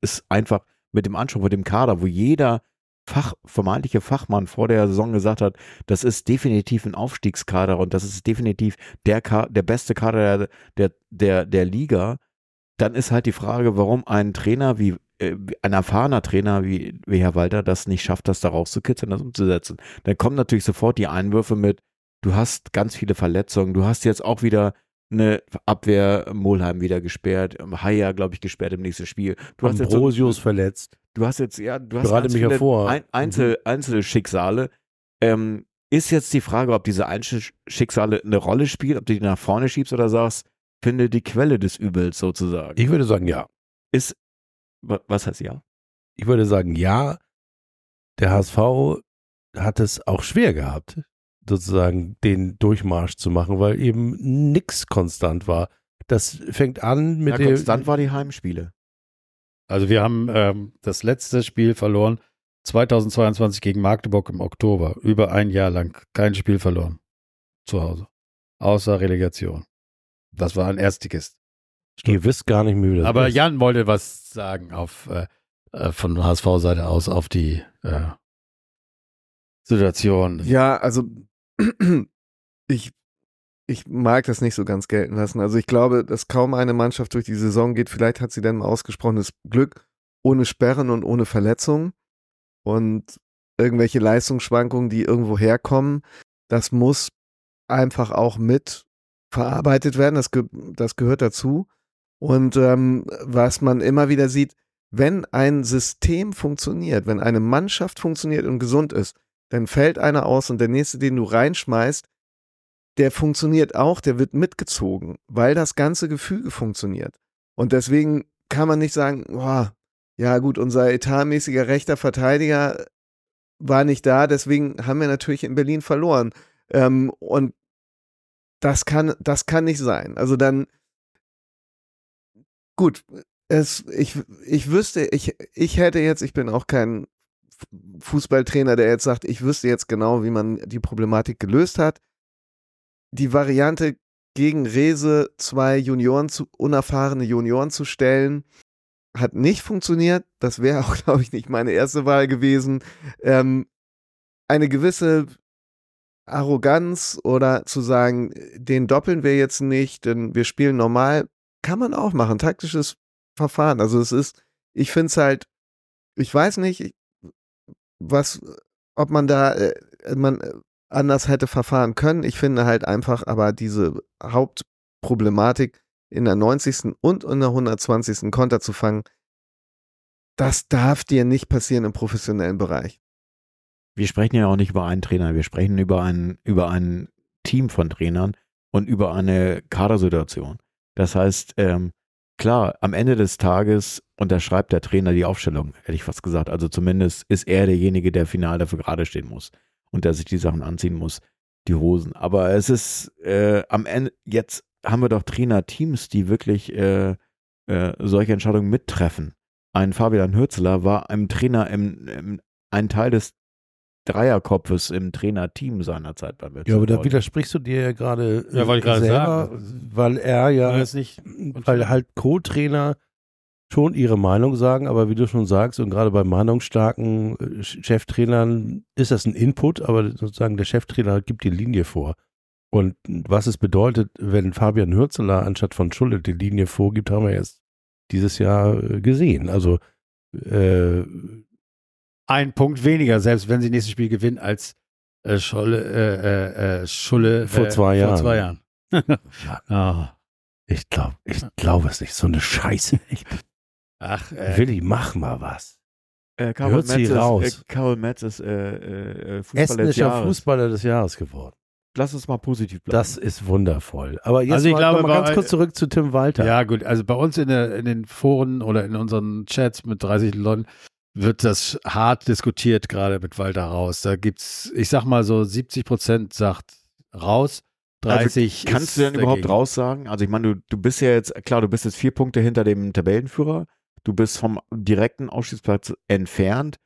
ist einfach mit dem Anspruch, mit dem Kader, wo jeder Fach, vermeintliche Fachmann vor der Saison gesagt hat, das ist definitiv ein Aufstiegskader und das ist definitiv der, Ka der beste Kader der, der, der, der Liga, dann ist halt die Frage, warum ein Trainer wie, äh, ein erfahrener Trainer wie, wie Herr Walter das nicht schafft, das da rauszukitzeln, das umzusetzen. Dann kommen natürlich sofort die Einwürfe mit, du hast ganz viele Verletzungen, du hast jetzt auch wieder eine Abwehr Molheim wieder gesperrt, Haier, glaube ich, gesperrt im nächsten Spiel. Du hast jetzt so- Ambrosius verletzt. Du hast jetzt, ja, du hast ganz mich hervor. Ein, Einzel, Mhm. Einzelschicksale. Ähm, ist jetzt die Frage, ob diese Einzelschicksale eine Rolle spielen, ob du die nach vorne schiebst oder sagst, finde die Quelle des Übels sozusagen. Ich würde sagen, ja. ist, wa- was heißt ja? Ich würde sagen, ja. Der HSV hat es auch schwer gehabt, sozusagen den Durchmarsch zu machen, weil eben nix konstant war. Das fängt an mit Ja, dem. konstant war die Heimspiele. Also wir haben ähm, das letzte Spiel verloren 2022 gegen Magdeburg im Oktober. Über ein Jahr lang kein Spiel verloren. Zu Hause. Außer Relegation. Das war ein Erstligist. Ihr wisst gar nicht das Aber ist. Jan wollte was sagen auf äh, äh, von HSV-Seite aus auf die äh, Situation. Ja, also ich, ich mag das nicht so ganz gelten lassen. Also ich glaube, dass kaum eine Mannschaft durch die Saison geht. Vielleicht hat sie dann ausgesprochenes Glück ohne Sperren und ohne Verletzungen und irgendwelche Leistungsschwankungen, die irgendwo herkommen. Das muss einfach auch mit verarbeitet werden. Das, ge das gehört dazu. Und ähm, was man immer wieder sieht, wenn ein System funktioniert, wenn eine Mannschaft funktioniert und gesund ist, dann fällt einer aus und der nächste, den du reinschmeißt, der funktioniert auch, der wird mitgezogen, weil das ganze Gefüge funktioniert. Und deswegen kann man nicht sagen, boah, ja gut, unser etatmäßiger rechter Verteidiger war nicht da, deswegen haben wir natürlich in Berlin verloren. Ähm, und das kann, das kann nicht sein. Also dann, gut, es, ich, ich wüsste, ich, ich hätte jetzt, ich bin auch kein Fußballtrainer, der jetzt sagt, ich wüsste jetzt genau, wie man die Problematik gelöst hat. Die Variante gegen Rese zwei Junioren zu, unerfahrene Junioren zu stellen, hat nicht funktioniert. Das wäre auch, glaube ich, nicht meine erste Wahl gewesen. Ähm, eine gewisse Arroganz oder zu sagen, den doppeln wir jetzt nicht, denn wir spielen normal, kann man auch machen. Taktisches Verfahren. Also es ist, ich finde es halt, ich weiß nicht, was, ob man da, äh, man äh, anders hätte verfahren können. Ich finde halt einfach, aber diese Hauptproblematik in der 90. und in der 120. Konter zu fangen, das darf dir nicht passieren im professionellen Bereich. Wir sprechen ja auch nicht über einen Trainer, wir sprechen über ein, über ein Team von Trainern und über eine Kadersituation. Das heißt, ähm, klar, am Ende des Tages unterschreibt der Trainer die Aufstellung, hätte ich fast gesagt. Also zumindest ist er derjenige, der final dafür gerade stehen muss und der sich die Sachen anziehen muss, die Hosen. Aber es ist äh, am Ende, jetzt haben wir doch Trainer-Teams, die wirklich äh, äh, solche Entscheidungen mittreffen. Ein Fabian Hürzeler war ein Trainer im, im ein Teil des Dreierkopfes im Trainerteam seinerzeit beim Ja, aber da widersprichst du dir ja gerade Ja, wollte ich gerade selber, sagen. weil er ja, das nicht, weil halt Co-Trainer schon ihre Meinung sagen, aber wie du schon sagst, und gerade bei meinungsstarken äh, Cheftrainern ist das ein Input, aber sozusagen der Cheftrainer gibt die Linie vor. Und was es bedeutet, wenn Fabian Hürzeler anstatt von Schulle die Linie vorgibt, haben wir jetzt dieses Jahr äh, gesehen. Also äh, ein Punkt weniger, selbst wenn sie nächstes Spiel gewinnen, als äh, Scholle, äh, äh, Schulle Vor äh, zwei Jahren. Vor zwei Jahren. Ah. ich glaube, ich glaube es nicht. So eine Scheiße. Ach, äh, Willi, mach mal was. äh, Karol Hört sie Metz ist, raus. Äh, Karol Metz ist äh, äh, Fußballer des Estnischer Jahres. Fußballer des Jahres geworden. Lass uns mal positiv bleiben. Das ist wundervoll. Aber jetzt Also ich mal, glaube, mal ganz bei- kurz zurück zu Tim Walter. Ja, gut, also bei uns in, der, in den Foren oder in unseren Chats mit 30 Leuten wird das hart diskutiert, gerade mit Walter raus. Da gibt's, ich sag mal so, 70 Prozent sagt raus, 30 Also, Kannst ist du denn überhaupt dagegen. raussagen? Also ich meine, du, du bist ja jetzt, klar, du bist jetzt vier Punkte hinter dem Tabellenführer. Du bist vom direkten Ausstiegsplatz entfernt.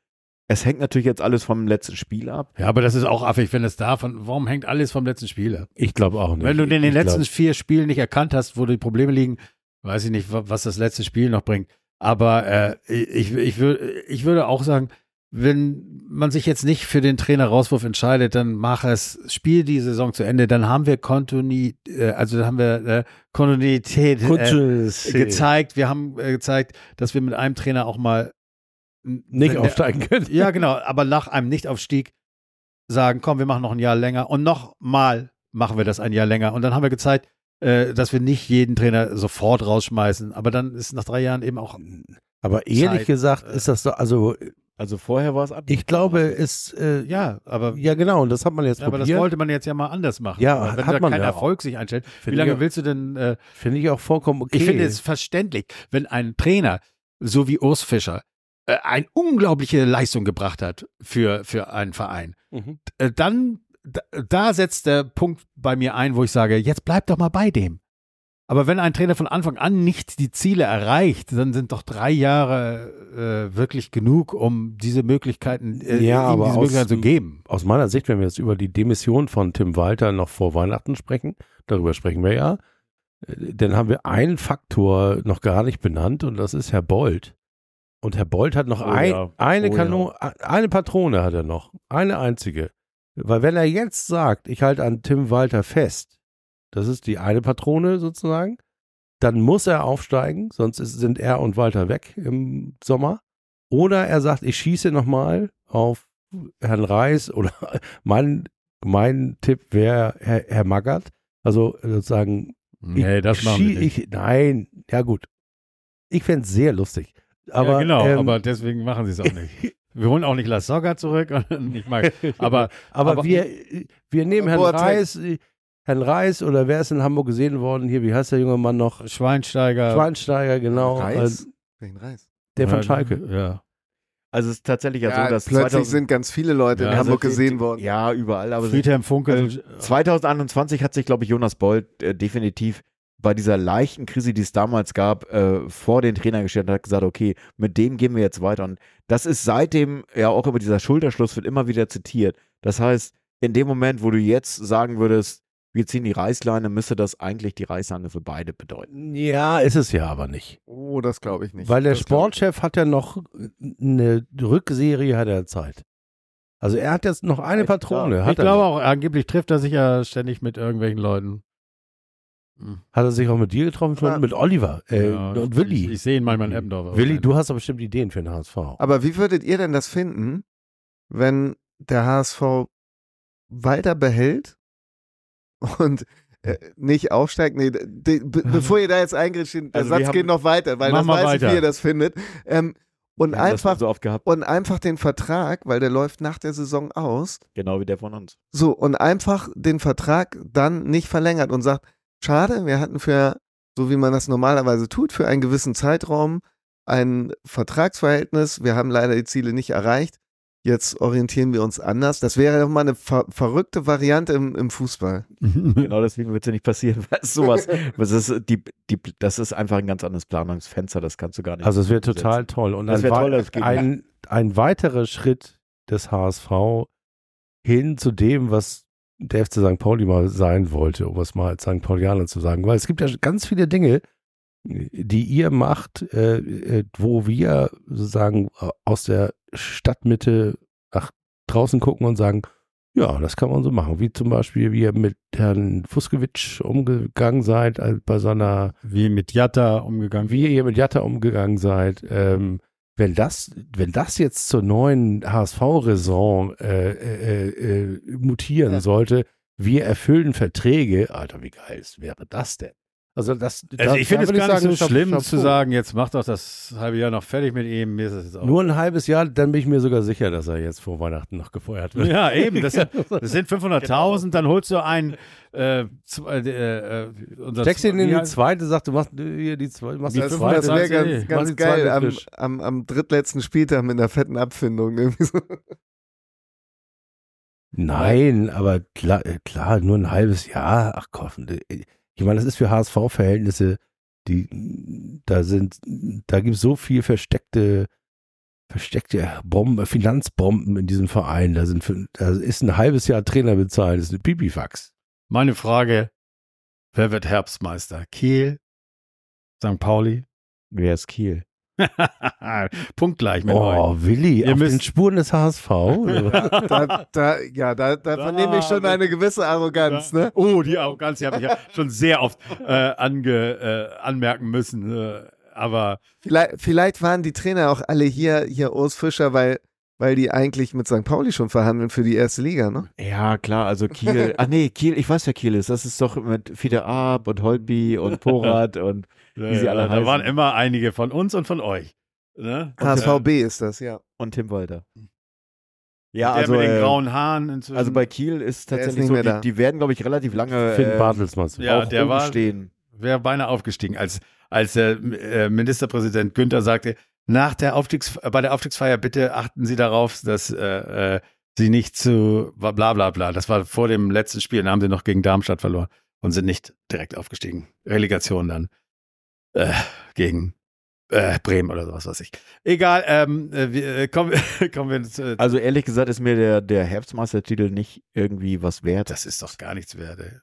Es hängt natürlich jetzt alles vom letzten Spiel ab. Ja, aber das ist auch affig, wenn es davon, warum hängt alles vom letzten Spiel ab? Ich glaube auch nicht. Wenn du in den Ich glaub- letzten vier Spielen nicht erkannt hast, wo die Probleme liegen, weiß ich nicht, wa- was das letzte Spiel noch bringt. Aber äh, ich, ich, wür- ich würde auch sagen, wenn man sich jetzt nicht für den Trainer-Rauswurf entscheidet, dann mach es, spiel die Saison zu Ende, dann haben wir Kontinu äh, also dann haben wir äh, Kontinuität äh, gezeigt. Wir haben äh, gezeigt, dass wir mit einem Trainer auch mal nicht aufsteigen können. ja, genau, aber nach einem Nichtaufstieg sagen, komm, wir machen noch ein Jahr länger und nochmal machen wir das ein Jahr länger. Und dann haben wir gezeigt, äh, dass wir nicht jeden Trainer sofort rausschmeißen, aber dann ist nach drei Jahren eben auch, Aber ehrlich Zeit, gesagt äh, ist das doch, also Also vorher war es ab. ich glaube, es, äh, ja, aber, ja genau, und das hat man jetzt ja, aber das probiert. wollte man jetzt ja mal anders machen. Ja, aber wenn hat da man kein ja Erfolg sich einstellt, wie Finde lange ich, willst du denn, äh, Finde ich auch vollkommen okay. ich finde es verständlich, wenn ein Trainer, so wie Urs Fischer, äh, eine unglaubliche Leistung gebracht hat für, für einen Verein. Mhm. äh, dann, da, da setzt der Punkt bei mir ein, wo ich sage, jetzt bleib doch mal bei dem. Aber wenn ein Trainer von Anfang an nicht die Ziele erreicht, dann sind doch drei Jahre äh, wirklich genug, um diese Möglichkeiten, äh, Ja, ihm aber diese aus- Möglichkeiten zu geben. Aus meiner Sicht, wenn wir jetzt über die Demission von Tim Walter noch vor Weihnachten sprechen, darüber sprechen wir ja, äh, dann haben wir einen Faktor noch gar nicht benannt und das ist Herr Bold. Und Herr Bolt hat noch Oh ein, ja. eine Oh ja. Kanone, eine Patrone hat er noch. Eine einzige. Weil wenn er jetzt sagt, ich halte an Tim Walter fest, das ist die eine Patrone sozusagen, dann muss er aufsteigen, sonst ist, sind er und Walter weg im Sommer. Oder er sagt, ich schieße nochmal auf Herrn Reis oder mein, mein Tipp wäre Herr, Herr Magath. Also sozusagen Nee, das ich, machen schie- wir nicht. Ich, nein, ja gut. Ich fände es sehr lustig. Aber, ja, genau, ähm, aber deswegen machen sie es auch nicht. Wir holen auch nicht La Soga zurück. Und ich mag, aber aber, aber- wir, wir nehmen Herrn Boateng. Reis, Herrn Reis oder wer ist in Hamburg gesehen worden? Hier, wie heißt der junge Mann noch? Schweinsteiger. Schweinsteiger, genau. Reis? Äh, Welchen Reis? der von Schalke. Ja. Also es ist tatsächlich ja, Ja, so, dass plötzlich 2000 sind ganz viele Leute Ja, in also Hamburg die- gesehen worden. Ja, überall. Aber Friedhelm Funkel. 2021 hat sich, glaube ich, Jonas Bold äh, definitiv bei dieser leichten Krise, die es damals gab, äh, vor den Trainer gestellt und hat gesagt, okay, mit dem gehen wir jetzt weiter. Und das ist seitdem ja auch über dieser Schulterschluss wird immer wieder zitiert. Das heißt, in dem Moment, wo du jetzt sagen würdest, wir ziehen die Reißleine, müsste das eigentlich die Reißleine für beide bedeuten. Ja, ist es ja aber nicht. Oh, das glaube ich nicht. Weil der Das Sportchef hat ja noch eine Rückserie hat er Zeit. Also er hat jetzt noch eine Patrone. Ich glaube auch, angeblich trifft er sich ja ständig mit irgendwelchen Leuten. Hat er sich auch mit dir getroffen schon? Aber- Mit Oliver äh, Ja, und Willi. Ich, ich sehe ihn manchmal in Eppendorf. Willi, du hast aber bestimmt Ideen für den HSV. Aber wie würdet ihr denn das finden, wenn der HSV weiter behält und äh, nicht aufsteigt? Nee, de, be, bevor ihr da jetzt eingrätscht, der Also Satz haben- geht noch weiter, weil das weiß ich, wie ihr das findet. Ähm, und das einfach so oft gehabt, und einfach den Vertrag, weil der läuft nach der Saison aus, genau wie der von uns. so und einfach den Vertrag dann nicht verlängert und sagt, schade, wir hatten für, so wie man das normalerweise tut, für einen gewissen Zeitraum ein Vertragsverhältnis, wir haben leider die Ziele nicht erreicht, jetzt orientieren wir uns anders. Das wäre doch mal eine ver verrückte Variante im, im Fußball. Genau deswegen wird es ja nicht passieren, weil es sowas, das ist, die, die, das ist einfach ein ganz anderes Planungsfenster, das kannst du gar nicht. Also es wäre total toll. Und Das ein, toll, ein, ein weiterer Schritt des HSV hin zu dem, was der FC St. Pauli mal sein wollte, um es mal als St. Paulianer zu sagen. Weil es gibt ja ganz viele Dinge, die ihr macht, äh, äh, wo wir sozusagen aus der Stadtmitte nach draußen gucken und sagen, ja, das kann man so machen. Wie zum Beispiel, wie ihr mit Herrn Fuskewitsch umgegangen seid äh, bei seiner Wie mit Jatta umgegangen. wie ihr mit Jatta umgegangen seid, ähm, wenn das, wenn das jetzt zur neuen HSV-Raison äh, äh, äh, mutieren Ja. sollte, wir erfüllen Verträge, Alter, wie geil ist, wäre das denn? Also das, Also ich finde es gar nicht sagen, so Chap- schlimm Chapeau. zu sagen, jetzt macht doch das halbe Jahr noch fertig mit ihm. Mir ist es jetzt auch. Nur ein halbes Jahr, dann bin ich mir sogar sicher, dass er jetzt vor Weihnachten noch gefeuert wird. ja, eben. Das, das sind 500.000, dann holst du einen. Äh, zwei, äh, äh, unser Steckst ihn in die zweite, sagst du, machst hier die zwei, machst Die Das, zweite das wäre ganz, Mach ganz geil am, am, am drittletzten Spieltag mit einer fetten Abfindung. Irgendwie so. Nein, aber klar, äh, klar, nur ein halbes Jahr. Ach komm, äh, ich meine, das ist für HSV-Verhältnisse, die da sind, da gibt es so viel versteckte, versteckte Bomben, Finanzbomben in diesem Verein. Da sind, für- da ist ein halbes Jahr Trainer bezahlt, das ist eine Pipifax. Meine Frage: Wer wird Herbstmeister? Kiel? St. Pauli? Wer ist Kiel? Punktgleich mit euch. Oh, Willi, Ihr auf müsst- den Spuren des HSV. Da, da, ja, da, da Da- vernehme ich schon da- eine gewisse Arroganz. Ne? Oh, die Arroganz, die habe ich ja schon sehr oft äh, ange, äh, anmerken müssen. Äh, aber Vielleicht, vielleicht waren die Trainer auch alle hier, hier Urs Fischer, weil, weil die eigentlich mit St. Pauli schon verhandeln für die erste Liga, ne? Ja, klar, also Kiel. ah nee, Kiel, ich weiß, wer Kiel ist. Das ist doch mit Fiete Ab und Holtby und Porat und Wie sie alle da heißen. waren immer einige von uns und von euch. Ne? HSVB ist das, ja. und Tim Walter. Ja, also, mit den äh, grauen Haaren inzwischen. also bei Kiel ist ist tatsächlich nicht so, mehr die, da. die werden, glaube ich, relativ lange Finn äh, Bartels meinst du? Ja, auch der war- stehen. wäre beinahe aufgestiegen, als, als der äh, Ministerpräsident Günther sagte, nach der Aufstiegs äh, bei der Aufstiegsfeier bitte achten Sie darauf, dass äh, äh, Sie nicht zu bla bla bla. Das war vor dem letzten Spiel, da haben sie noch gegen Darmstadt verloren und sind nicht direkt aufgestiegen. Relegation dann äh, gegen äh, Bremen oder sowas weiß ich. Egal, ähm, äh, wir, äh, kommen, kommen wir zu, Also ehrlich gesagt ist mir der, der Herbstmeistertitel nicht irgendwie was wert. das ist doch gar nichts wert. Ey.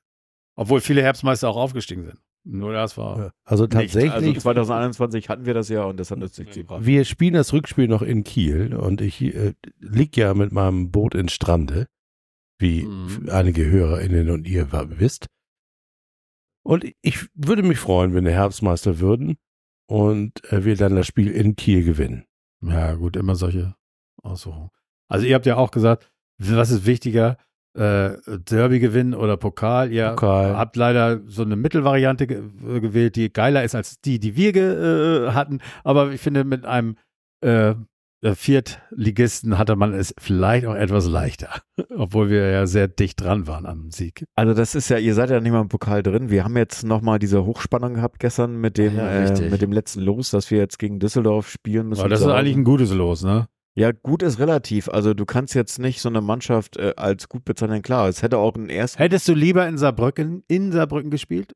Obwohl viele Herbstmeister auch aufgestiegen sind. Nur das war. Also Nicht. tatsächlich, Also 2021 hatten wir das ja und das hat uns nicht gebracht. wir spielen das Rückspiel noch in Kiel und ich äh, lieg ja mit meinem Boot in Strande, wie Mhm. einige HörerInnen und ihr wisst. Und ich würde mich freuen, wenn wir Herbstmeister würden und äh, wir dann das Spiel in Kiel gewinnen. Ja, gut, immer solche Aussuchungen. Also ihr habt ja auch gesagt, was ist wichtiger, äh, Derby gewinnen oder Pokal? Ihr Pokal. habt leider so eine Mittelvariante ge äh, gewählt, die geiler ist als die, die wir äh, hatten. Aber ich finde, mit einem äh, Viertligisten hatte man es vielleicht auch etwas leichter, obwohl wir ja sehr dicht dran waren am Sieg. Also das ist ja, ihr seid ja nicht mal im Pokal drin. Wir haben jetzt nochmal diese Hochspannung gehabt gestern mit dem, Ja, äh, mit dem letzten Los, dass wir jetzt gegen Düsseldorf spielen müssen. Aber das ist eigentlich ein gutes Los, ne? Ja, gut ist relativ. Also du kannst jetzt nicht so eine Mannschaft äh, als gut bezeichnen. Klar, es hätte auch ein ersten. Hättest du lieber in Saarbrücken, in Saarbrücken gespielt?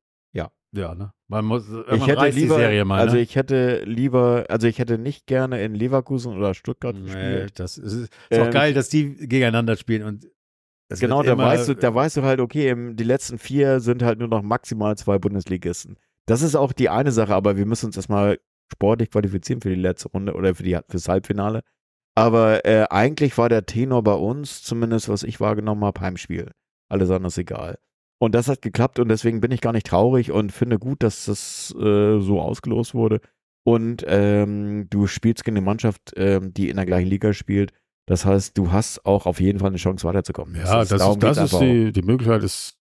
Ja. Ne? Man muss, Ich irgendwann hätte lieber, Serie mal, also ne? ich hätte lieber, also ich hätte nicht gerne in Leverkusen oder Stuttgart Nee, gespielt. das ist, ist auch Ähm, geil, dass die gegeneinander spielen und Genau, da weißt du, da weißt du halt, okay, im, die letzten vier sind halt nur noch maximal zwei Bundesligisten. Das ist auch die eine Sache, aber wir müssen uns erstmal sportlich qualifizieren für die letzte Runde oder für die fürs Halbfinale. Aber äh, eigentlich war der Tenor bei uns, zumindest was ich wahrgenommen habe, Heimspiel. Alles andere ist egal. Und das hat geklappt und deswegen bin ich gar nicht traurig und finde gut, dass das äh, so ausgelost wurde. Und ähm, du spielst gegen eine Mannschaft, ähm, die in der gleichen Liga spielt. Das heißt, du hast auch auf jeden Fall eine Chance weiterzukommen. ja, das, ist, das ist einfach die, die Möglichkeit ist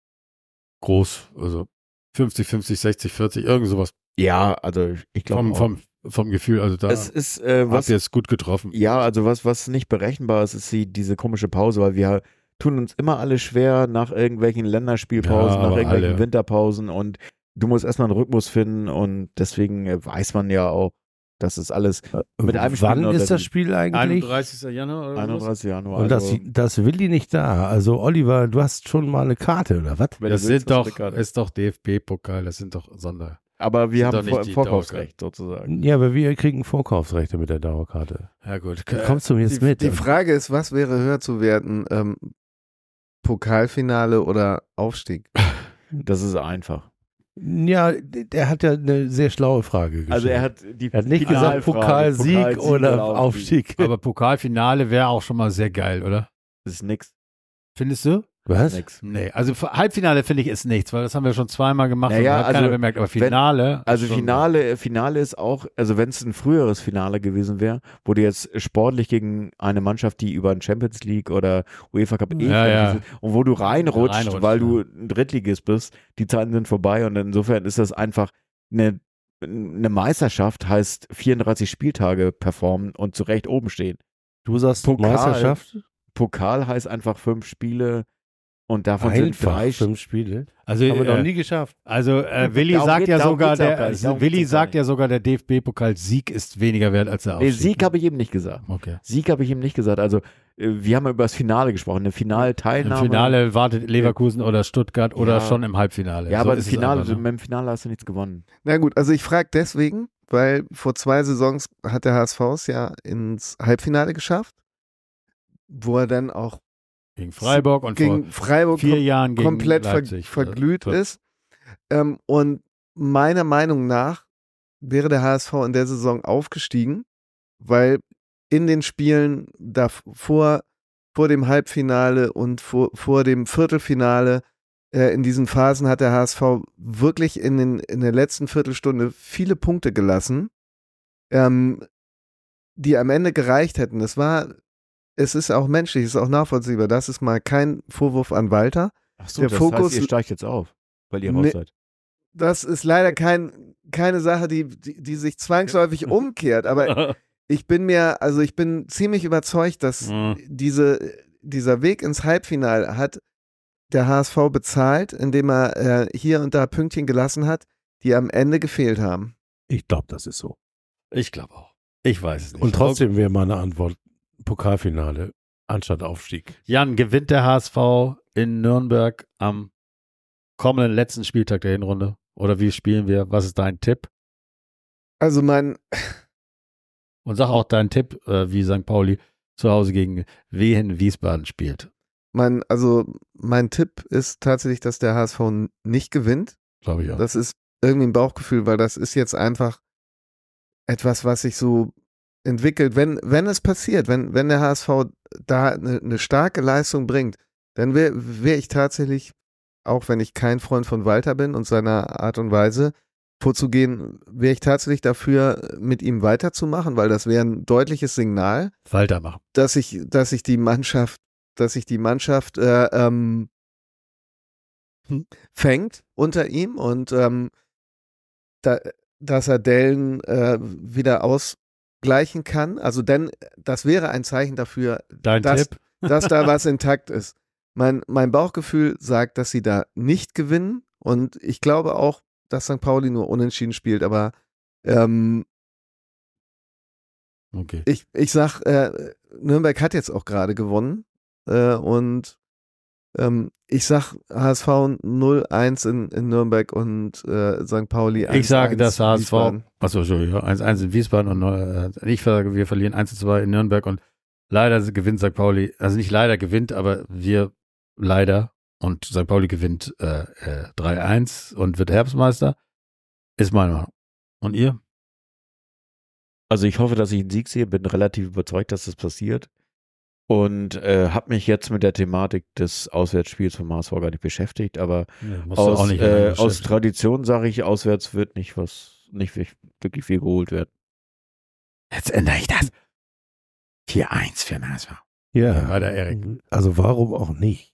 groß. Also 50, 50, 60, 40, irgend sowas. Ja, also ich glaube Vom, vom, vom Gefühl, also da es ist äh, habt was ihr es gut getroffen. Ja, also was, was nicht berechenbar ist, ist die, diese komische Pause, weil wir tun uns immer alle schwer nach irgendwelchen Länderspielpausen, Ja, nach irgendwelchen alle. Winterpausen und du musst erstmal einen Rhythmus finden und deswegen äh, weiß man ja auch, dass es alles mit einem Spiel Wann noch ist das Spiel eigentlich? 31. Januar oder was? 31. Januar. Und das, also, das Willi nicht da. Also Oliver, du hast schon mal eine Karte, oder was? Das willst, sind doch, ist doch DFB-Pokal, das sind doch Sonder. aber wir haben Vor die Vorkaufsrecht sozusagen. Ja, aber wir kriegen Vorkaufsrechte mit der Dauerkarte. Ja gut. Kommst du jetzt Die, mit? die Frage ist, was wäre höher zu werten? Ähm, Pokalfinale oder Aufstieg? Das ist einfach. ja, der hat ja eine sehr schlaue Frage gestellt. Also er hat die Er hat nicht gesagt Finalfrage, Pokalsieg oder Aufstieg. Aber Pokalfinale wäre auch schon mal sehr geil, oder? Das ist nix. Findest du? Was? nix. Nee, also Halbfinale finde ich ist nichts, weil das haben wir schon zweimal gemacht Naja, und hat also, keiner bemerkt. Aber Finale. Also ist schon- Finale, Finale ist auch, also wenn es ein früheres Finale gewesen wäre, wo du jetzt sportlich gegen eine Mannschaft, die über ein Champions League oder UEFA Cup eh Ja, ja. und wo du reinrutscht, Reinrutscht, weil ja. du ein Drittligist bist, die Zeiten sind vorbei und insofern ist das einfach eine, eine Meisterschaft, heißt 34 Spieltage performen und zu Recht oben stehen. Du sagst Pokal. Meisterschaft? Pokal heißt einfach fünf Spiele und davon sind Einfach drei fünf Spiele. Also, Haben wir noch äh, nie geschafft. also äh, Willi Darum sagt geht- ja sogar, der Willi sagt ja sogar, der DFB-Pokal Sieg ist weniger wert als der Nee, Aufstieg. Sieg habe ich eben nicht gesagt. Okay. Sieg habe ich ihm nicht gesagt. Also äh, wir haben über das Finale gesprochen, eine Im Finalteilnahme. Finale wartet Leverkusen oder Stuttgart oder Ja. schon im Halbfinale. Ja, So aber das Finale, einfach, ne? dem Finale hast du nichts gewonnen. Na gut, also ich frage deswegen, weil vor zwei Saisons hat der HSV es ja ins Halbfinale geschafft, wo er dann auch Gegen Freiburg und gegen vor Freiburg vier Jahren gegen komplett ver Leipzig. verglüht äh, ist. Ähm, und meiner Meinung nach wäre der HSV in der Saison aufgestiegen, weil in den Spielen davor, vor dem Halbfinale und vor, vor dem Viertelfinale, äh, in diesen Phasen hat der HSV wirklich in, den, in der letzten Viertelstunde viele Punkte gelassen, ähm, die am Ende gereicht hätten. Es war, es ist auch menschlich, es ist auch nachvollziehbar. Das ist mal kein Vorwurf an Walter. Achso, Der das Fokus- heißt, ihr steigt jetzt auf, weil ihr raus seid. Das ist leider kein, keine Sache, die, die, die sich zwangsläufig umkehrt. Aber ich bin mir, also ich bin ziemlich überzeugt, dass Mhm. diese, dieser Weg ins Halbfinale hat der HSV bezahlt, indem er äh, hier und da Pünktchen gelassen hat, die am Ende gefehlt haben. Ich glaube, das ist so. Ich glaube auch. Ich weiß es nicht. Und trotzdem wäre meine Antwort Pokalfinale anstatt Aufstieg. Jan, gewinnt der HSV in Nürnberg am kommenden letzten Spieltag der Hinrunde? Oder wie spielen wir? Was ist dein Tipp? Also mein, Und sag auch deinen Tipp, äh, wie St. Pauli zu Hause gegen Wehen Wiesbaden spielt. mein, also mein Tipp ist tatsächlich, dass der HSV nicht gewinnt. Glaube ich auch. Das ist irgendwie ein Bauchgefühl, weil das ist jetzt einfach etwas, was sich so entwickelt. Wenn, wenn es passiert, wenn, wenn der HSV da eine, eine starke Leistung bringt, dann wäre wär ich tatsächlich, auch wenn ich kein Freund von Walter bin und seiner Art und Weise vorzugehen, wäre ich tatsächlich dafür, mit ihm weiterzumachen, weil das wäre ein deutliches Signal, Walter machen. dass sich, dass sich die Mannschaft, dass sich die Mannschaft äh, ähm, fängt unter ihm und ähm, da, dass er Dellen äh, wieder ausgleichen kann. Also denn das wäre ein Zeichen dafür, Dein Das- Tipp? dass da was intakt ist. Mein, mein Bauchgefühl sagt, dass sie da nicht gewinnen und ich glaube auch, dass St. Pauli nur unentschieden spielt, aber ähm, Okay. ich, ich sag, äh, Nürnberg hat jetzt auch gerade gewonnen äh, und ähm, ich sag HSV 0-1 in, in Nürnberg und äh, St. Pauli 1-1 Ich sage, dass HSV, Wiesbaden. achso, Entschuldigung, 1-1 in Wiesbaden und äh, ich sage, wir verlieren 1-2 in Nürnberg und leider gewinnt St. Pauli, also nicht leider gewinnt, aber wir leider und St. Pauli gewinnt äh, äh, 3-1 und wird Herbstmeister. Ist meine Meinung. Und ihr? Also ich hoffe, dass ich einen Sieg sehe, bin relativ überzeugt, dass das passiert. Und äh, habe mich jetzt mit der Thematik des Auswärtsspiels vom HSV gar nicht beschäftigt, aber du aus, auch nicht äh, aus. Tradition sage ich, auswärts wird nicht was, nicht wi- wirklich viel geholt werden. Jetzt ändere ich das. 4-1 für den HSV. Ja, Weiter, Erik. Also warum auch nicht?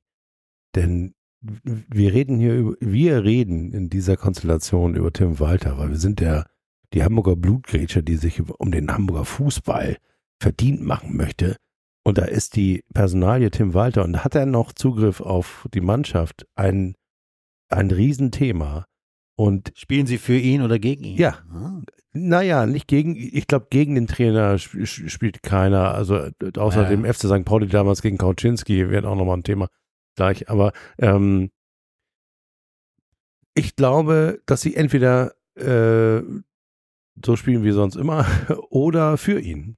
Denn wir reden hier über, wir reden in dieser Konstellation über Tim Walter, weil wir sind der, die Hamburger Blutgrätsche, die sich um den Hamburger Fußball verdient machen möchte. Und da ist die Personalie Tim Walter und hat er noch Zugriff auf die Mannschaft ein, ein Riesenthema. Und Spielen sie für ihn oder gegen ihn? Ja. Ah. naja, nicht gegen, ich glaube, gegen den Trainer sp sp- spielt keiner. Also äh, außer Ja. dem FC St. Pauli damals gegen Kauczynski, wäre auch nochmal ein Thema gleich. Aber ähm, ich glaube, dass sie entweder äh, so spielen wie sonst immer oder für ihn.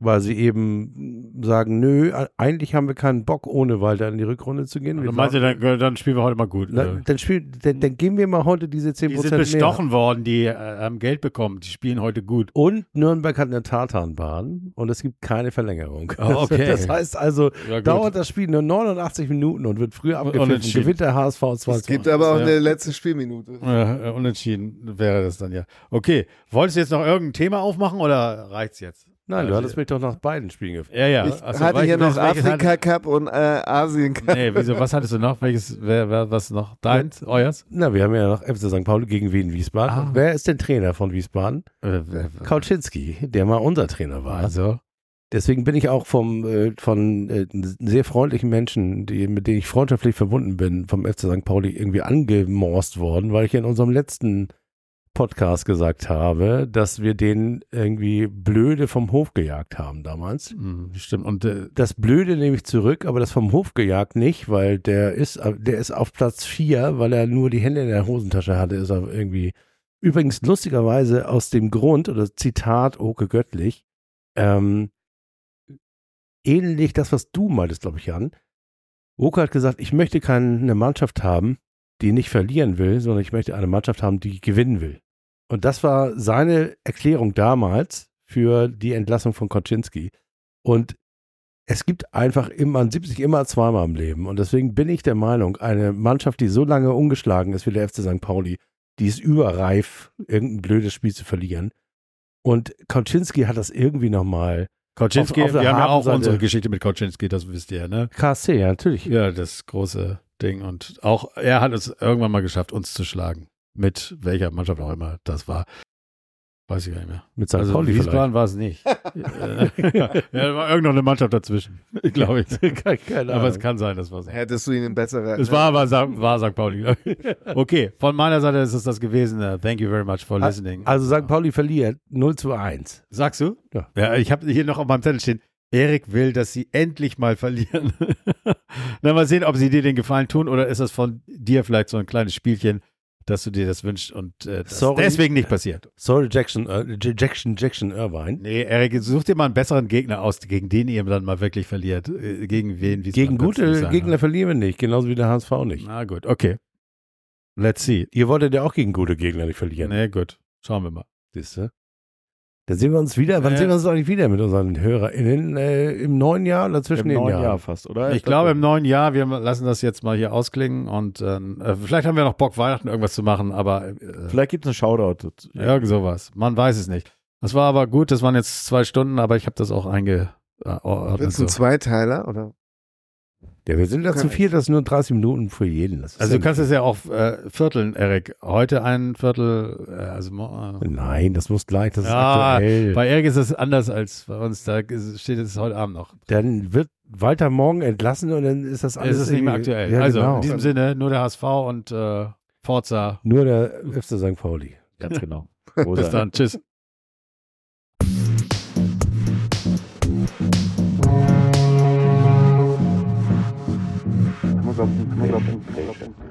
Weil sie eben sagen, nö, eigentlich haben wir keinen Bock, ohne Walter in die Rückrunde zu gehen. Also Wir meinst du, dann, dann spielen wir heute mal gut. Na, Äh, dann, spiel, dann, dann geben wir mal heute diese 10% die sind mehr. bestochen worden, die äh, haben Geld bekommen. Die spielen heute gut. Und Nürnberg hat eine Tartanbahn und es gibt keine Verlängerung. Oh, okay. Das heißt also, Ja, dauert das Spiel nur 89 Minuten und wird früher abgepfiffen. Gewinnt der HSV 2 Es gibt aber auch Ja. eine letzte Spielminute. Äh, unentschieden wäre das dann ja. Okay, wolltest du jetzt noch irgendein Thema aufmachen oder reicht's jetzt? Nein, du Also- hattest mich doch nach beiden Spielen gefragt. Ja, ja. Ich Also, hatte hier noch welches Afrika Cup und äh, Asien Cup. Nee, wieso, was hattest du noch? Welches, wer, wer, was noch? Deins? Euers? Na, wir haben ja noch FC St. Pauli gegen Wien Wiesbaden. Ah. Wer ist denn Trainer von Wiesbaden? Äh, Kauczynski, der mal unser Trainer war. Also, Deswegen bin ich auch vom, äh, von äh, sehr freundlichen Menschen, die, mit denen ich freundschaftlich verbunden bin, vom FC St. Pauli irgendwie angemorst worden, weil ich in unserem letzten Podcast gesagt habe, dass wir den irgendwie blöde vom Hof gejagt haben damals. mh, stimmt. Und äh, Das Blöde nehme ich zurück, aber das vom Hof gejagt nicht, weil der ist, der ist auf Platz vier, weil er nur die Hände in der Hosentasche hatte, ist er irgendwie. Übrigens lustigerweise aus dem Grund, oder Zitat Oke Göttlich, ähm, ähnlich das, was du meintest, glaube ich, Jan. Oke hat gesagt, ich möchte keine Mannschaft haben, die nicht verlieren will, sondern ich möchte eine Mannschaft haben, die gewinnen will. Und das war seine Erklärung damals für die Entlassung von Koczynski. Und es gibt einfach immer, man sieht sich immer zweimal im Leben. Und deswegen bin ich der Meinung, eine Mannschaft, die so lange ungeschlagen ist wie der FC St. Pauli, die ist überreif, irgendein blödes Spiel zu verlieren. Und Koczynski hat das irgendwie nochmal. Kauczynski, Auf- auf wir haben ja auch unsere Geschichte mit Kauczynski, das wisst ihr, ne? KC, ja, natürlich. Ja, das große Ding. Und auch er hat es irgendwann mal geschafft, uns zu schlagen. Mit welcher Mannschaft auch immer das war. Weiß ich gar nicht mehr. Mit St. Also Pauli Wiesbaden war es nicht. Äh, ja, da war irgendeine Mannschaft dazwischen, glaube ich. vielleicht. Keine Aber es kann sein, das war so. Hättest du ihn in besserer. Es war aber war St. Pauli. glaub ich. Okay, von meiner Seite ist es das gewesen. Uh, Thank you very much for listening. Also St. Pauli verliert 0 zu 1. Sagst du? Ja. Ja, ich habe hier noch auf meinem Zettel stehen. Erik will, dass sie endlich mal verlieren. Na, mal sehen, ob sie dir den Gefallen tun oder ist das von dir vielleicht so ein kleines Spielchen, dass du dir das wünschst und äh, das Sorry. deswegen nicht passiert. Sorry, Jackson, äh, Jackson, Jackson Irvine. Nee, Erik, such dir mal einen besseren Gegner aus, gegen den ihr dann mal wirklich verliert. Äh, Gegen wen? Wiesbaden Gegen gute Gegner ne? verlieren wir nicht, genauso wie der HSV nicht. Na gut, okay. Let's see. Ihr wolltet ja auch gegen gute Gegner nicht verlieren. Nee, gut. Schauen wir mal. Siehst du? Dann sehen wir uns wieder. Wann Ja. sehen wir uns eigentlich wieder mit unseren HörerInnen? Äh, Im neuen Jahr oder zwischen Im den neuen Jahren? Jahr fast, oder? Ich glaube im neuen Jahr, wir lassen das jetzt mal hier ausklingen und äh, vielleicht haben wir noch Bock, Weihnachten irgendwas zu machen, aber äh, Vielleicht gibt es einen Shoutout. irgend sowas. Man weiß es nicht. Das war aber gut, das waren jetzt zwei Stunden, aber ich habe das auch eingeordnet. Du So. einen Zweiteiler oder? Ja, wir sind da zu viel, das sind nur 30 Minuten für jeden. Das ist Also ja du kannst es ja auch äh, vierteln, Erik. Heute ein Viertel, äh, also äh, Nein, das muss gleich, das ist Ja, aktuell. bei Erik ist es anders als bei uns. Da steht es heute Abend noch. Dann wird Walter morgen entlassen und dann ist das alles. es ist nicht mehr aktuell. Ja, also genau. in diesem Sinne nur der HSV und äh, Forza. Nur der FC St. Pauli. Ganz genau. Bis dann. Tschüss. Mother, mother, mother, mother,